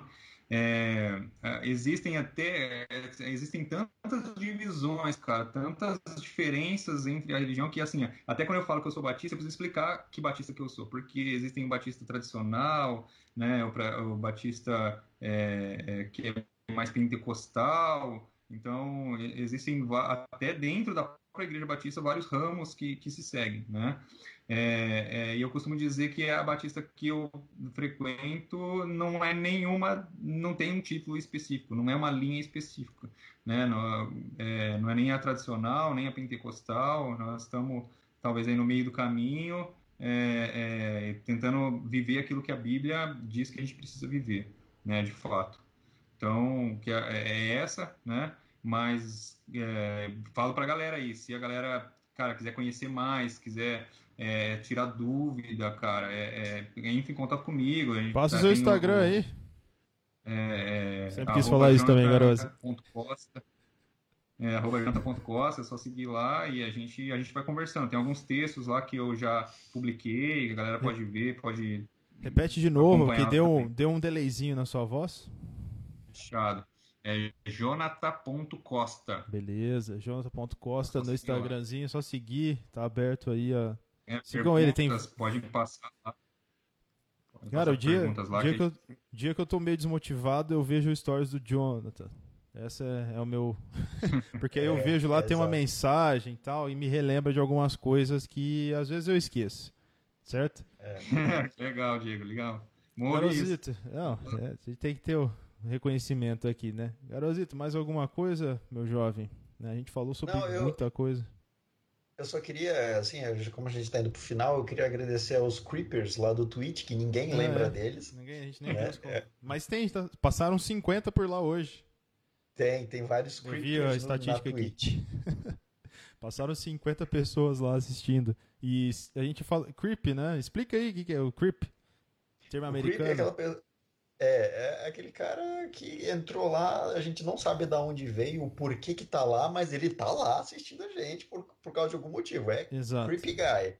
Speaker 6: É, é, existem até existem tantas divisões, cara, tantas diferenças entre a religião que assim, até quando eu falo que eu sou batista, eu preciso explicar que batista que eu sou, porque existem o batista tradicional, né, o, o batista que é mais pentecostal, então existem até dentro da própria igreja batista vários ramos que, que se seguem, né? É, é, e eu costumo dizer que a batista que eu frequento não é nenhuma, não tem um título específico, não é uma linha específica, né? Não é, não é nem a tradicional, nem a pentecostal, nós estamos talvez aí no meio do caminho, é, é, tentando viver aquilo que a Bíblia diz que a gente precisa viver, né? De fato. Então, que é, é essa, né? Mas é, falo pra galera aí, se a galera, cara, quiser conhecer mais, quiser é, tirar dúvida, cara, é, é, entre em contato comigo. a
Speaker 4: Passa o
Speaker 6: tá-
Speaker 4: seu
Speaker 6: tem
Speaker 4: Instagram aí.
Speaker 6: É, é,
Speaker 4: Sempre quis falar isso também,
Speaker 6: Costa. É, arroba jonathan.costa, é só seguir lá e a gente, a gente vai conversando. Tem alguns textos lá que eu já publiquei, a galera pode ver, pode
Speaker 4: Repete de novo, que deu,
Speaker 6: também.
Speaker 4: deu um delayzinho na sua voz.
Speaker 6: Fechado. É jonathan.costa.
Speaker 4: Beleza, jonathan.costa no
Speaker 6: lá.
Speaker 4: Instagramzinho, só seguir, tá aberto aí a...
Speaker 6: É,
Speaker 4: Sigam ele, tem-
Speaker 6: Pode passar lá. Pode
Speaker 4: Cara, o dia,
Speaker 6: lá
Speaker 4: dia,
Speaker 6: que
Speaker 4: que eu, dia que eu tô meio desmotivado, eu vejo stories do Jonathan. Essa é, é o meu. Porque aí eu é, vejo lá, é, tem uma mensagem e tal, e me relembra de algumas coisas que às vezes eu esqueço. Certo?
Speaker 6: É. legal, Diego, legal.
Speaker 4: Garosito, não, é, a gente tem que ter o reconhecimento aqui, né? Garosito, mais alguma coisa, meu jovem? Né, a gente falou sobre não, eu... muita coisa.
Speaker 5: Eu só queria, assim, como a gente está indo pro final, eu queria agradecer aos Creepers lá do Twitch, que ninguém é, lembra deles.
Speaker 4: Ninguém, a gente nem é, é. Mas tem, tá, passaram 50 por lá hoje.
Speaker 5: Tem, tem vários
Speaker 4: Creepers vi a estatística
Speaker 5: no, aqui.
Speaker 4: passaram 50 pessoas lá assistindo. E a gente fala. Creep, né? Explica aí o que, que é o Creep. Termo o americano. Creep é aquela,
Speaker 5: é, é aquele cara que entrou lá, a gente não sabe de onde veio, o porquê que tá lá, mas ele tá lá assistindo a gente por, por causa de algum motivo. É
Speaker 4: Exato.
Speaker 5: creepy guy.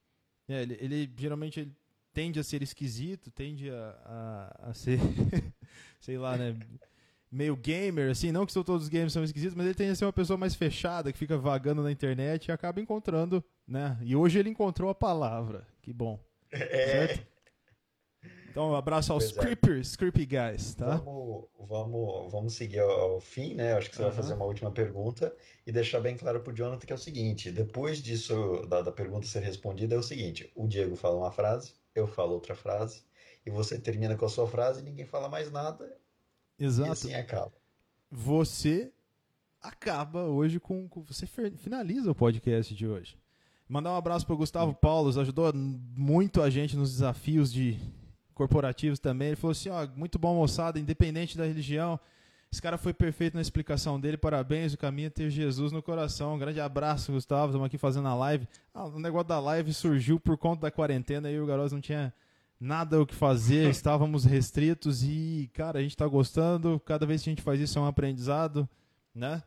Speaker 4: É, ele, ele geralmente ele tende a ser esquisito, tende a, a, a ser, sei lá, né? Meio gamer, assim, não que todos os games são esquisitos, mas ele tende a ser uma pessoa mais fechada, que fica vagando na internet e acaba encontrando, né? E hoje ele encontrou a palavra. Que bom.
Speaker 5: É.
Speaker 4: Certo? Então, um abraço aos pois é. creepers, creepy guys, tá?
Speaker 5: Vamos, vamos, vamos seguir ao fim, né? Acho que você uhum. vai fazer uma última pergunta e deixar bem claro pro Jonathan que é o seguinte: depois disso, da, da pergunta ser respondida, é o seguinte: o Diego fala uma frase, eu falo outra frase, e você termina com a sua frase e ninguém fala mais nada.
Speaker 4: Exato.
Speaker 5: E assim acaba.
Speaker 4: Você acaba hoje com, com. Você finaliza o podcast de hoje. Mandar um abraço para o Gustavo Paulo, ajudou muito a gente nos desafios de corporativos também. Ele falou assim: ó, muito bom, moçada, independente da religião. Esse cara foi perfeito na explicação dele. Parabéns, o caminho é ter Jesus no coração. Um grande abraço, Gustavo. Estamos aqui fazendo a live. Ah, o negócio da live surgiu por conta da quarentena e o Garoz não tinha nada o que fazer, estávamos restritos e, cara, a gente está gostando. Cada vez que a gente faz isso é um aprendizado, né?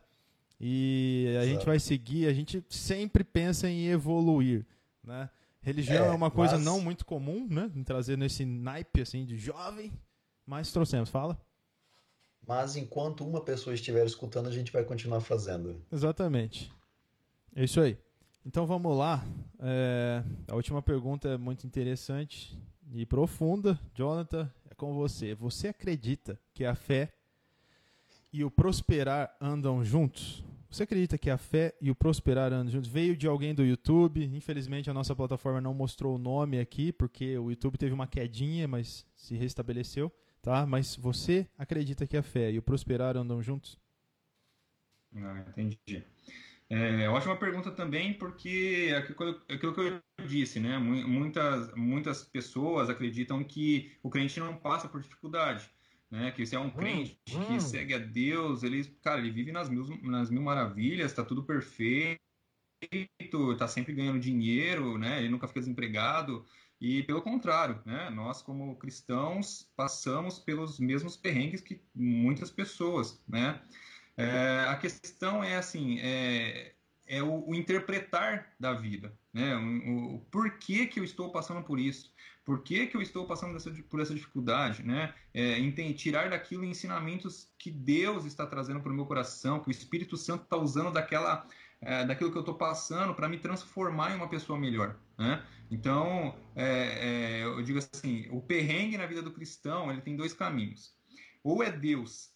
Speaker 4: E a Exato. gente vai seguir, a gente sempre pensa em evoluir, né? Religião é, é uma coisa mas... não muito comum, né? Trazer nesse naipe assim de jovem, mas trouxemos. Fala.
Speaker 5: Mas enquanto uma pessoa estiver escutando, a gente vai continuar fazendo.
Speaker 4: Exatamente. É isso aí. Então vamos lá. É... A última pergunta é muito interessante e profunda. Jonathan, é com você. Você acredita que a fé e o prosperar andam juntos? Você acredita que a fé e o prosperar andam juntos? Veio de alguém do YouTube. Infelizmente a nossa plataforma não mostrou o nome aqui, porque o YouTube teve uma quedinha, mas se restabeleceu, tá? Mas você acredita que a fé e o prosperar andam juntos?
Speaker 6: Entendi. É, ótima pergunta também, porque aquilo que eu disse, né? Muitas, muitas pessoas acreditam que o crente não passa por dificuldade né? Que se é um hum, crente hum, que segue a Deus, ele, cara, ele vive nas mil, nas mil maravilhas, tá tudo perfeito, tá sempre ganhando dinheiro, né? Ele nunca fica desempregado. E pelo contrário, né? Nós como cristãos passamos pelos mesmos perrengues que muitas pessoas, né? É, a questão é assim, é, é o, o, interpretar da vida, né? O, o, porquê que eu estou passando por isso? Por que, que eu estou passando dessa, por essa dificuldade? Né? É, tirar daquilo ensinamentos que Deus está trazendo para o meu coração, que o Espírito Santo está usando daquela, é, daquilo que eu estou passando para me transformar em uma pessoa melhor. Né? Então, é, é, eu digo assim, o perrengue na vida do cristão ele tem dois caminhos. Ou é Deus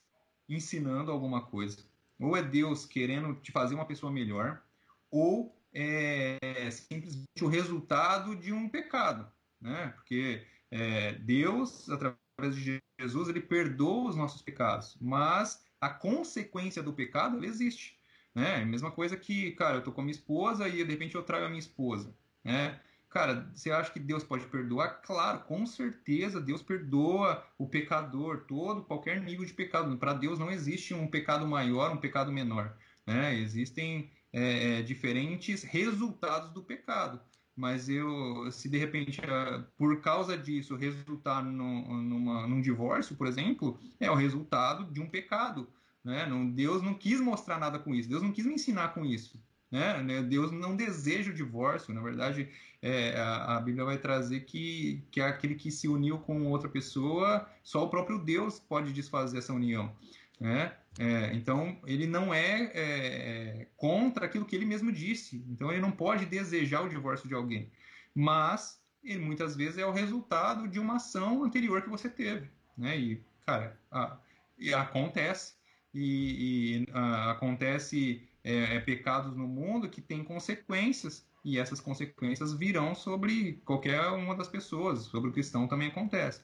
Speaker 6: ensinando alguma coisa, ou é Deus querendo te fazer uma pessoa melhor, ou é simplesmente o resultado de um pecado né? Porque é, Deus, através de Jesus, ele perdoa os nossos pecados, mas a consequência do pecado, ele existe, né? A mesma coisa que, cara, eu tô com a minha esposa e de repente eu traio a minha esposa, né? Cara, você acha que Deus pode perdoar? Claro, com certeza Deus perdoa o pecador, todo, qualquer nível de pecado. Para Deus não existe um pecado maior, um pecado menor. Né? Existem é, é diferentes resultados do pecado mas eu, se de repente, ah, por causa disso, resultar no, numa, num divórcio, por exemplo, é o resultado de um pecado. Né? Não, Deus não quis mostrar nada com isso, Deus não quis me ensinar com isso. Né? né? Deus não deseja o divórcio, na verdade, é, a, a, Bíblia vai trazer que, que é aquele que se uniu com outra pessoa, só o próprio Deus pode desfazer essa união. Né? É, então, ele não é, é, é, contra aquilo que ele mesmo disse. Então, ele não pode desejar o divórcio de alguém. Mas, ele muitas vezes é o resultado de uma ação anterior que você teve. Né? E, cara, a, e acontece. e, e uh, acontece é, é, pecados no mundo que têm consequências e essas consequências virão sobre qualquer uma das pessoas, sobre o cristão também acontece.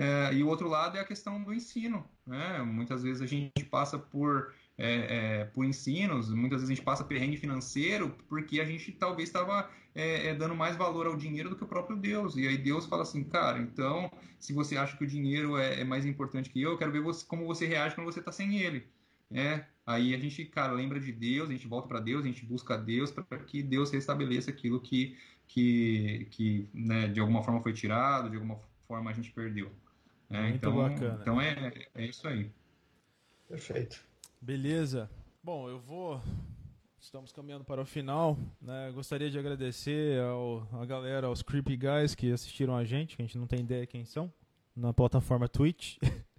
Speaker 6: É, e o outro lado é a questão do ensino. Né? Muitas vezes a gente passa por, é, é, por ensinos, muitas vezes a gente passa perrengue financeiro porque a gente talvez estava é, é, dando mais valor ao dinheiro do que o próprio Deus. E aí Deus fala assim, cara, então se você acha que o dinheiro é, é mais importante que eu, eu quero ver você, como você reage quando você está sem ele. É, aí a gente, cara, lembra de Deus, a gente volta para Deus, a gente busca Deus para que Deus restabeleça aquilo que, que, que né, de alguma forma foi tirado, de alguma forma a gente perdeu. É, Muito então, bacana. Então é, é isso aí.
Speaker 5: Perfeito.
Speaker 4: Beleza. Bom, eu vou. Estamos caminhando para o final. Né? Gostaria de agradecer ao, a galera, aos Creepy Guys que assistiram a gente, que a gente não tem ideia quem são, na plataforma Twitch.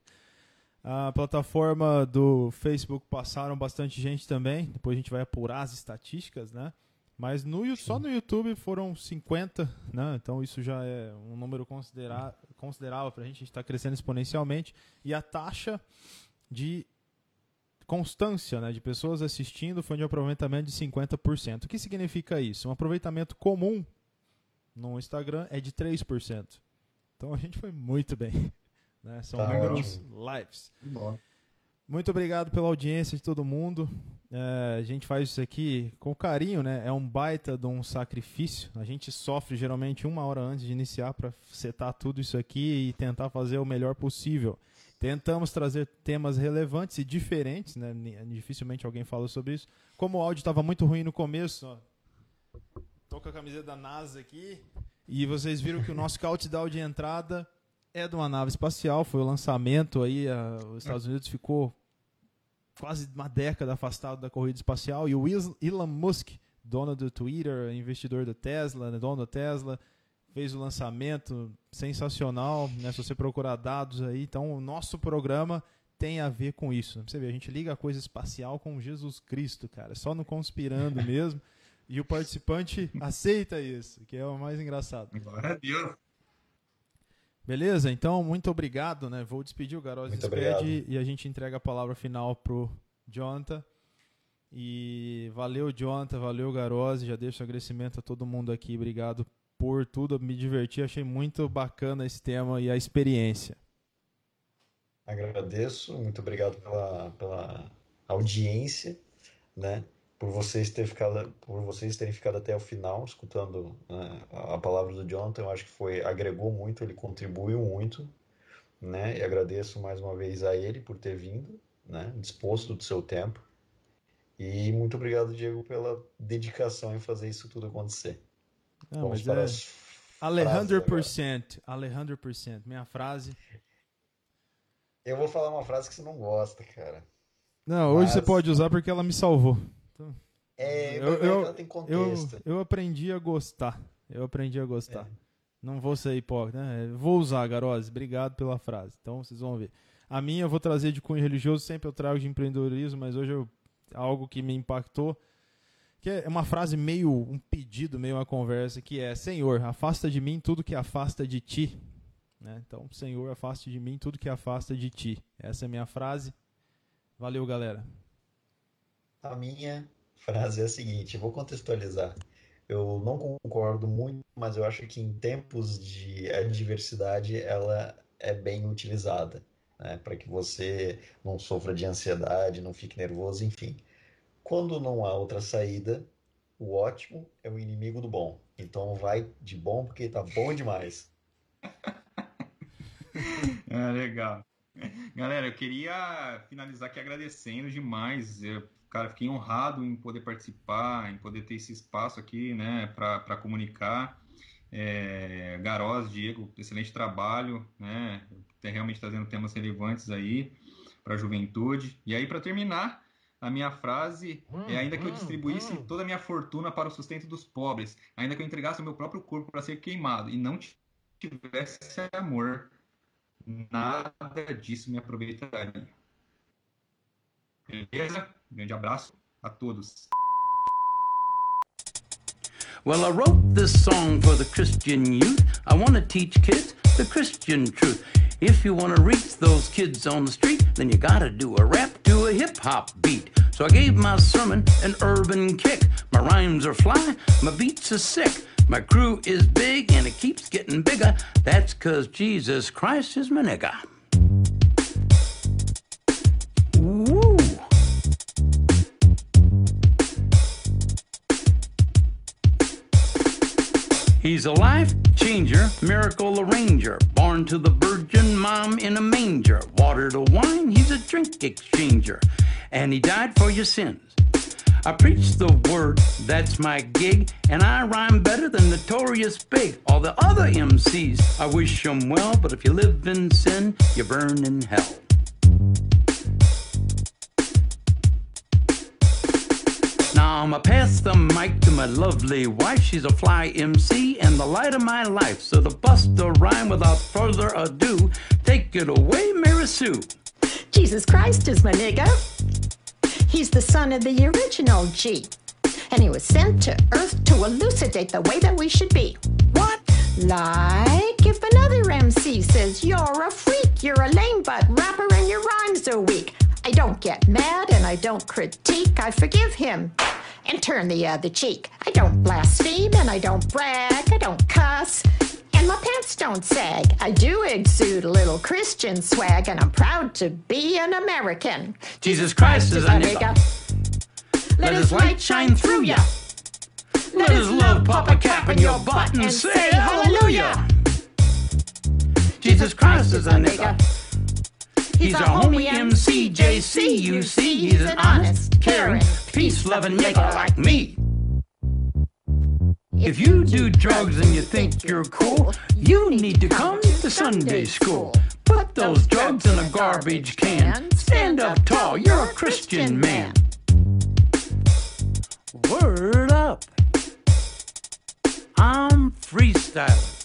Speaker 4: A plataforma do Facebook passaram bastante gente também. Depois a gente vai apurar as estatísticas, né? Mas no, só no YouTube foram 50, né? Então isso já é um número considera considerável para a gente. A gente está crescendo exponencialmente. E a taxa de constância né, de pessoas assistindo foi de um aproveitamento de 50%. O que significa isso? Um aproveitamento comum no Instagram é de 3%. Então a gente foi muito bem. Né? São tá números ótimo. lives. Muito obrigado pela audiência de todo mundo. É, a gente faz isso aqui com carinho, né? É um baita de um sacrifício. A gente sofre geralmente uma hora antes de iniciar para setar tudo isso aqui e tentar fazer o melhor possível. Tentamos trazer temas relevantes e diferentes, né? Dificilmente alguém fala sobre isso. Como o áudio estava muito ruim no começo, ó, tô com a camiseta da NASA aqui e vocês viram que o nosso countdown de entrada é de uma nave espacial, foi o lançamento aí, a, os Estados Unidos ficou quase uma década afastado da corrida espacial e o Elon Musk, dono do Twitter, investidor da Tesla, né, dono da Tesla, fez o lançamento sensacional, né, se você procurar dados aí, então o nosso programa tem a ver com isso. Né? Você vê, a gente liga a coisa espacial com Jesus Cristo, cara, só no conspirando mesmo. E o participante aceita isso, que é o mais engraçado.
Speaker 6: Glória a Deus.
Speaker 4: Beleza? Então, muito obrigado, né? Vou despedir o Garoz despede e a gente entrega a palavra final pro Jonathan. E valeu, Jonathan, valeu, Garose. Já deixo agradecimento a todo mundo aqui. Obrigado por tudo. Me diverti, achei muito bacana esse tema e a experiência.
Speaker 5: Agradeço, muito obrigado pela, pela audiência, né? Por vocês ter ficado por vocês terem ficado até o final escutando né, a palavra do Jonathan eu acho que foi agregou muito ele contribuiu muito né e agradeço mais uma vez a ele por ter vindo né disposto do seu tempo. E muito obrigado Diego pela dedicação em fazer isso tudo acontecer.
Speaker 4: Não, Vamos para é... as Alejandro percent Alejandro percent minha frase.
Speaker 5: Eu vou falar uma frase que você não gosta cara.
Speaker 4: Não, hoje Mas... você pode usar porque ela me salvou.
Speaker 5: Então, é, eu, eu, tem contexto.
Speaker 4: Eu, eu aprendi a gostar. Eu aprendi a gostar. É. Não vou ser hipócrita, né? Vou usar, Garose. Obrigado pela frase. Então vocês vão ver. A minha eu vou trazer de cunho religioso, sempre eu trago de empreendedorismo, mas hoje eu, algo que me impactou, que é uma frase meio um pedido, meio uma conversa, que é: Senhor, afasta de mim tudo que afasta de ti. Né? Então, Senhor, afaste de mim tudo que afasta de ti. Essa é a minha frase. Valeu, galera.
Speaker 5: A minha frase é a seguinte, vou contextualizar. Eu não concordo muito, mas eu acho que em tempos de adversidade ela é bem utilizada, né? para que você não sofra de ansiedade, não fique nervoso, enfim. Quando não há outra saída, o ótimo é o inimigo do bom. Então vai de bom porque tá bom demais.
Speaker 6: é, legal. Galera, eu queria finalizar aqui agradecendo demais. Eu cara, fiquei honrado em poder participar, em poder ter esse espaço aqui, né, para comunicar. É, Garoz, Diego, excelente trabalho, né, realmente trazendo temas relevantes aí para a juventude. E aí, para terminar, a minha frase é: ainda que eu distribuísse toda a minha fortuna para o sustento dos pobres, ainda que eu entregasse o meu próprio corpo para ser queimado e não tivesse amor, nada disso me aproveitaria. Beleza? Grande abraço a todos. Well, I wrote this song for the Christian youth. I want to teach kids the Christian truth.
Speaker 14: If you want to reach those kids on the street, then you gotta do a rap to a hip hop beat. So I gave my sermon an urban kick. My rhymes are fly, my beats are sick. My crew is big and it keeps getting bigger. That's cause Jesus Christ is my nigga. He's a life changer, miracle arranger, born to the virgin mom in a manger. Water to wine, he's a drink exchanger, and he died for your sins. I preach the word, that's my gig, and I rhyme better than Notorious Big. All the other MCs, I wish them well, but if you live in sin, you burn in hell. Now I'ma pass the mic to my lovely wife. She's a fly MC and the light of my life. So to bust the rhyme without further ado, take it away, Mary Sue.
Speaker 15: Jesus Christ is my nigga. He's the son of the original G. And he was sent to earth to elucidate the way that we should be. What? Like if another MC says you're a freak, you're a lame butt rapper and your rhymes are weak. I don't get mad and I don't critique. I forgive him and turn the other cheek. I don't blaspheme and I don't brag. I don't cuss and my pants don't sag. I do exude a little Christian swag and I'm proud to be an American.
Speaker 14: Jesus Christ is a nigga. Let his light shine through ya. Let his love pop a cap in your butt and say hallelujah. Jesus Christ is a nigga. He's a homie MC, JC, you see. He's an honest, caring, peace-loving nigga like me. If you do drugs and you think you're cool, you need to come to Sunday school. Put those drugs in a garbage can. Stand up tall, you're a Christian man. Word up. I'm freestyling.